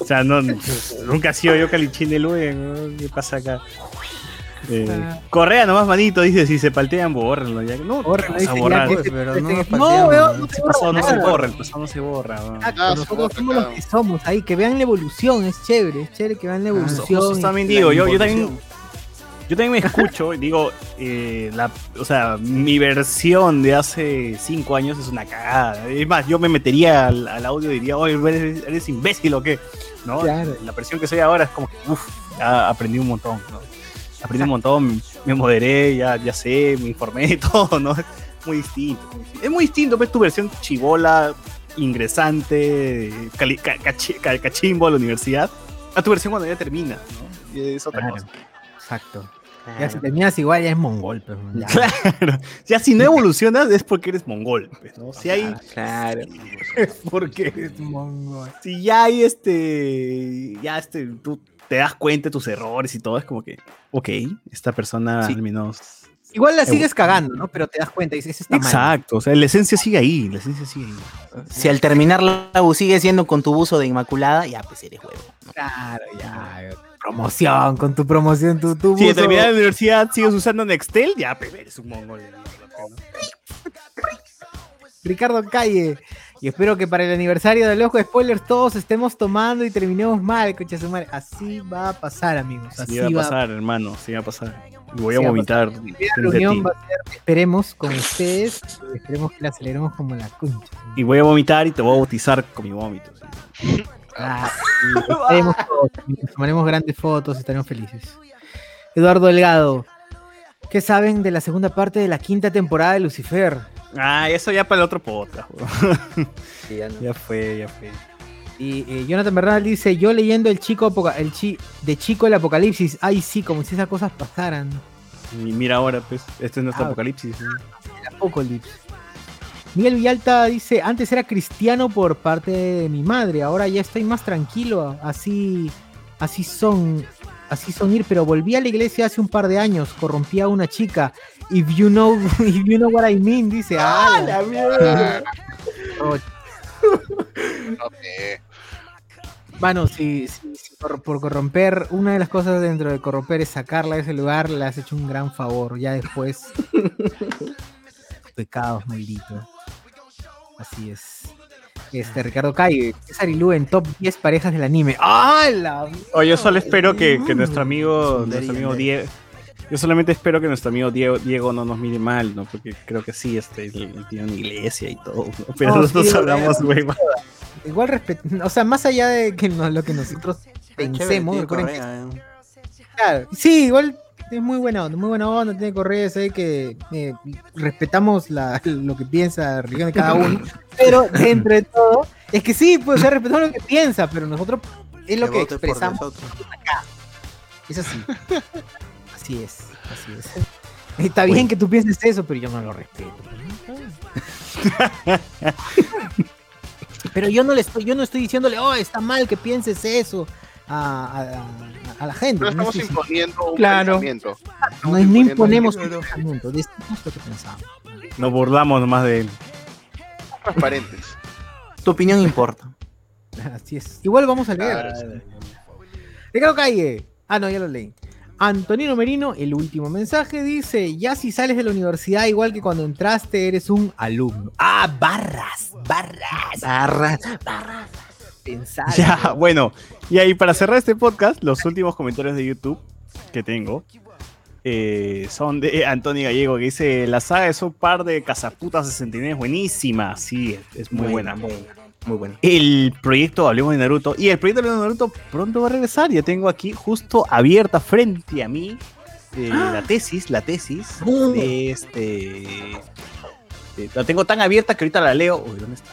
O sea, no, nunca he sido yo Calichín de Luen, huevón, ¿qué pasa acá? Eh, Correa nomás, manito, dice, si se paltean, bórrenlo. Ya. No, Bórrenlo, ¿qué vas a dice, borrar? ya Pues, pero no nos No, weón, ¿no? no se no se nada. borra, el pasado no se borra. Ah, nosotros somos los que somos ahí, que vean la evolución, es chévere, es chévere que vean la evolución. Justo y- también digo, yo, yo también. Yo también me escucho y digo, eh, la, o sea, mi versión de hace cinco años es una cagada. Es más, yo me metería al, al audio y diría, oye, eres, eres imbécil o qué. ¿No? Claro. La versión que soy ahora es como que, uff, ya aprendí un montón. ¿no? Aprendí un montón, me moderé, ya, ya sé, me informé y todo, ¿no? Es muy distinto. Es muy distinto, ves tu versión chivola, ingresante, cachimbo a la universidad, a tu versión cuando ya termina, ¿no? Y es otra Claro. cosa. Exacto. Ya si terminas igual ya es mongol, ya. Claro. Ya si no evolucionas es porque eres mongol, pues, ¿no? Si hay, Claro. porque Es mongol. si ya hay este, ya este, tú te das cuenta de tus errores y todo, es como que, ok, esta persona Sí. al menos. Igual la sigues cagando, ¿no? Pero te das cuenta y dices, está mal. Exacto, o sea, la esencia sigue ahí, la esencia sigue ahí. Si al terminar la U sigue siendo con tu buzo de Inmaculada, ya pues eres huevo. ¿no? Claro, ya. Promoción, con tu promoción, tu, tu Si terminar la universidad sigues usando Nextel, ya, eres un mongol. Ricardo Calle. Y espero que para el aniversario del ojo de spoilers todos estemos tomando y terminemos mal, coche su madre. Así va a pasar, amigos. Así Sí va a pasar, hermano, sí va a pasar. Y voy a Sí va a vomitar. La reunión va a ser, esperemos, con ustedes. Esperemos que la aceleremos como la concha. Y voy a vomitar y te voy a bautizar con mi vómito. sí. Ah, tomaremos grandes fotos, estaremos felices. Eduardo Delgado, ¿qué saben de la segunda parte de la quinta temporada de Lucifer? Ah, eso ya para el otro podcast. Sí, ya no. ya fue, ya fue. Y eh, Jonathan Bernal dice, yo leyendo el chico apoca- el chi de chico el apocalipsis, ay sí, como si esas cosas pasaran. Y mira ahora, pues, este es nuestro Ah. apocalipsis. ¿no? El apocalipsis. Miguel Villalta dice, antes era cristiano por parte de mi madre, ahora ya estoy más tranquilo, así, así son, así son ir, pero volví a la iglesia hace un par de años, corrompí a una chica. If you know, if you know what I mean, dice, ah, la mierda. Ok. Mano, si, si- si por, por corromper, una de las cosas dentro de corromper es sacarla de ese lugar, le has hecho un gran favor. Ya después. pecados, maldito. Así es. Este, Ricardo Calle, César y Lu en top 10 parejas del anime. ¡Ah, la Oye, yo solo espero que, que nuestro amigo, nuestro amigo. Diego. Yo solamente espero que nuestro amigo Diego, Diego no nos mire mal, ¿no? Porque creo que sí, este, tiene una iglesia y todo, ¿no? Pero No, nosotros sí, hablamos, güey. Igual respeto, o sea, más allá de que no- lo que nosotros Chévere, pensemos, recuerden que- eh. claro, sí, igual es muy buena onda, muy buena onda, tiene correa, sé que eh, respetamos la- lo que piensa la religión de cada uno, pero entre todo, es que sí, pues, o sea, respetamos lo que piensa, pero nosotros es lo Que que expresamos, nosotros. es así, así es, así es. Está bien que tú pienses eso, pero yo no lo respeto. Pero yo no le estoy, yo no estoy diciéndole, oh, está mal que pienses eso a, a- a la gente. No No, estamos imponiendo un Claro. pensamiento. no- imponemos un pensamiento, decimos lo que pensamos. Nos burlamos nomás de él. transparentes. Tu opinión importa. Así es. Igual vamos a leer. Claro, Ricardo Calle. Ah, no, ya lo leí. Antonino Merino, el último mensaje, dice: Ya si sales de la universidad, igual que cuando entraste, eres un alumno. Ah, barras, barras, Barra. barras. Pensar. Ya, bueno. Y ahí para cerrar este podcast, los últimos comentarios de YouTube que tengo eh, son de Antonio Gallego que dice: La saga es un par de Cazaputas 69 es buenísima. Sí, es, es muy buena. Muy buena. El proyecto Hablemos de Naruto. Y el proyecto Hablemos de Naruto pronto va a regresar. Ya tengo aquí justo abierta frente a mí eh, la tesis, la tesis de este. de- la tengo tan abierta que ahorita la leo. Uy, ¿dónde está?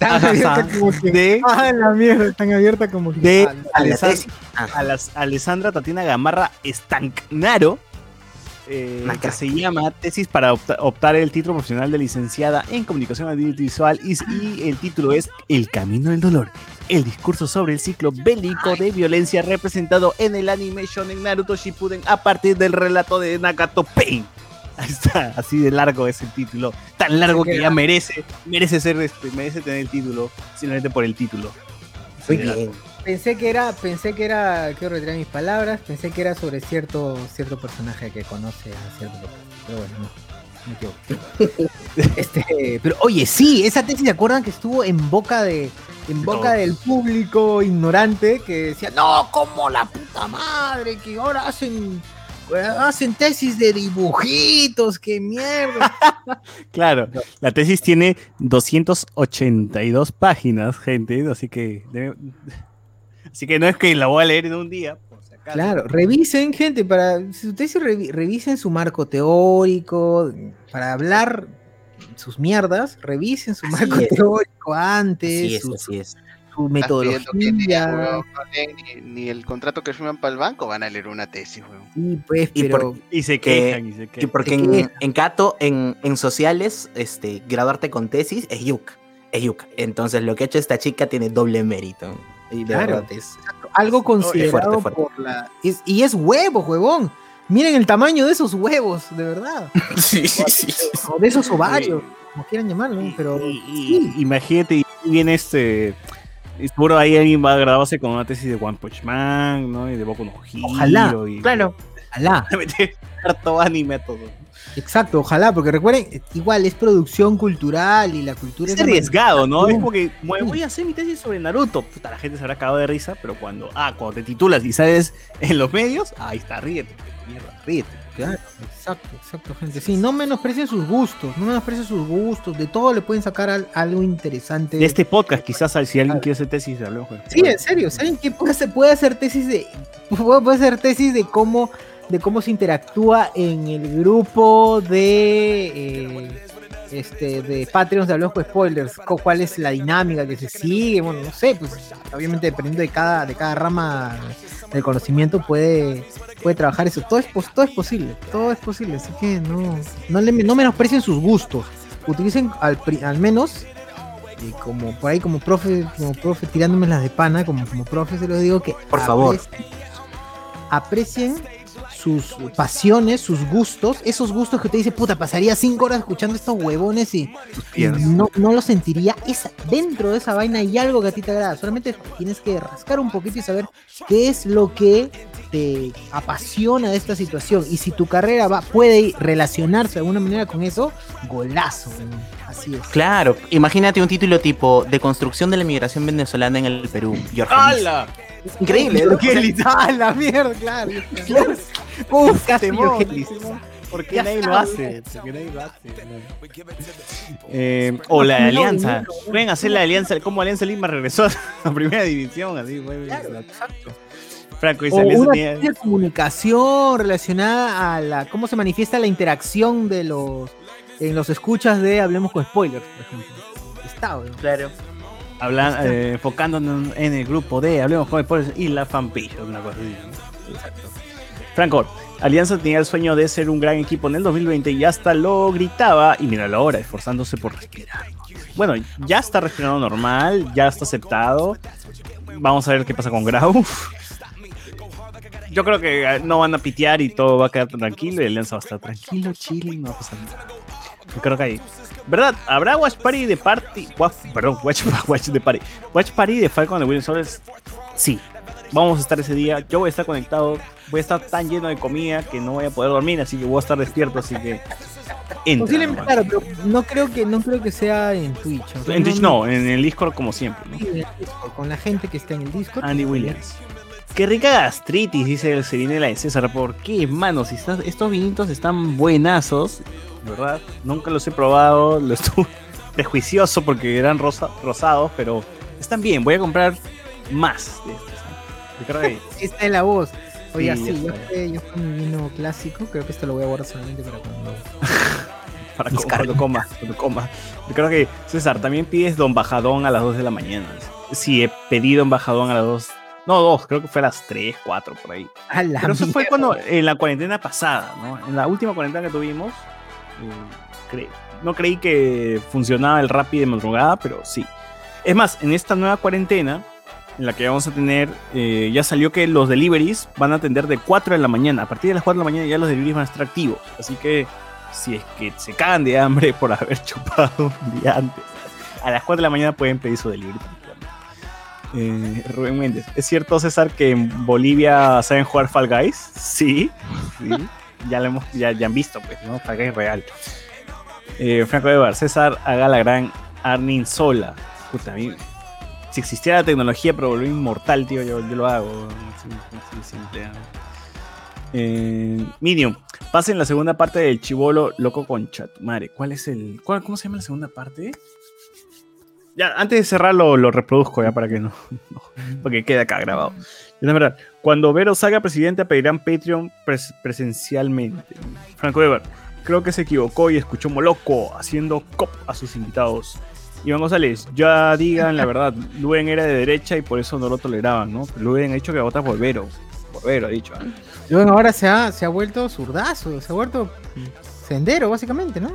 Tan Ajá, abierta como que- de, Ah, la mierda, tan abierta como que. de Alessandra, tesis. A las- Alessandra Tatiana Gamarra Estancnaro, eh, que se llama Tesis para opta- optar el título profesional de licenciada en Comunicación Audiovisual y, y el título es El Camino del Dolor, el discurso sobre el ciclo bélico de violencia representado en el anime Shonen Naruto Shippuden a partir del relato de Nakato Pain. Ahí está, así de largo es el título, tan largo que ya merece, merece ser, este, merece tener el título, simplemente por el título. Muy bien. Pensé que era, pensé que era, quiero retirar mis palabras, pensé que era sobre cierto, cierto personaje que conoce a cierto. Pero bueno, no, me equivoqué. este, pero oye, sí, esa tesis, ¿se acuerdan que estuvo en boca de, en boca del público ignorante que decía, no, como la puta madre, que ahora hacen, hacen tesis de dibujitos, qué mierda. Claro, la tesis tiene 282 páginas, gente, así que debe- así que no es que la voy a leer en un día. por si acaso. Claro, revisen, gente, para ustedes revi- revisen su marco teórico, para hablar sus mierdas, revisen su Así marco es. teórico antes, Así es, su, así es. Su que metodología. weón, ni, ni el contrato que firman para el banco van a leer una tesis, weón. Sí, pues, Y pero Y se Que- quejan y se Sí, quejan. porque ¿De en, qué? en Cato, en, en sociales, este, graduarte con tesis es yuk. Es yuk. Entonces, lo que ha hecho esta chica tiene doble mérito. Y de Claro. verdad es. algo considerado fuerte, fuerte. por la. es- y es huevo, huevón. Miren el tamaño de esos huevos, de verdad. Sí, sí, sí. O de esos ovarios, como quieran llamarlo, pero. y- y- imagínate, y viene este. Y Seguro ahí alguien va a grabarse con una tesis de One Punch Man, ¿no? Y de Boku no Hero. Ojalá, y, Claro. Alá. meter harto anime todo. Exacto, ojalá, porque recuerden, igual es producción cultural y la cultura Es la arriesgado, ¿no? Es como que "Bueno, voy a hacer mi tesis sobre Naruto. Puta, la gente se habrá cagado de risa, pero cuando, ah, cuando te titulas y sales en los medios, ahí está, ríete. Mierda, ríete. Claro, exacto, exacto, gente. Sí, no menosprecien sus gustos, no menosprecien sus gustos, de todo le pueden sacar al- algo interesante. De este podcast, quizás si alguien quiere hacer tesis, de él. Sí, en serio, ¿saben qué? Puede hacer, puede hacer tesis de. Puede hacer tesis de cómo. de cómo se interactúa en el grupo de. eh, este, de Patreons de Hablamos con Spoilers, cuál es la dinámica que se sigue, bueno, no sé, pues obviamente dependiendo de cada, de cada rama del conocimiento puede, puede trabajar eso. Todo es, todo es posible, todo es posible, así que no, no, le, no menosprecien sus gustos. Utilicen al, al menos y como por ahí como profe, como profe tirándome las de pana, como, como profe se lo digo que Por favor. aprecien- aprecien sus pasiones, sus gustos, esos gustos que usted dice, puta, pasaría cinco horas escuchando estos huevones y, y no, no lo sentiría. Es, dentro de esa vaina hay algo que a ti te agrada. Solamente tienes que rascar un poquito y saber qué es lo que te apasiona de esta situación. Y si tu carrera va, puede relacionarse de alguna manera con eso, golazo. Así es. Claro, imagínate un título tipo De construcción de la migración venezolana en el Perú. Jorge Luis. ¡Hala! Increíble, ¿no? ¡Ah, la mierda, claro! Uf, casi Temón, Jorge Luis. ¿Por qué Ya nadie lo hace? ¿Por qué nadie lo hace? Eh, o la No, alianza. no, no. Pueden hacer la alianza, como Alianza Lima regresó a primera división, así fue. exacto. Franco dice O una tenía- comunicación relacionada a la cómo se manifiesta la interacción de los en los escuchas de Hablemos con Spoilers, por ejemplo. Está, weón. Claro. Hablan- eh, enfocándonos en el grupo de Hablemos con Spoilers y la fanpage, una cosa así. ¿no? Exacto. Franco, Alianza tenía el sueño de ser un gran equipo en el 2020 y hasta lo gritaba, y mira ahora, esforzándose por respirar. Bueno, ya está respirando normal, ya está aceptado. Vamos a ver qué pasa con Grau. Yo creo que eh, no van a pitear y todo va a quedar tranquilo y Alianza va a estar tranquilo, chile, no va a pasar nada. Yo creo que ahí. ¿Verdad? ¿Habrá Watch Party de Party? Wa- perdón, Watch, Watch de Party. Watch Party de Falcon de Soldier? Sí. Vamos a estar ese día. Yo voy a estar conectado. Voy a estar tan lleno de comida que no voy a poder dormir, así que voy a estar despierto, así que. Entra, Posiblemente, claro, pero no creo que no creo que sea en Twitch. o sea, En Twitch no, en el Discord como siempre. ¿no? En el Discord, con la gente que está en el Discord. Andy Williams. Qué rica gastritis, dice el Serinela de César. ¿Por qué, mano? Si estás- estos vinitos están buenazos, ¿verdad? Nunca los he probado, los estuve prejuicioso porque eran rosa- rosados, pero están bien. Voy a comprar más de estos. Esta es la voz. Oiga, Sí, yo fue, yo mi vino clásico. Creo que esto lo voy a guardar solamente para cuando. para co- cuando coma, cuando coma. Yo creo que, César, también pides Don Bajadón a las 2 de la mañana. Sí, he pedido Don Bajadón a las 2. No, 2, creo que fue a las 3, 4 por ahí. A la Pero eso fue cuando, en la cuarentena pasada, ¿no? En la última cuarentena que tuvimos, eh, cre- no creí que funcionaba el Rappi de madrugada, pero sí. Es más, en esta nueva cuarentena, en la que vamos a tener, eh, ya salió que los deliveries van a atender de 4 de la mañana. A partir de las 4 de la mañana ya los deliveries van a estar activos. Así que si es que se cagan de hambre por haber chupado un día antes, a las 4 de la mañana pueden pedir su delivery. Eh, Rubén Méndez, ¿es cierto, César, que en Bolivia saben jugar Fall Guys? Sí, sí. ya lo hemos, ya, ya han visto, pues, ¿no? Fall Guys real. Eh, Franco Evar, César haga la gran Arnin Sola. Puta, a mí, si existiera la tecnología para volver inmortal, tío, yo, yo lo hago. Simple, ¿no? Eh, Medium, pasen la segunda parte del chivolo loco con Chatumare. ¿Cuál es el. cuál- ¿Cómo se llama la segunda parte? Ya, antes de cerrar lo, lo reproduzco ya para que no, no porque quede acá grabado. Y la verdad, cuando Vero salga presidente pedirán Patreon pres- presencialmente. Franco Ever, creo que se equivocó y escuchó Moloco haciendo cop a sus invitados. Iván González, ya digan la verdad, Luen era de derecha y por eso no lo toleraban, ¿no? Luen ha dicho que vota por Vero. Por Vero, ha dicho. Y bueno, ahora se ha, se ha vuelto zurdazo, se ha vuelto sendero, básicamente, ¿no?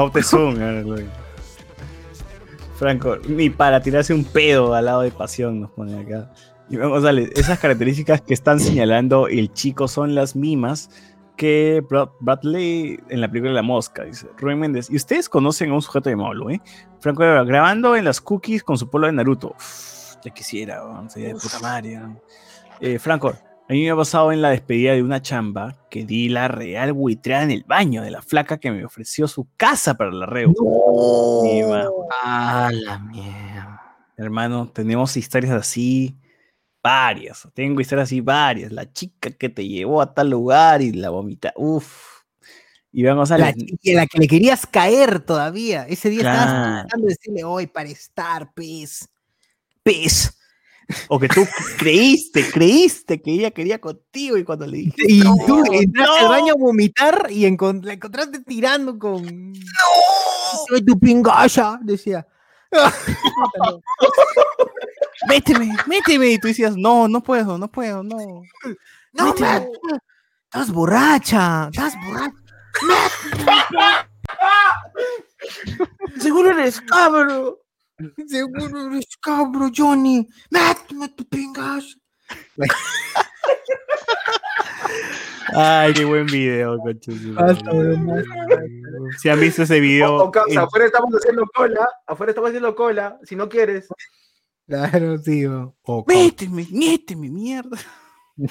Ahora, Luen. Franco, ni para tirarse un pedo al lado de pasión nos pone acá. Iván González, esas características que están señalando el chico son las mismas que Brad- Bradley en la película La Mosca, dice Rubén Méndez. Y ustedes conocen a un sujeto llamado Lu, ¿eh? Franco grabando en las cookies con su polo de Naruto. Uf, ya quisiera, weón, sería de puta madre. Eh, Franco, A mí me ha pasado en la despedida de una chamba que di la real buitreada en el baño de la flaca que me ofreció su casa para la reo. Sí, mano. Ah, la mierda. Hermano, tenemos historias así, varias. Tengo historias así, varias. La chica que te llevó a tal lugar y la vomita. Uf. Y vamos a La la. la que le querías caer todavía. Ese día estabas Claro. tratando de decirle, hoy para estar, pez. Pez. O que tú creíste, creíste que ella quería contigo y cuando le dijiste. Y "No, tú entraste al no". baño a vomitar y encon- la encontraste tirando con. ¡No! Soy tu pingasha, decía. Méteme, méteme. Y tú decías, no, no puedo, no puedo, no. No, Méteme. man, estás borracha, estás borracha. Seguro eres cabro. Seguro eres cabro, Johnny. Méteme tu pingasha. Ay, qué buen video. Si han visto ese video. o causa, eh, afuera estamos haciendo cola, afuera estamos haciendo cola, si no quieres. Claro, sí. weón. O co- Méteme, méteme, mierda.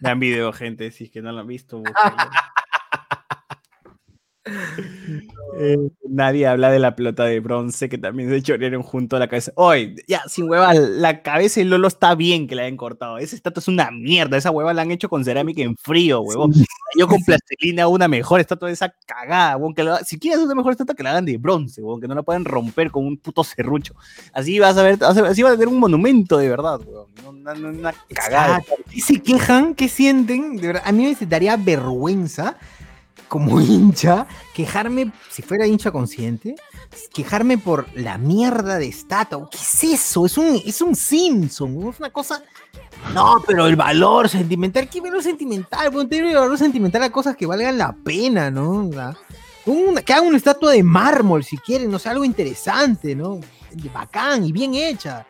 Vean video, gente, si es que no lo han visto. Eh, nadie habla de la pelota de bronce que también se chorearon junto a la cabeza. Oye, ya, sin hueva, la cabeza de Lolo está bien que la hayan cortado. Esa estatua es una mierda. Esa hueva la han hecho con cerámica en frío, huevón. Yo con plastilina una mejor estatua de esa cagada, huevón. Que la- si quieres una mejor estatua, que la hagan de bronce, huevón. Que no la pueden romper con un puto serrucho. Así vas a ver, así va a tener un monumento de verdad, huevón. Una, una- cagada. ¿Qué se quejan? ¿Qué sienten? De verdad, a mí me daría vergüenza como hincha quejarme, si fuera hincha consciente, quejarme por la mierda de estatua. ¿Qué es eso? Es un, es un Simpson, es una cosa... No, pero el valor sentimental, ¿qué valor sentimental? Bueno, tiene valor sentimental a cosas que valgan la pena, ¿no? Sea, una- que hagan una estatua de mármol si quieren, no sé, algo interesante, ¿no? Bacán y bien hecha.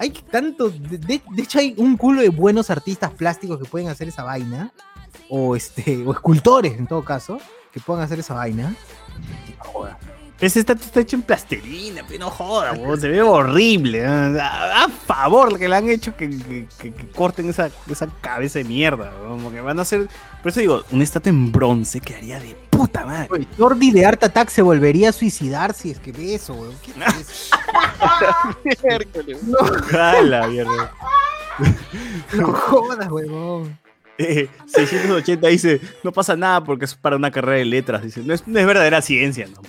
Hay tanto, de- de hecho hay un culo de buenos artistas plásticos que pueden hacer esa vaina, o este, o escultores en todo caso, que puedan hacer esa vaina. Ese estatua está hecho en plastilina, pero no joda, huevón, se ve horrible. A, a favor que le han hecho que, que- que- que corten esa, esa cabeza de mierda, huevón, porque van a hacer. Por eso digo, una estatua en bronce quedaría de puta madre. Oye, Jordi de Art Attack se volvería a suicidar si es que ve eso, weón. ¿Qué es eso? Miércoles. A la mierda. No jodas, huevón. Eh, 680 dice, no pasa nada porque es para una carrera de letras. Dice, no es, no es verdadera ciencia, ¿no?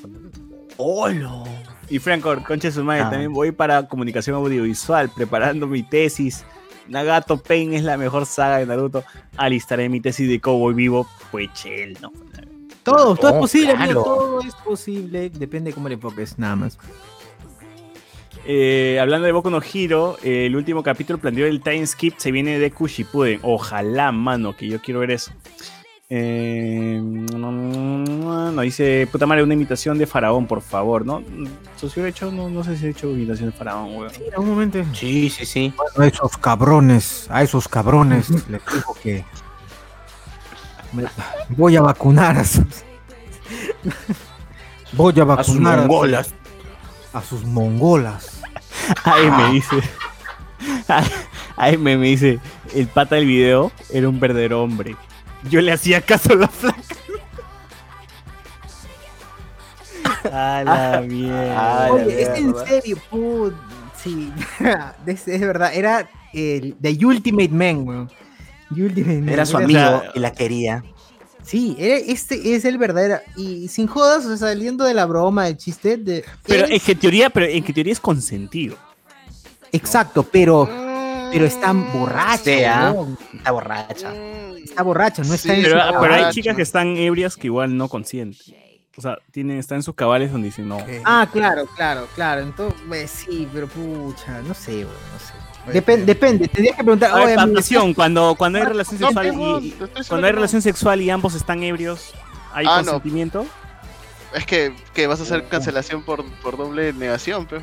¡Holo! Y Franco, concha de su madre, Ah. también voy para comunicación audiovisual, preparando mi tesis. Nagato Pain es la mejor saga de Naruto. Alistaré mi tesis de Cowboy Vivo. Pues chel, ¿no? Todo, todo es Oh, posible, claro. amigo, todo es posible. Depende de cómo le enfoques, nada más. Eh, hablando de Boku no Hero, eh, el último capítulo planteó el time skip, se viene de Kushipuden. Ojalá, mano, que yo quiero ver eso. Eh, no dice, puta madre, una imitación de Faraón, por favor, ¿no? ¿Socio hecho? No, no sé si he hecho imitación de Faraón, weón. Sí, en algún momento. Sí, sí, sí. A esos cabrones, a esos cabrones les digo que me- voy a vacunar a sus voy a A sus vacunar a, mongolas. A sus mongolas. Ahí me dice. Ahí me, me dice, el pata del video era un verdadero hombre. Yo le hacía caso a la flaca. A la mierda. Oye, es en serio, put, sí, es, es verdad, era el The Ultimate Man, weón. Ultimate Man, Era su amigo y la quería. Sí, era- este es el verdadero. Y sin jodas, o sea, saliendo de la broma, del chiste, de, Pero en que teoría, pero en que teoría es consentido. exacto, pero, pero está borracho. Sí, ah. weón. Está borracha. Está borracho, no está Sí, en Pero, su pero hay chicas que están ebrias que igual no consienten. O sea, tienen, están en sus cabales donde dicen no. Ah, claro, claro, claro. Entonces, pues, sí, pero pucha, no sé, weón, no sé. Depen- depende, tendrías que preguntar. A ver, oye, amigo, pasión, cuando, cuando hay relación sexual y, cuando hay relación sexual y ambos están ebrios, ¿hay Ah, no. consentimiento? es que, que vas a hacer cancelación por, por doble negación, pues.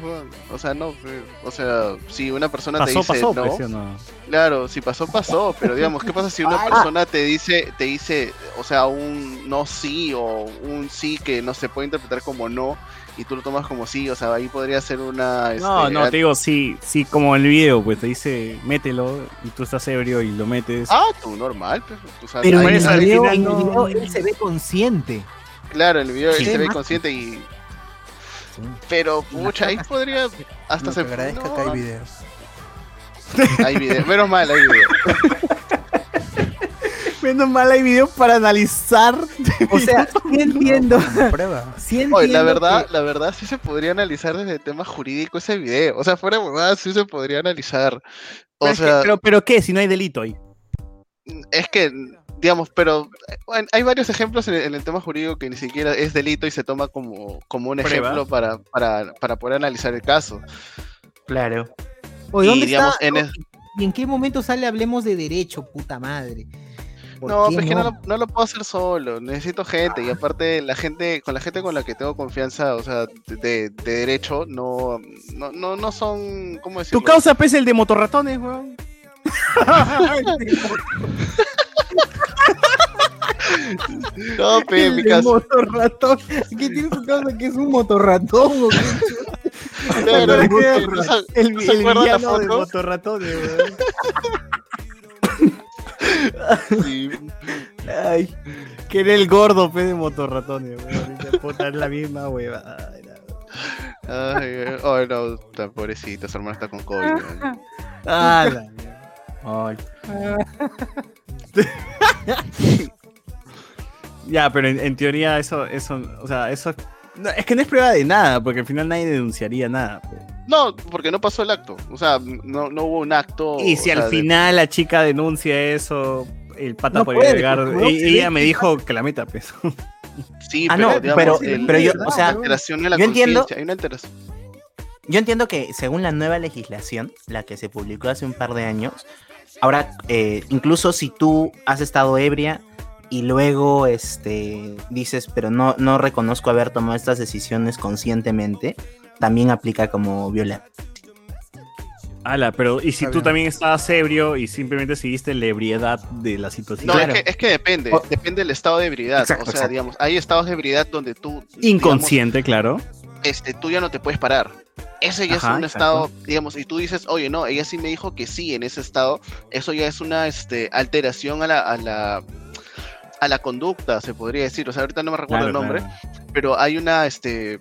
O sea, no, pues, o sea, si una persona te dice pasó, no, pues, ¿sí o no? claro, si pasó, pasó, pero digamos, ¿qué pasa si una persona te dice, te dice, o sea, un no sí o un sí que no se puede interpretar como no y tú lo tomas como sí, o sea, ahí podría ser una... No, este, no, te digo, sí, sí, como el video, pues te dice, mételo, y tú estás ebrio y lo metes. Ah, tú normal, pues, tú sabes, Pero en el video, final en el no- video él se ve consciente. Claro, en el video Sí. él se ve Más- consciente y... Pero, pucha, ahí podría... Hasta No, se... te agradezca no, que hay videos. Hay video, menos mal hay video. Menos mal hay video para analizar. O sea, sí entiendo. Prueba. Sí Oye, la verdad, que- la verdad sí se podría analizar desde el tema jurídico ese video. O sea, fuera de huevada sí se podría analizar. O Pero, que- sea, pero, pero ¿qué? Si no hay delito ahí. es que, digamos, pero bueno, hay varios ejemplos en el, en el tema jurídico que ni siquiera es delito y se toma como, como un Prueba. ejemplo para, para, para poder analizar el caso. Claro. Oye, ¿dónde y, digamos, está? en el- ¿Y en qué momento sale Hablemos de Derecho, puta madre? ¿Por No, pues que no lo, no lo puedo hacer solo, necesito gente, y aparte la gente, con la gente con la que tengo confianza, o sea, de, de derecho, no, no, no, no son, ¿cómo decirlo? Tu causa pesa el de motorratones, weón. No, pe, mi El de caso. motorratón. ¿Qué tiene su causa que es un motorratón? Claro, El es ¿no se- El, no se el acuerdan la villano de foto? Sí. Ay, que era el gordo, pe, de motorratones, weón. Dice, Puta, es la misma hueva. Ay, oh, no, tan pobrecita, su hermana está con COVID. Ah, la mierda. Ay. ya, pero en, en teoría eso, eso, o sea, eso no, es que no es prueba de nada, porque al final nadie denunciaría nada. pe. No, porque no pasó el acto. O sea, no, no hubo un acto. Y si sea, al de- final la chica denuncia eso, el pata No podría puede, llegar. no se ella me dijo que la meta, pues. Sí, Ah, pero, no, digamos, pero- el- pero yo, o sea, la alteración de la yo entiendo- conciencia, Hay una alteración. Yo entiendo que según la nueva legislación, la que se publicó hace un par de años, ahora eh, incluso si tú has estado ebria y luego este, dices, pero no, no reconozco haber tomado estas decisiones conscientemente, también aplica como violencia. Ala, pero ¿y si Está tú bien. también estabas ebrio y simplemente seguiste la ebriedad de la situación? No, Claro. es, que, es que depende. O- Depende del estado de ebriedad. Exacto, o sea, exacto. digamos, hay estados de ebriedad donde tú. Inconsciente, claro. este, tú ya no te puedes parar. Ese ya Ajá, es un exacto. estado, digamos, y tú dices, oye, no, ella sí me dijo que sí en ese estado. Eso ya es una este, alteración a la, a la a la conducta, se podría decir. O sea, ahorita no me recuerdo el nombre, claro. pero hay una, este,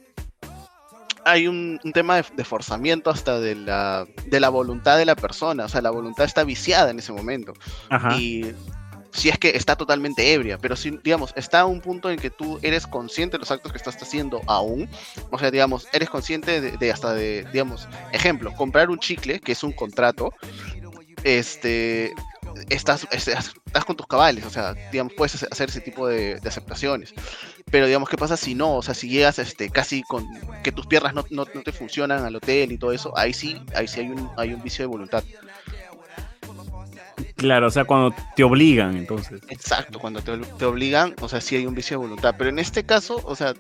hay un, un tema de, de forzamiento hasta de la, de la voluntad de la persona. O sea, la voluntad está viciada en ese momento. Ajá. Y si es que está totalmente ebria, pero si, digamos, está a un punto en que tú eres consciente de los actos que estás haciendo aún, o sea, digamos, eres consciente de, de hasta de, digamos, ejemplo, comprar un chicle, que es un contrato, este, estás, estás, estás con tus cabales, o sea, digamos, puedes hacer- ese tipo de, de aceptaciones. Pero digamos, ¿qué pasa si no? O sea, si llegas este, casi con que tus piernas no, no, no te funcionan al hotel y todo eso, ahí sí, ahí sí hay un, hay un vicio de voluntad. Claro, o sea, cuando te obligan, entonces. Exacto, cuando te, te obligan, o sea, sí hay un vicio de voluntad. Pero en este caso, o sea,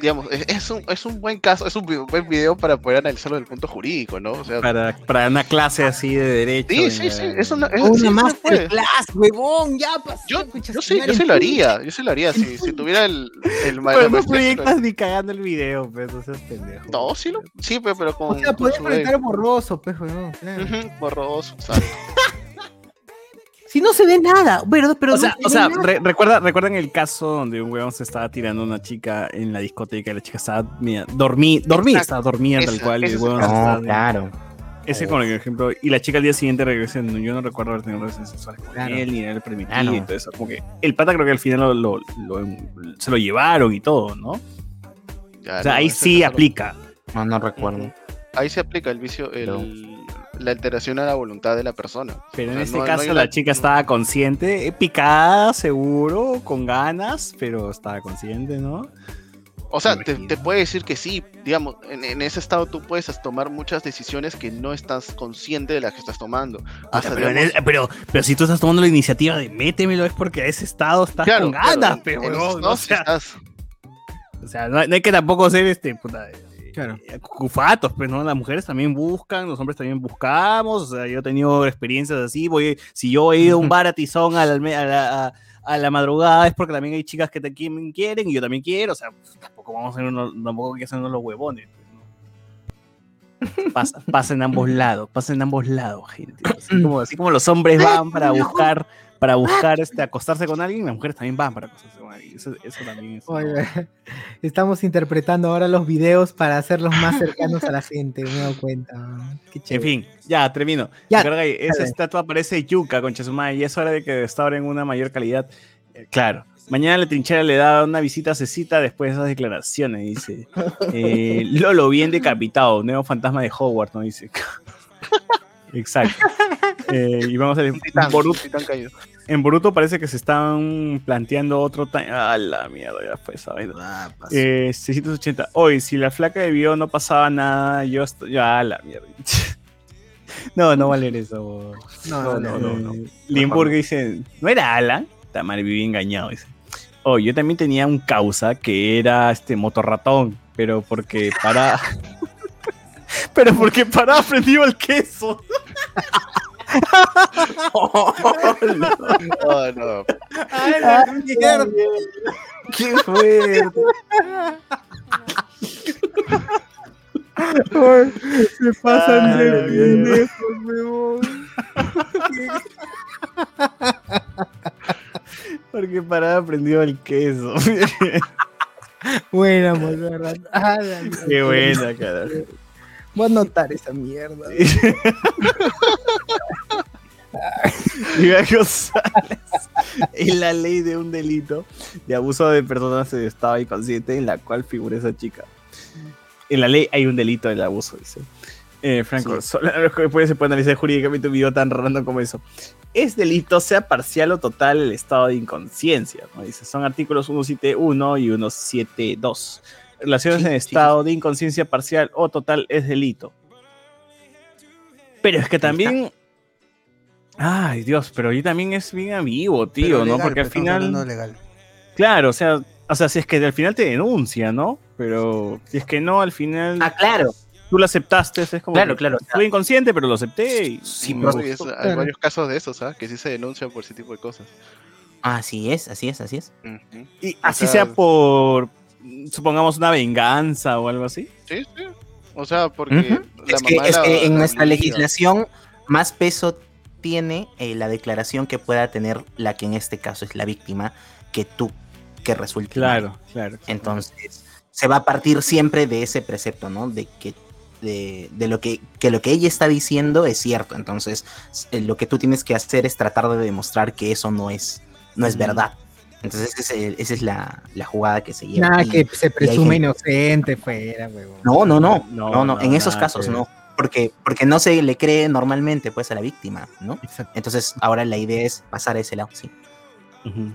digamos, es, es un, es un buen caso, es un buen video para poder analizarlo desde el punto jurídico, ¿no? O sea, Para, para una clase así de derecho. sí, sí, sí, es una, es, Una sí masterclass, huevón, ya pasó. Yo, yo sí, yo sí lo haría, yo sí lo haría, si, si tuviera el, el Pero no maestría, sí lo proyectas ni cagando el video, pues, no seas pendejo. No, sí, lo, sí, pero, pero con, O sea, su proyectar borroso, pues, huevón. claro. Borroso, exacto. Si no se ve nada, pero, pero o no sea, se o sea re- recuerda, recuerdan el caso donde un huevón se estaba tirando a una chica en la discoteca y la chica estaba mira, dormí, dormida, Exacto. estaba dormida tal cual y el se No, estaba- claro. Ese como el ejemplo, y la chica al día siguiente regresa, no, yo no recuerdo haber tenido relaciones sexuales con Claro. él, ni él permitido Claro. y todo eso. Como que el pata creo que al final lo, lo- lo- se lo llevaron y todo, ¿no? O sea, ahí sí aplica. No, no recuerdo. Ahí se aplica el vicio, el, la alteración a la voluntad de la persona. Pero O en este no- no caso la chica estaba consciente, picada, seguro, con ganas, pero estaba consciente, ¿no? O sea, te, puede decir que sí, digamos, en, en ese estado tú puedes tomar muchas decisiones que no estás consciente de las que estás tomando. Hasta, pero, en digamos, el- pero, pero si tú estás tomando la iniciativa de métemelo es porque a ese estado estás claro, con ganas, claro, pe, en- en huevón, esos o sea, estás- o sea, no, hay- no hay que tampoco ser este, puta, Claro. eh, cucufatos, pues, ¿no? Las mujeres también buscan, los hombres también buscamos, o sea, yo he tenido experiencias así, voy, si yo he ido a un bar a tizón a la, a la- a- a la madrugada es porque también hay chicas que te qui- quieren y yo también quiero, o sea, pues, tampoco vamos a ser unos, tampoco hay que hacernos los huevones. pues, ¿no? Pasa, pasa en ambos lados, pasa en ambos lados, gente. Así como, así como los hombres van para buscar, para buscar este, acostarse con alguien, las mujeres también van para acostarse con alguien. Eso, eso también es. Oye, estamos interpretando ahora los videos para hacerlos más cercanos a la gente, me he dado cuenta. Qué En fin, ya termino. Ya, esa estatua parece yuca con Chesumay y es hora de que restauren una mayor calidad. Eh, claro. Mañana la trinchera le da una visita a Cecita después de esas declaraciones, dice. Eh, Lolo, bien decapitado, nuevo fantasma de Hogwarts, ¿no? Dice. Exacto. Eh, y vamos a ver. Un titán, Boruto- un titán caído. En Boruto parece que se están planteando otro time. Ah, la mierda, ya fue esa vaina. Ah, pasó. Eh, 680. Hoy, si la flaca debió, no pasaba nada. Yo estoy. Ya, la mierda. no, no va a leer eso. bo. No, no, no, no, no. Limburg dice: ¿No era Alan? Mal, viví engañado. Dice. Oh, yo también tenía un causa que era este motorratón, pero porque para. pero porque para prendido el queso. Oh, no. ¡Ay, la mierda! ¡Qué fuerte! Se pasan Ah, de pendejos, huevón. Porque paraba prendido el queso. Buena. Ah, la mierda. Qué buena, cara. Voy a anotar esa mierda. González. En la ley de un delito de abuso de personas en estado inconsciente en la cual figura esa chica. En la ley hay un delito del abuso, dice. Eh, Franco, solo después se puede analizar jurídicamente un video tan random como eso. Es delito, sea parcial o total, el estado de inconsciencia. ¿no? Dice, son artículos 171 y 172. Relaciones Sí, en sí, estado de inconsciencia parcial o total es delito. Pero es que también. Ay, Dios, pero ahí también es bien ambiguo, tío, Pero ¿no? Porque al final. legal. Claro, o sea, o sea, si es que al final te denuncia, ¿no? Pero si es que no, al final Ah, claro. tú lo aceptaste, es como. Claro, que claro. Estuve inconsciente, pero lo acepté y. Sí, me gustó. es- hay claro. varios casos de esos, ¿sabes? Que sí se denuncian por ese tipo de cosas. Así es, así es, así es. Y O así sea, sea por, supongamos, una venganza o algo así. Sí, sí. O sea, porque la Es que, mamá es la- que en la nuestra obliga. legislación más peso tiene eh, la declaración que pueda tener la que en este caso es la víctima que tú que resulte. mal. Claro, claro. Entonces, se va a partir siempre de ese precepto, ¿no? De que de, de lo que, que lo que ella está diciendo es cierto. Entonces, eh, lo que tú tienes que hacer es tratar de demostrar que eso no es, no es verdad. Entonces, ese esa es la, la jugada que se lleva. Nada, Y- que se presume gente- inocente fuera, huevón. No, no, no, No, no, en esos casos que no. Porque, porque no se le cree normalmente pues a la víctima, ¿no? Exacto. Entonces, ahora la idea es pasar a ese lado, sí. Ujú.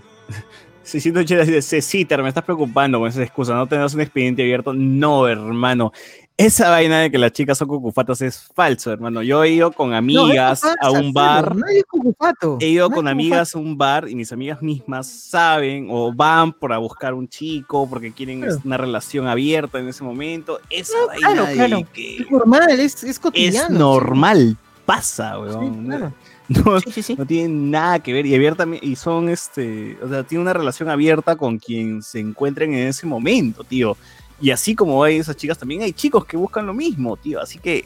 680 dice, Citer, me estás preocupando con esa excusa, no tenés un expediente abierto. No, hermano. Esa vaina de que las chicas son cucufatas es falso, hermano. Yo he ido con No, amigas a un bar. Cero, Nadie es cucufato. He ido Nadie con amigas a un bar y mis amigas mismas saben o van para buscar un chico porque quieren Claro. una relación abierta en ese momento. Esa No, vaina claro, de claro. que Es normal, es, es es cotidiano. normal, pasa, Sí, weón. claro. No, Sí, sí, sí. no tienen nada que ver y abiertamente y son este, o sea, tiene una relación abierta con quien se encuentren en ese momento, tío. Y así como hay esas chicas, también hay chicos que buscan lo mismo, tío. Así que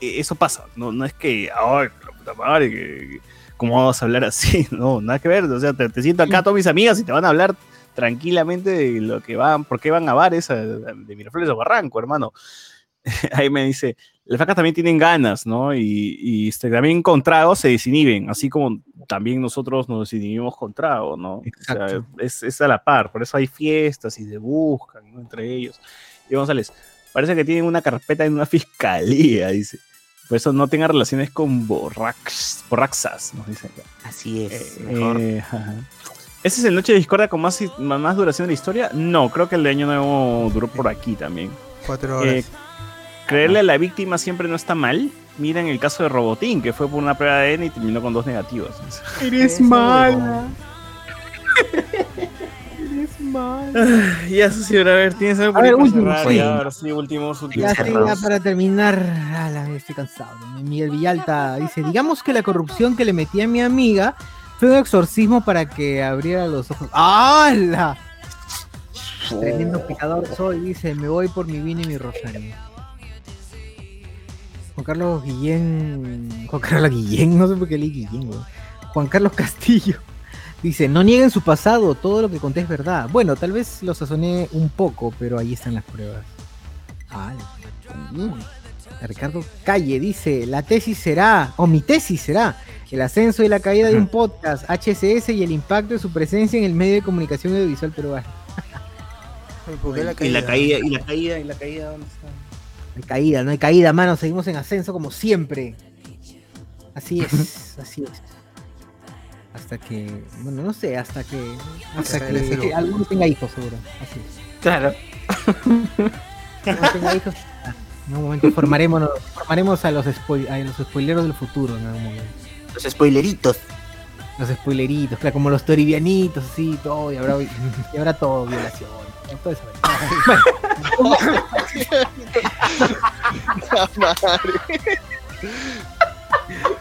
eh, eso pasa. No, no es que, ay, la puta madre, que, ¿cómo vamos a hablar así? No, nada que ver. O sea, te, te siento acá todas mis amigas y te van a hablar tranquilamente de lo que van, por qué van a bares a- de Miraflores o Barranco, hermano. Ahí me dice, las vacas también tienen ganas, ¿no? Y, y, este, también con trago se desinhiben, así como también nosotros nos desinhibimos con trago, ¿no? O sea, es, es a la par, por eso hay fiestas y se buscan, ¿no? Entre ellos. Y González, parece que tienen una carpeta en una fiscalía, dice. Por eso no tenga relaciones con borrax, borraxas, nos dice acá. Así es. Eh, mejor. eh. ¿Ese es el Noche de Discordia con más, más duración de la historia? No, creo que el de Año Nuevo duró por aquí también. Cuatro horas. Eh, creerle a la víctima siempre no está mal. Miren el caso de Robotín, que fue por una prueba de ADN y terminó con dos negativos. Eres mala. Eres mal. Ah, Ya, Sucio, a ver, ¿tienes algo A por ver, último, sí. Ya, ahora sí, últimos, últimos. Ya, sí, ya para terminar, ala, estoy cansado. Miguel Villalta dice, digamos que la corrupción que le metí a mi amiga fue un exorcismo para que abriera los ojos. ¡Hala! Tremendo picador soy, dice, me voy por mi vino y mi rosario. Juan Carlos Guillén. Juan Carlos Guillén, no sé por qué leí Guillén. Juan Carlos Castillo. Dice, no nieguen su pasado, todo lo que conté es verdad. Bueno, tal vez lo sazoné un poco, pero ahí están las pruebas. Ah. Ricardo Calle dice, la tesis será, o mi tesis será, el ascenso y la caída de un podcast, HCS y el impacto de su presencia en el medio de comunicación audiovisual peruano. ¿Por qué la Y la caída? caída, y la caída, y la caída, ¿dónde está? No hay caída, no hay caída, mano, seguimos en ascenso como siempre. Así es, así es. Hasta que, bueno, no sé, hasta que, hasta Hasta que que, lo- alguno tenga hijos, seguro. Así es. Claro. Alguno tenga hijos, en algún momento formaremos, formaremos a los, a los spoileros del futuro en algún momento. Los spoileritos. Los spoileritos, claro, como los toribianitos, así, todo, y habrá, y habrá todo, violación, todo eso. Bueno,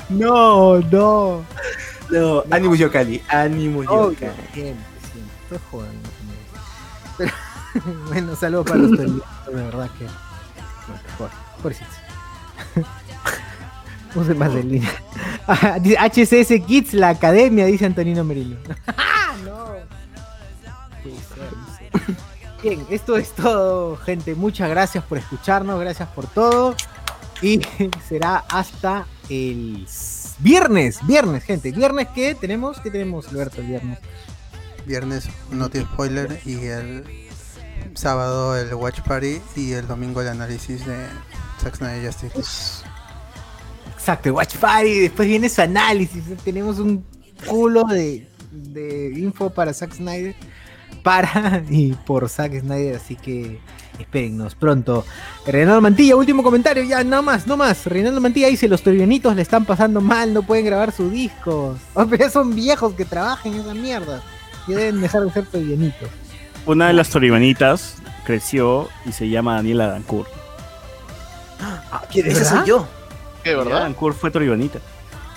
no, no. No, ánimo Yokali, ánimo Oh, Yokali. siempre, siempre. Estoy jugando con eso. Pero, bueno, saludos para los de verdad que. Bueno, pobre- pobrecitos. Use más en línea. Ah, HCS Kids, la academia, dice Antonino Merillo. no. No. Bien, esto es todo, gente. Muchas gracias por escucharnos, gracias por todo. Y será hasta el viernes, viernes, gente. Viernes que tenemos, ¿qué tenemos, Alberto, el viernes? Viernes Noti Spoiler y el sábado el Watch Party y el domingo el análisis de Zack Snyder Justice. Exacto, Watch Party, después viene su análisis. Tenemos un culo de, de info para Zack Snyder. Para y por Zack Snyder, así que espérennos pronto. Reinaldo Mantilla, último comentario, ya, no más, no más. Reinaldo Mantilla dice: Los torianitos le están pasando mal, no pueden grabar sus discos. Oh, pero ya son viejos que trabajan en esa mierda. Ya deben dejar de ser torianitos. Una de las toribanitas creció y se llama Daniela Dancourt. Ese soy yo. ¿Qué, Daniela verdad? Dancourt fue toribanita.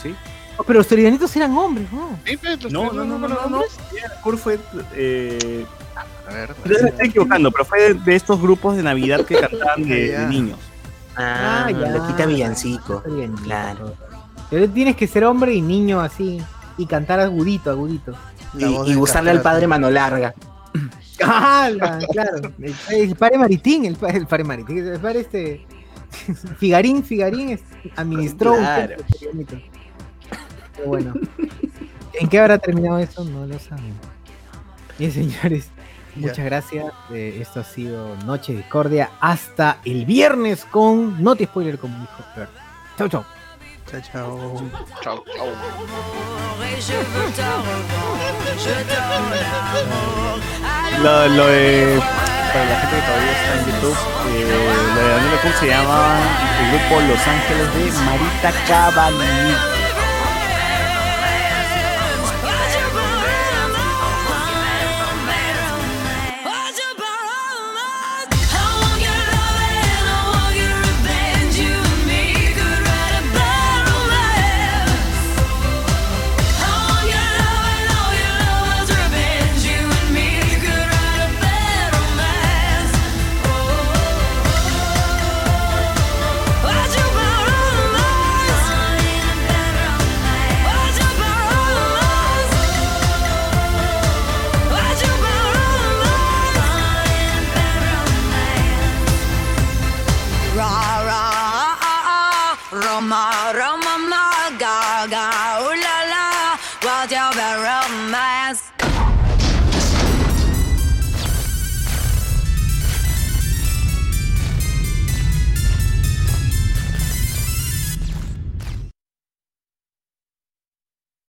¿Sí? Pero los torianitos eran hombres, ¿no? Sí, pues, los No, no, no, no, no, no. Dancourt fue. Eh, A ver, me estoy equivocando, pero fue de, de estos grupos de Navidad que cantaban de, de niños. Ah, Ah, ya. Loquita Villancico. Torianitos. Claro. Pero tienes que ser hombre y niño así. Y cantar agudito, agudito. Y, y gustarle al padre mano larga. Ah, la- claro. El, el padre Maritín, el, el padre Maritín, el padre este. Figarín, Figarín es- administró un Claro. peruanito. Pero bueno. ¿En qué habrá terminado eso? No lo saben. Bien, señores. Muchas gracias. Eh, esto ha sido Noche Discordia. Hasta el viernes con Noti Spoiler, como dijo Alberto. Chau, chau. Chao, chao. Chao, chao. Lo, lo de. Para la gente que todavía está en YouTube, eh, lo de Daniela Dancourt se llama el grupo Los Ángeles de Marita Cavallini.